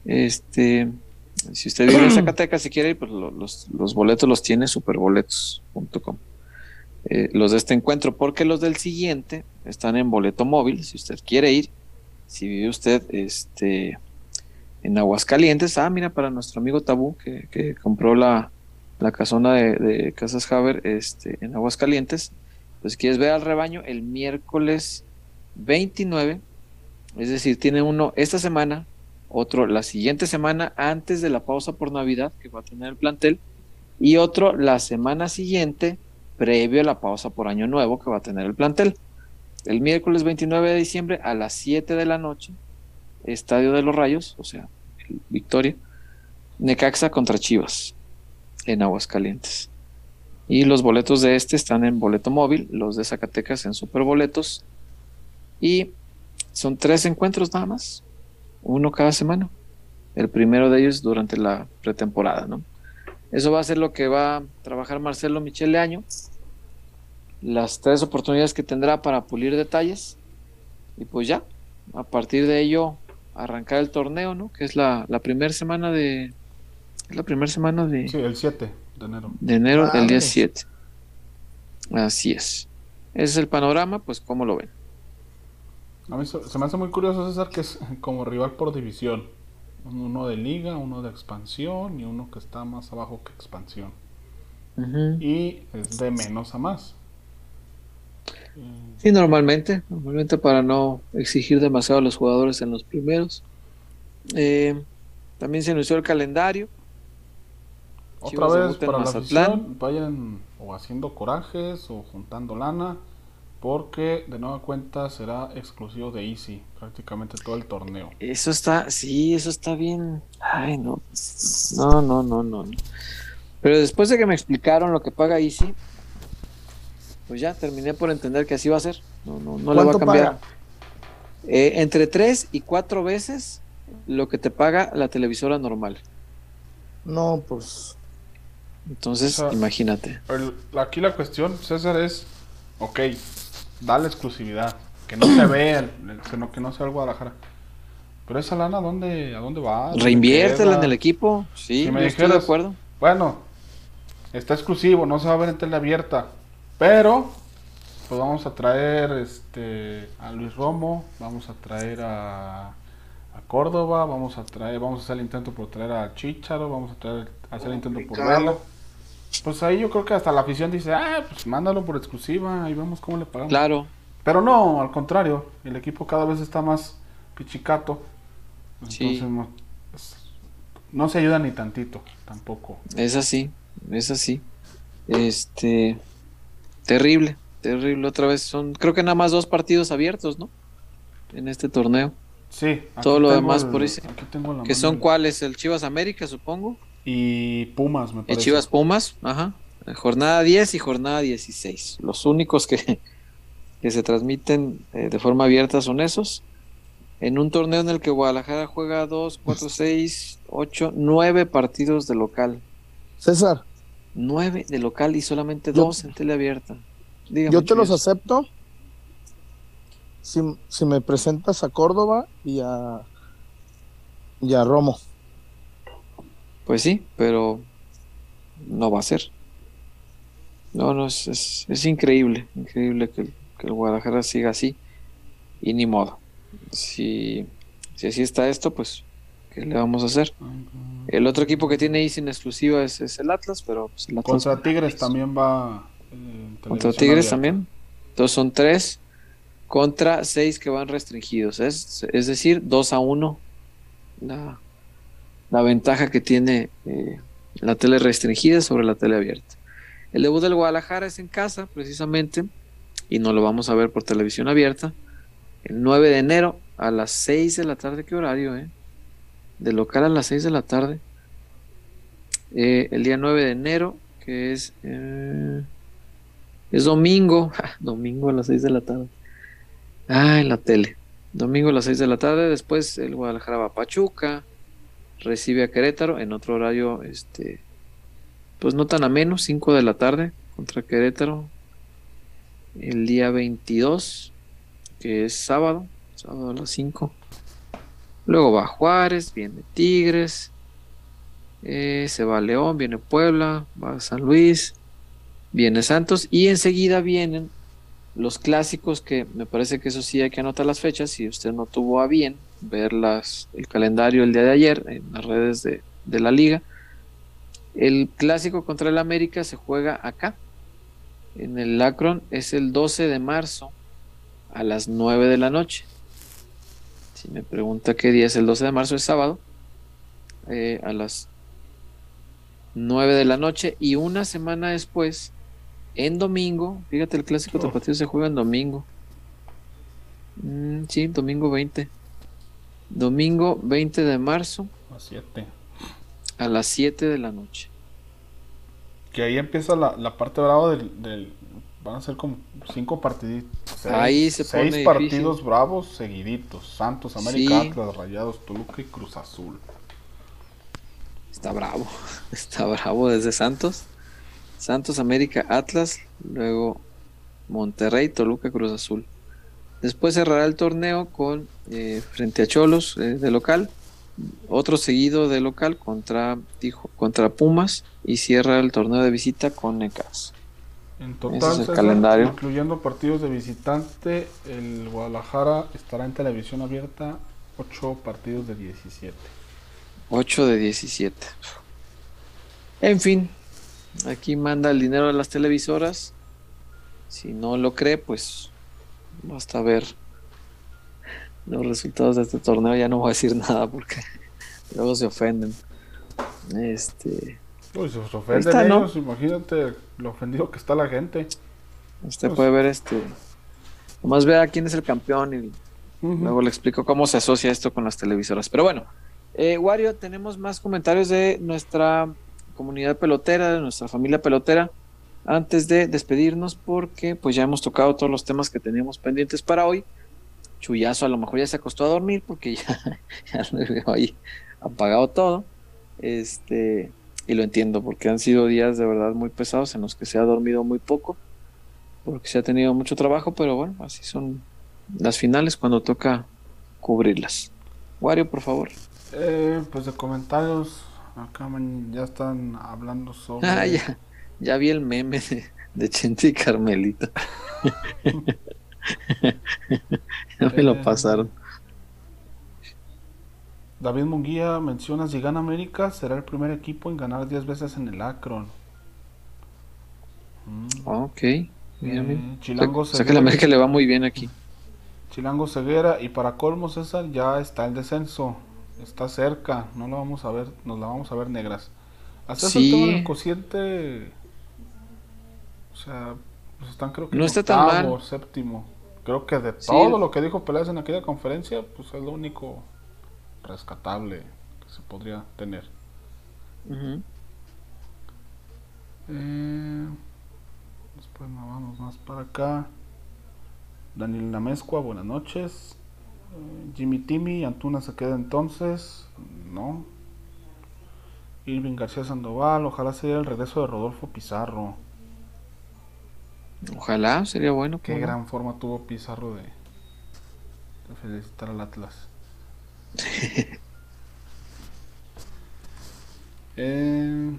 Este, si usted vive en Zacatecas, si quiere, pues los, los boletos los tiene superboletos.com. Eh, los de este encuentro, porque los del siguiente están en boleto móvil, si usted quiere ir, si vive usted este, en Aguascalientes, ah, mira, para nuestro amigo Tabú, que, compró la, la casona de, Casas Haber este, en Aguascalientes, pues quieres ver al rebaño el miércoles 29, es decir, tiene uno esta semana, otro la siguiente semana antes de la pausa por Navidad que va a tener el plantel, y otro la semana siguiente previo a la pausa por Año Nuevo que va a tener el plantel. El miércoles 29 de diciembre a las 7 de la noche, Estadio de los Rayos, o sea, Victoria, Necaxa contra Chivas en Aguascalientes. Y los boletos de este están en boleto móvil, los de Zacatecas en superboletos. Y son tres encuentros nada más, uno cada semana. El primero de ellos durante la pretemporada, ¿no? Eso va a ser lo que va a trabajar Marcelo Michele Año las tres oportunidades que tendrá para pulir detalles y pues ya, a partir de ello arrancar el torneo, ¿no? Que es la, la primera semana de... la primera semana de... Sí, el 7 de enero. De enero, el día 7. Así es. Ese es el panorama, pues ¿cómo lo ven? A mí se me hace muy curioso, César, que es como rival por división. Uno de liga, uno de expansión y uno que está más abajo que expansión. Y es de menos a más. Sí, normalmente, normalmente para no exigir demasiado a los jugadores en los primeros. Eh, también se anunció el calendario. Otra vez para la afición, vayan o haciendo corajes o juntando lana, porque de nueva cuenta será exclusivo de Easy prácticamente todo el torneo. Eso está, sí, eso está bien. Ay, no, no, no, no, no. Pero después de que me explicaron lo que paga Easy, pues ya terminé por entender que así va a ser. No, no, no le va a cambiar. Eh, entre tres y cuatro veces lo que te paga la televisora normal. No, pues. Entonces, imagínate. aquí la cuestión, César, es: ok, dale exclusividad. Que no se vea, sino que no sea el Guadalajara. Pero esa lana, ¿a dónde, a dónde va? Reinviértela en el equipo. Sí, me estoy de acuerdo. Bueno, está exclusivo, no se va a ver en tele abierta. Pero, pues vamos a traer este a Luis Romo, vamos a traer a, a Córdoba, vamos a traer, vamos a hacer el intento por traer a Chicharo, vamos a traer, hacer el intento por Vela. Pues ahí yo creo que hasta la afición dice, ah, pues mándalo por exclusiva y vemos cómo le pagamos. Claro. Pero no, al contrario, el equipo cada vez está más pichicato. Entonces no, pues, no se ayuda ni tantito, tampoco. Es así, es así. Este, Terrible, terrible. Otra vez son, creo que nada más dos partidos abiertos, ¿no? En este torneo. Sí. Todo lo demás por ese. que son cuáles? El Chivas América, supongo. Y Pumas, me parece. El Chivas Pumas, ajá. Jornada 10 y jornada 16. Los únicos que, que se transmiten eh, de forma abierta son esos. En un torneo en el que Guadalajara juega 2, 4, 6, 8, 9 partidos de local. César, Nueve de local y solamente dos en teleabierta. yo te los acepto si, me presentas a Córdoba y a, y a Romo. Pues sí, pero no va a ser. No, no, es, es, increíble, increíble que, el Guadalajara siga así. Y ni modo. Si, si así está esto, pues ¿qué le vamos a hacer? El otro equipo que tiene ahí sin exclusiva es, el Atlas, pero pues, Contra Tigres también va. Eh, contra Tigres también. Entonces son tres contra seis que van restringidos. Es, es decir, dos a uno la, la ventaja que tiene eh, la tele restringida sobre la tele abierta. El debut del Guadalajara es en casa, precisamente, y no lo vamos a ver por televisión abierta. El 9 de enero a las 6 de la tarde, ¿qué horario, eh? de local a las 6 de la tarde. Eh, el día 9 de enero, que es, eh, es domingo, domingo a las 6 de la tarde. Ah, en la tele. Domingo a las 6 de la tarde, después el Guadalajara va a Pachuca, recibe a Querétaro en otro horario, este, pues no tan ameno, 5 de la tarde contra Querétaro. El día 22, que es sábado, sábado a las 5. Luego va Juárez, viene Tigres, eh, se va León, viene Puebla, va San Luis, viene Santos y enseguida vienen los clásicos que me parece que eso sí hay que anotar las fechas si usted no tuvo a bien ver las, el calendario el día de ayer en las redes de, de la liga. El clásico contra el América se juega acá, en el Lacron, es el 12 de marzo a las 9 de la noche me pregunta qué día es el 12 de marzo, es sábado, eh, a las 9 de la noche y una semana después, en domingo, fíjate, el clásico oh. tapatío se juega en domingo. Mm, sí, domingo 20. Domingo 20 de marzo. A 7. A las 7 de la noche. Que ahí empieza la, la parte brava del, van a ser como cinco partidos. Ahí se seis partidos bravos seguiditos. Santos, América, Atlas, Rayados, Toluca y Cruz Azul. Está bravo. Está bravo desde Santos. Santos, América, Atlas, luego Monterrey, Toluca, Cruz Azul. Después cerrará el torneo con eh, frente a Cholos eh, de local, otro seguido de local contra, dijo, contra Pumas y cierra el torneo de visita con Necas. En total, calendario. incluyendo partidos de visitante, el Guadalajara estará en televisión abierta 8 partidos de 17. 8 de 17. En fin, aquí manda el dinero de las televisoras. Si no lo cree, pues basta ver los resultados de este torneo. Ya no voy a decir nada porque luego se ofenden. Este, Uy, se ofenden ellos, imagínate lo ofendido que está la gente. Usted puede ver este. Nomás vea quién es el campeón y luego le explico cómo se asocia esto con las televisoras. Pero bueno, eh, Wario, tenemos más comentarios de nuestra comunidad pelotera, de nuestra familia pelotera, antes de despedirnos, porque pues ya hemos tocado todos los temas que teníamos pendientes para hoy. Chuyazo a lo mejor ya se acostó a dormir porque ya, ya lo veo ahí apagado todo. Este, y lo entiendo porque han sido días de verdad muy pesados en los que se ha dormido muy poco, porque se ha tenido mucho trabajo, pero bueno, así son las finales cuando toca cubrirlas. Wario, por favor. Eh, pues de comentarios, acá ya están hablando sobre. Ah, ya, ya vi el meme de, de Chente y Carmelita. ya me lo eh, pasaron. David Munguía menciona si gana América será el primer equipo en ganar 10 veces en el Akron. Mm. Ok. Mira, eh, Chilango o sea, que la América le va muy bien aquí. Chilango Ceguera y para colmo César ya está el descenso. Está cerca, no la vamos a ver, nos la vamos a ver negras. Hasta sí. el cociente o sea, pues están creo que no está tan mal. séptimo. Creo que de todo lo que dijo Peláez en aquella conferencia, pues es lo único rescatable que se podría tener. eh, después nos vamos más para acá. Daniel Namescua, buenas noches. Eh, Jimmy Timmy, Antuna se queda entonces. No. Irving García Sandoval, ojalá sea el regreso de Rodolfo Pizarro. Ojalá, sería bueno. Qué gran forma tuvo Pizarro de, de felicitar al Atlas. eh,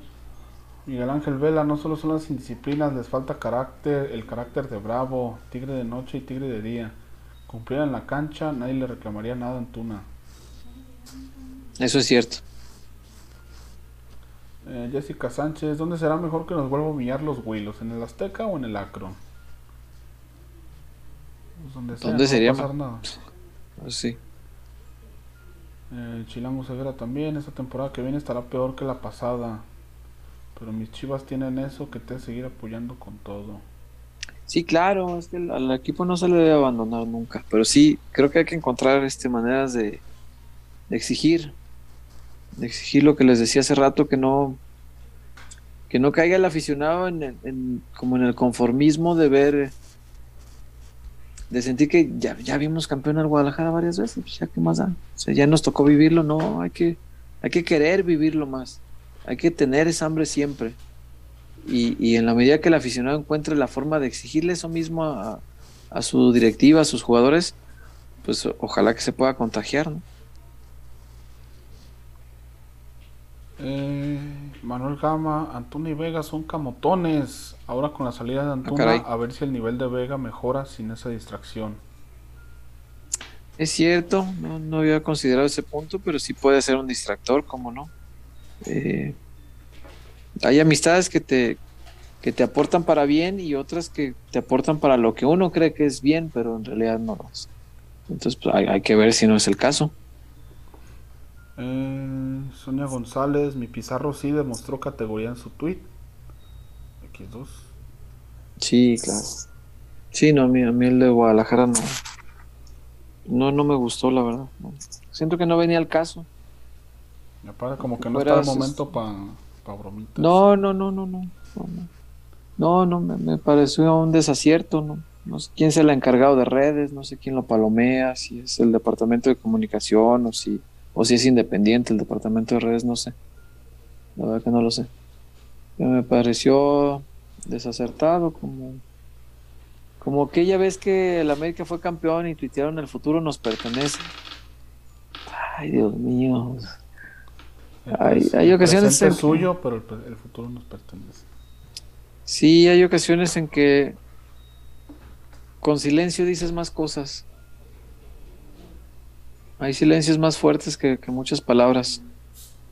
Miguel Ángel Vela, no solo son las indisciplinas, les falta carácter, el carácter de Bravo, Tigre de noche y Tigre de día. Cumplir en la cancha, nadie le reclamaría nada a Antuna. Eso es cierto. Eh, Jessica Sánchez, ¿dónde será mejor que nos vuelva a humillar los Willos? ¿En el Azteca o en el Acro? Pues donde ¿Dónde sería? No pasar nada. Pues sí. Eh, Chilango Severa también, esta temporada que viene estará peor que la pasada. Pero mis chivas tienen eso que te seguir apoyando con todo. Sí, claro, es que al equipo no se le debe abandonar nunca. Pero sí, creo que hay que encontrar este, maneras. De exigir lo que les decía hace rato, que no que no caiga el aficionado en, como en el conformismo de ver de sentir que ya, ya vimos campeón al Guadalajara varias veces, pues ya qué más da. O sea, ya nos tocó vivirlo, no, hay que, hay que querer vivirlo más. Hay que tener esa hambre siempre. Y, y, en la medida que el aficionado encuentre la forma de exigirle eso mismo a, a su directiva, a sus jugadores, pues ojalá que se pueda contagiar. ¿no? Eh, Manuel Gama, Antuna y Vega son camotones. Ahora con la salida de ah, Antuna, a ver si el nivel de Vega mejora sin esa distracción. Es cierto, no, no había considerado ese punto, pero sí puede ser un distractor, como no. Eh, hay amistades que te, que te aportan para bien y otras que te aportan para lo que uno cree que es bien, pero en realidad no lo es. Entonces pues, hay, que ver si no es el caso. Eh, Sonia González, mi Pizarro sí demostró categoría en su tweet. X2. Sí, claro. Sí, no, a mí, a mí el de Guadalajara no. No, no me gustó, la verdad. Siento que no venía al caso. Me parece como que no está el momento para pa bromitas. No, no, no, no, no. No, no, me, pareció un desacierto, ¿no? No sé quién se el ha encargado de redes, no sé quién lo palomea, si es el departamento de comunicación o si, o si es independiente el departamento de redes, no sé. La verdad que no lo sé. me pareció desacertado, como, como aquella vez que el América fue campeón y tuitearon el futuro nos pertenece. Ay, Dios mío. Hay, hay ocasiones en suyo, pero el, futuro nos pertenece. Sí, hay ocasiones en que con silencio dices más cosas. Hay silencios más fuertes que, muchas palabras.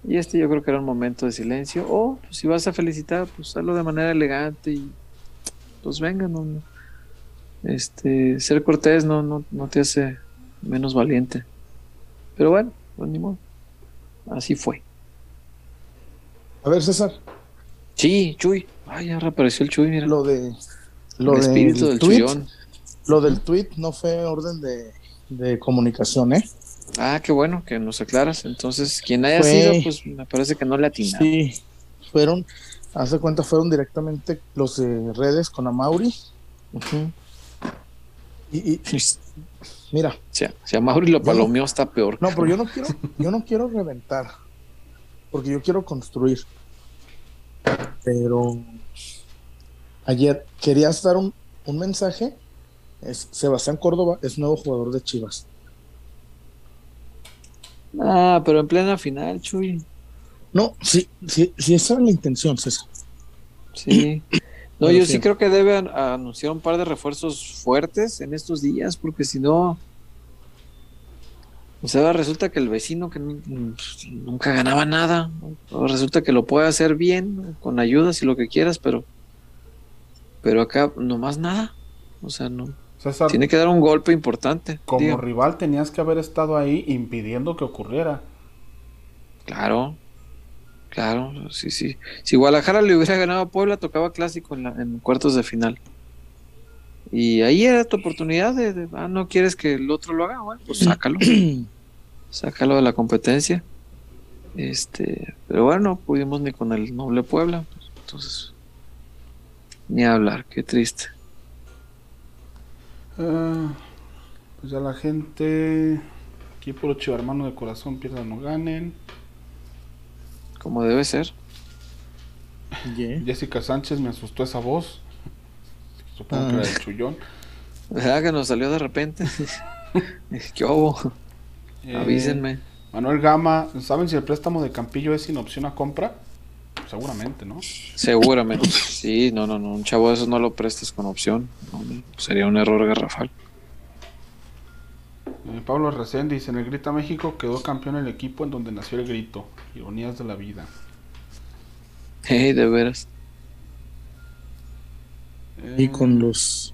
Y este yo creo que era un momento de silencio. O pues, si vas a felicitar, pues hazlo de manera elegante y pues venga, no, Este, ser cortés no, no, no te hace menos valiente. Pero bueno, pues ni modo. Así fue. A ver, César. Sí, Chuy. Ay, ya reapareció el Chuy, mira. Lo de. Lo el espíritu del tweet, Lo del tweet no fue orden de, comunicación, ¿eh? Ah, qué bueno que nos aclaras. Entonces, quien haya sido, pues me parece que no le atinaba. Sí, fueron, hace cuenta, fueron directamente los de redes con Amauri. y, mira. Si a, Amauri lo palomeó está peor. No, pero yo no quiero, yo no quiero reventar, porque yo quiero construir. Pero ayer querías dar un, un mensaje. Es Sebastián Córdoba es nuevo jugador de Chivas. Ah, pero en plena final, Chuy. No, sí, sí, sí, esa era la intención, César. Sí. No, yo sí. creo que debe anunciar un par de refuerzos fuertes en estos días, porque si no. O sea, resulta que el vecino que nunca ganaba nada, resulta que lo puede hacer bien, con ayudas y lo que quieras, pero. Pero acá nomás nada. O sea, no. Tiene que dar un golpe importante. Como rival tenías que haber estado ahí impidiendo que ocurriera. Claro, claro, sí, sí. Si Guadalajara le hubiera ganado a Puebla, tocaba clásico en, cuartos de final. Y ahí era tu oportunidad de, ah, no quieres que el otro lo haga, bueno, pues sácalo. sácalo de la competencia. Este, pero bueno, no pudimos ni con el noble Puebla, pues, entonces ni hablar, qué triste. Ah, pues ya la gente. Aquí por chivo hermano de corazón, pierdan no ganen. Como debe ser. Jessica Sánchez me asustó esa voz. Supongo que era el ah. chullón. ¿Verdad que nos salió de repente? ¿Qué hubo? Eh, Avísenme. Manuel Gama, ¿saben si el préstamo de Campillo es sin opción a compra? Seguramente, ¿no? Seguramente. Sí, no, no, no. Un chavo de esos no lo prestes con opción. sería un error garrafal. Eh, Pablo Resende dice: En el Grita México quedó campeón el equipo en donde nació el grito. Ironías de la vida. Hey, de veras. y con los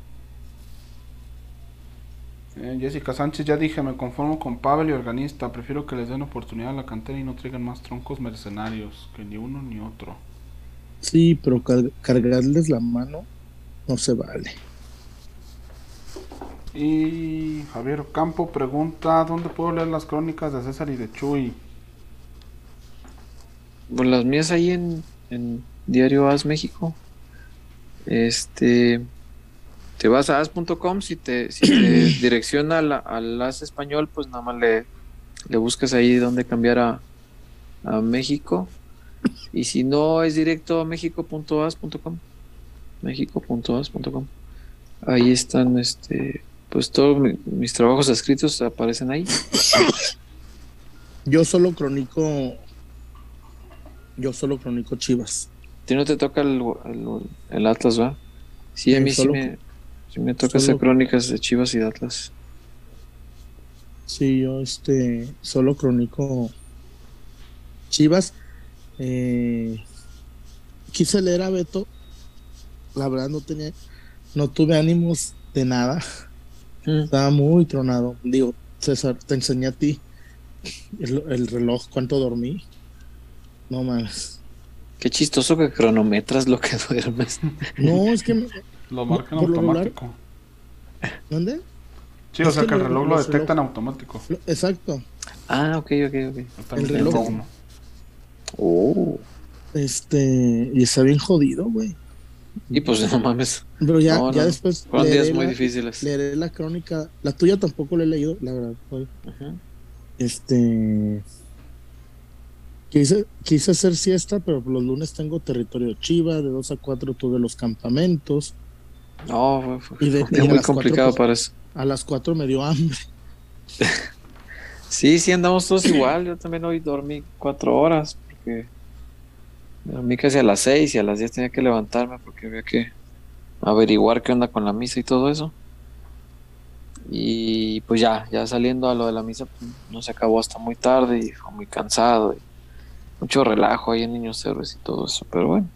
eh, Jessica Sánchez, ya dije, me conformo con Pavel y organista. Prefiero que les den oportunidad a la cantera y no traigan más troncos mercenarios, que ni uno ni otro. Sí, pero cargarles la mano no se vale. Y Javier Campo pregunta, ¿dónde puedo leer las crónicas de César y de Chuy? Pues las mías ahí en, en Diario As México. Este, te vas a as.com, si te, si te direcciona al as español, pues nada más le, le buscas ahí donde cambiar a, a México. Y si no es directo a mexico.as.com, mexico.as.com. Ahí están, este, pues todos mis trabajos escritos aparecen ahí. Yo solo cronico, yo solo cronico Chivas. ¿A no te toca el, el, Atlas, va? Sí, a mí sí me, si me toca hacer crónicas de Chivas y de Atlas. Sí, yo este solo crónico Chivas. Eh, quise leer a Beto. La verdad no tenía, no tuve ánimos de nada. Mm. Estaba muy tronado. Digo, César, te enseñé a ti el, reloj, cuánto dormí. No más. Qué chistoso que cronometras lo que duermes. No, es que lo marcan automático. ¿Dónde? Sí, o sea que el reloj lo detecta en automático. exacto. Ah, ok, ok, ok. El reloj. Oh. Este, y está bien jodido, güey. Y pues no mames. Pero ya, ya después. Fueron días muy difíciles. Leeré la crónica. La tuya tampoco la he leído, la verdad. Este. Quise, quise hacer siesta, pero los lunes tengo territorio chiva. De 2 a 4 tuve los campamentos. No, fue, muy complicado para eso. A las 4 me dio hambre. sí, sí, andamos todos igual. Yo también hoy dormí 4 horas porque dormí casi a las 6 y a las 10 tenía que levantarme porque había que averiguar qué onda con la misa y todo eso. Y pues ya, ya saliendo a lo de la misa, pues, no se acabó hasta muy tarde y fue muy cansado. Y mucho relajo ahí en Niños Héroes y todo eso, pero bueno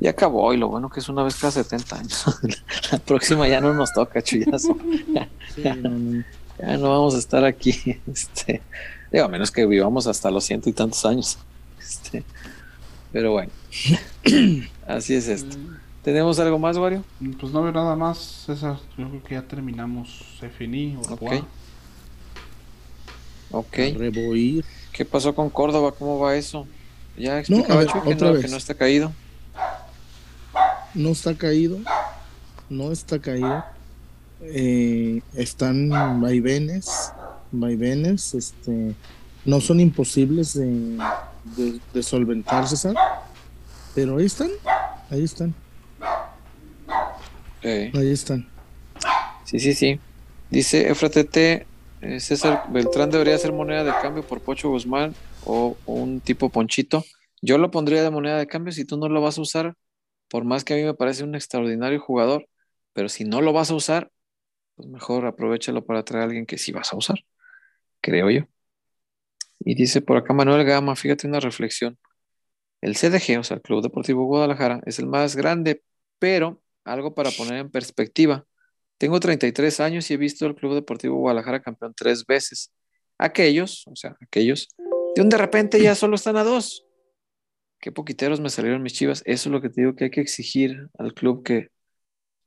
ya acabó y lo bueno que es una vez cada 70 años. la próxima ya no nos toca, chullazo. ya, no, vamos a estar aquí. Este, digo, a menos que vivamos hasta los ciento y tantos años. Este, pero bueno, así es esto. ¿Tenemos algo más, Wario? Pues no veo nada más, César. Yo creo que ya terminamos. Se finí. Ok. Ok. ¿Qué pasó con Córdoba? ¿Cómo va eso? Ya explicaba no, que, no, que no está caído. No está caído. No está caído. Eh, están vaivenes. Vaivenes. Este, no son imposibles de, de, solventar, César. Pero ahí están. Ahí están. Ahí están. Sí, sí, sí. Dice Efratete, eh, César Beltrán debería ser moneda de cambio por Pocho Guzmán o, un tipo Ponchito. Yo lo pondría de moneda de cambio si tú no lo vas a usar, por más que a mí me parece un extraordinario jugador, pero si no lo vas a usar, pues mejor aprovechalo para traer a alguien que sí vas a usar, creo yo. Y dice por acá Manuel Gama, fíjate una reflexión. El CDG, o sea, el Club Deportivo Guadalajara, es el más grande, pero algo para poner en perspectiva. Tengo 33 años y he visto al Club Deportivo Guadalajara campeón tres veces. Aquellos, o sea, aquellos, de un de repente ya solo están a dos. Qué poquiteros me salieron mis chivas. Eso es lo que te digo que hay que exigir al club que,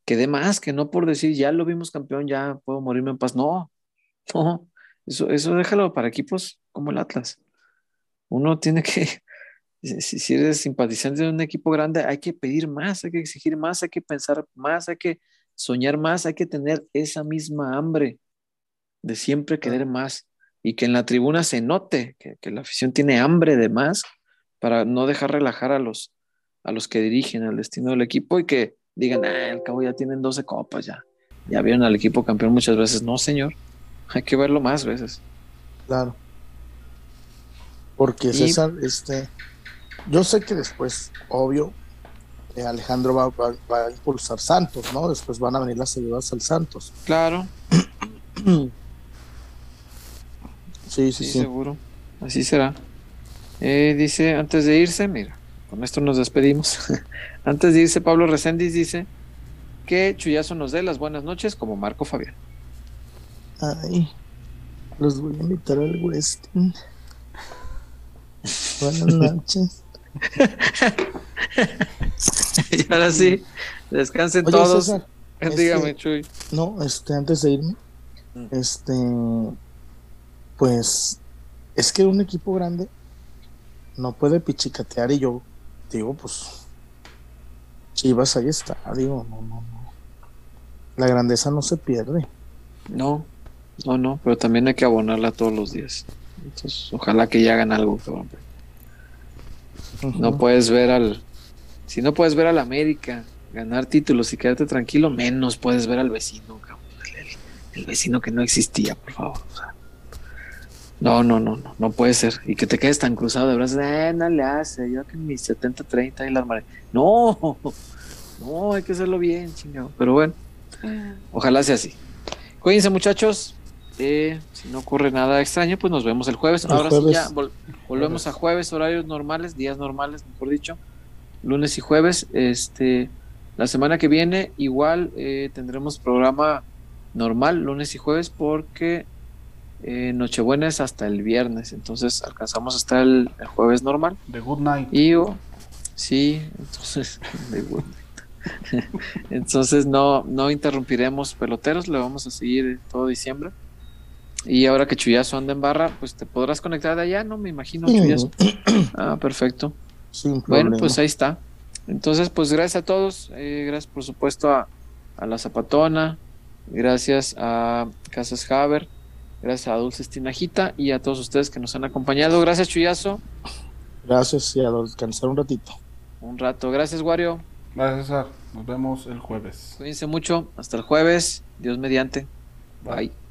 que dé más, que no por decir ya lo vimos campeón, ya puedo morirme en paz. No, no, eso, eso déjalo para equipos como el Atlas. Uno tiene que, si, eres simpatizante de un equipo grande, hay que pedir más, hay que exigir más, hay que pensar más, hay que soñar más, hay que tener esa misma hambre de siempre querer más y que en la tribuna se note que, la afición tiene hambre de más para no dejar relajar a los, a los que dirigen al destino del equipo y que digan, ah, al cabo ya tienen 12 copas, ya, ya vieron al equipo campeón muchas veces. No, señor, hay que verlo más veces. Claro. Porque César, este, yo sé que después, obvio, eh, Alejandro va, a impulsar Santos, ¿no? Después van a venir las ayudas al Santos. Claro. sí, sí, sí, Seguro. Así será. Eh, dice, antes de irse, mira, con esto nos despedimos. antes de irse, Pablo Reséndiz dice que Chuyazo nos dé las buenas noches como Marco Fabián. Ay, los voy a invitar al Westin. Buenas noches. y ahora sí, descansen todos. Dígame, este, Chuy. No, este, antes de irme, mm. este, pues, es que un equipo grande no puede pichicatear y yo digo, pues, Chivas ahí está, digo, no, no, no. La grandeza no se pierde. No, no, no, pero también hay que abonarla todos los días. Entonces, ojalá que ya hagan algo, cabrón. No puedes ver al. Si no puedes ver al América ganar títulos y quedarte tranquilo, menos puedes ver al vecino, El, vecino que no existía, por favor. No, no, no, no, no puede ser. Y que te quedes tan cruzado de brazos, eh, no le hace, yo que en mis 70-30 y la armaré. No, no, hay que hacerlo bien, chingado. Pero bueno, ah. ojalá sea así. Cuídense, muchachos. Eh, si no ocurre nada extraño, pues nos vemos el jueves. Ahora sí ya volvemos a jueves, horarios normales, días normales, mejor dicho, lunes y jueves. Este, la semana que viene igual eh, tendremos programa normal, lunes y jueves, porque eh, Nochebuena es hasta el viernes, entonces alcanzamos hasta el, jueves normal. De Good Night. Y sí, entonces, entonces no, no interrumpiremos peloteros, le vamos a seguir todo diciembre. Y ahora que Chuyazo anda en barra, pues te podrás conectar de allá, ¿no? Me imagino, Chuyazo. Ah, perfecto. bueno, pues ahí está. Entonces, pues gracias a todos. Eh, gracias, por supuesto, a, La Zapatona. Gracias a Casas Haber. Gracias a Dulce Estinajita y a todos ustedes que nos han acompañado. Gracias, Chuyazo. Gracias y a descansar un ratito. Un rato. Gracias, Wario. Gracias, César. Nos vemos el jueves. Cuídense mucho. Hasta el jueves. Dios mediante. Bye.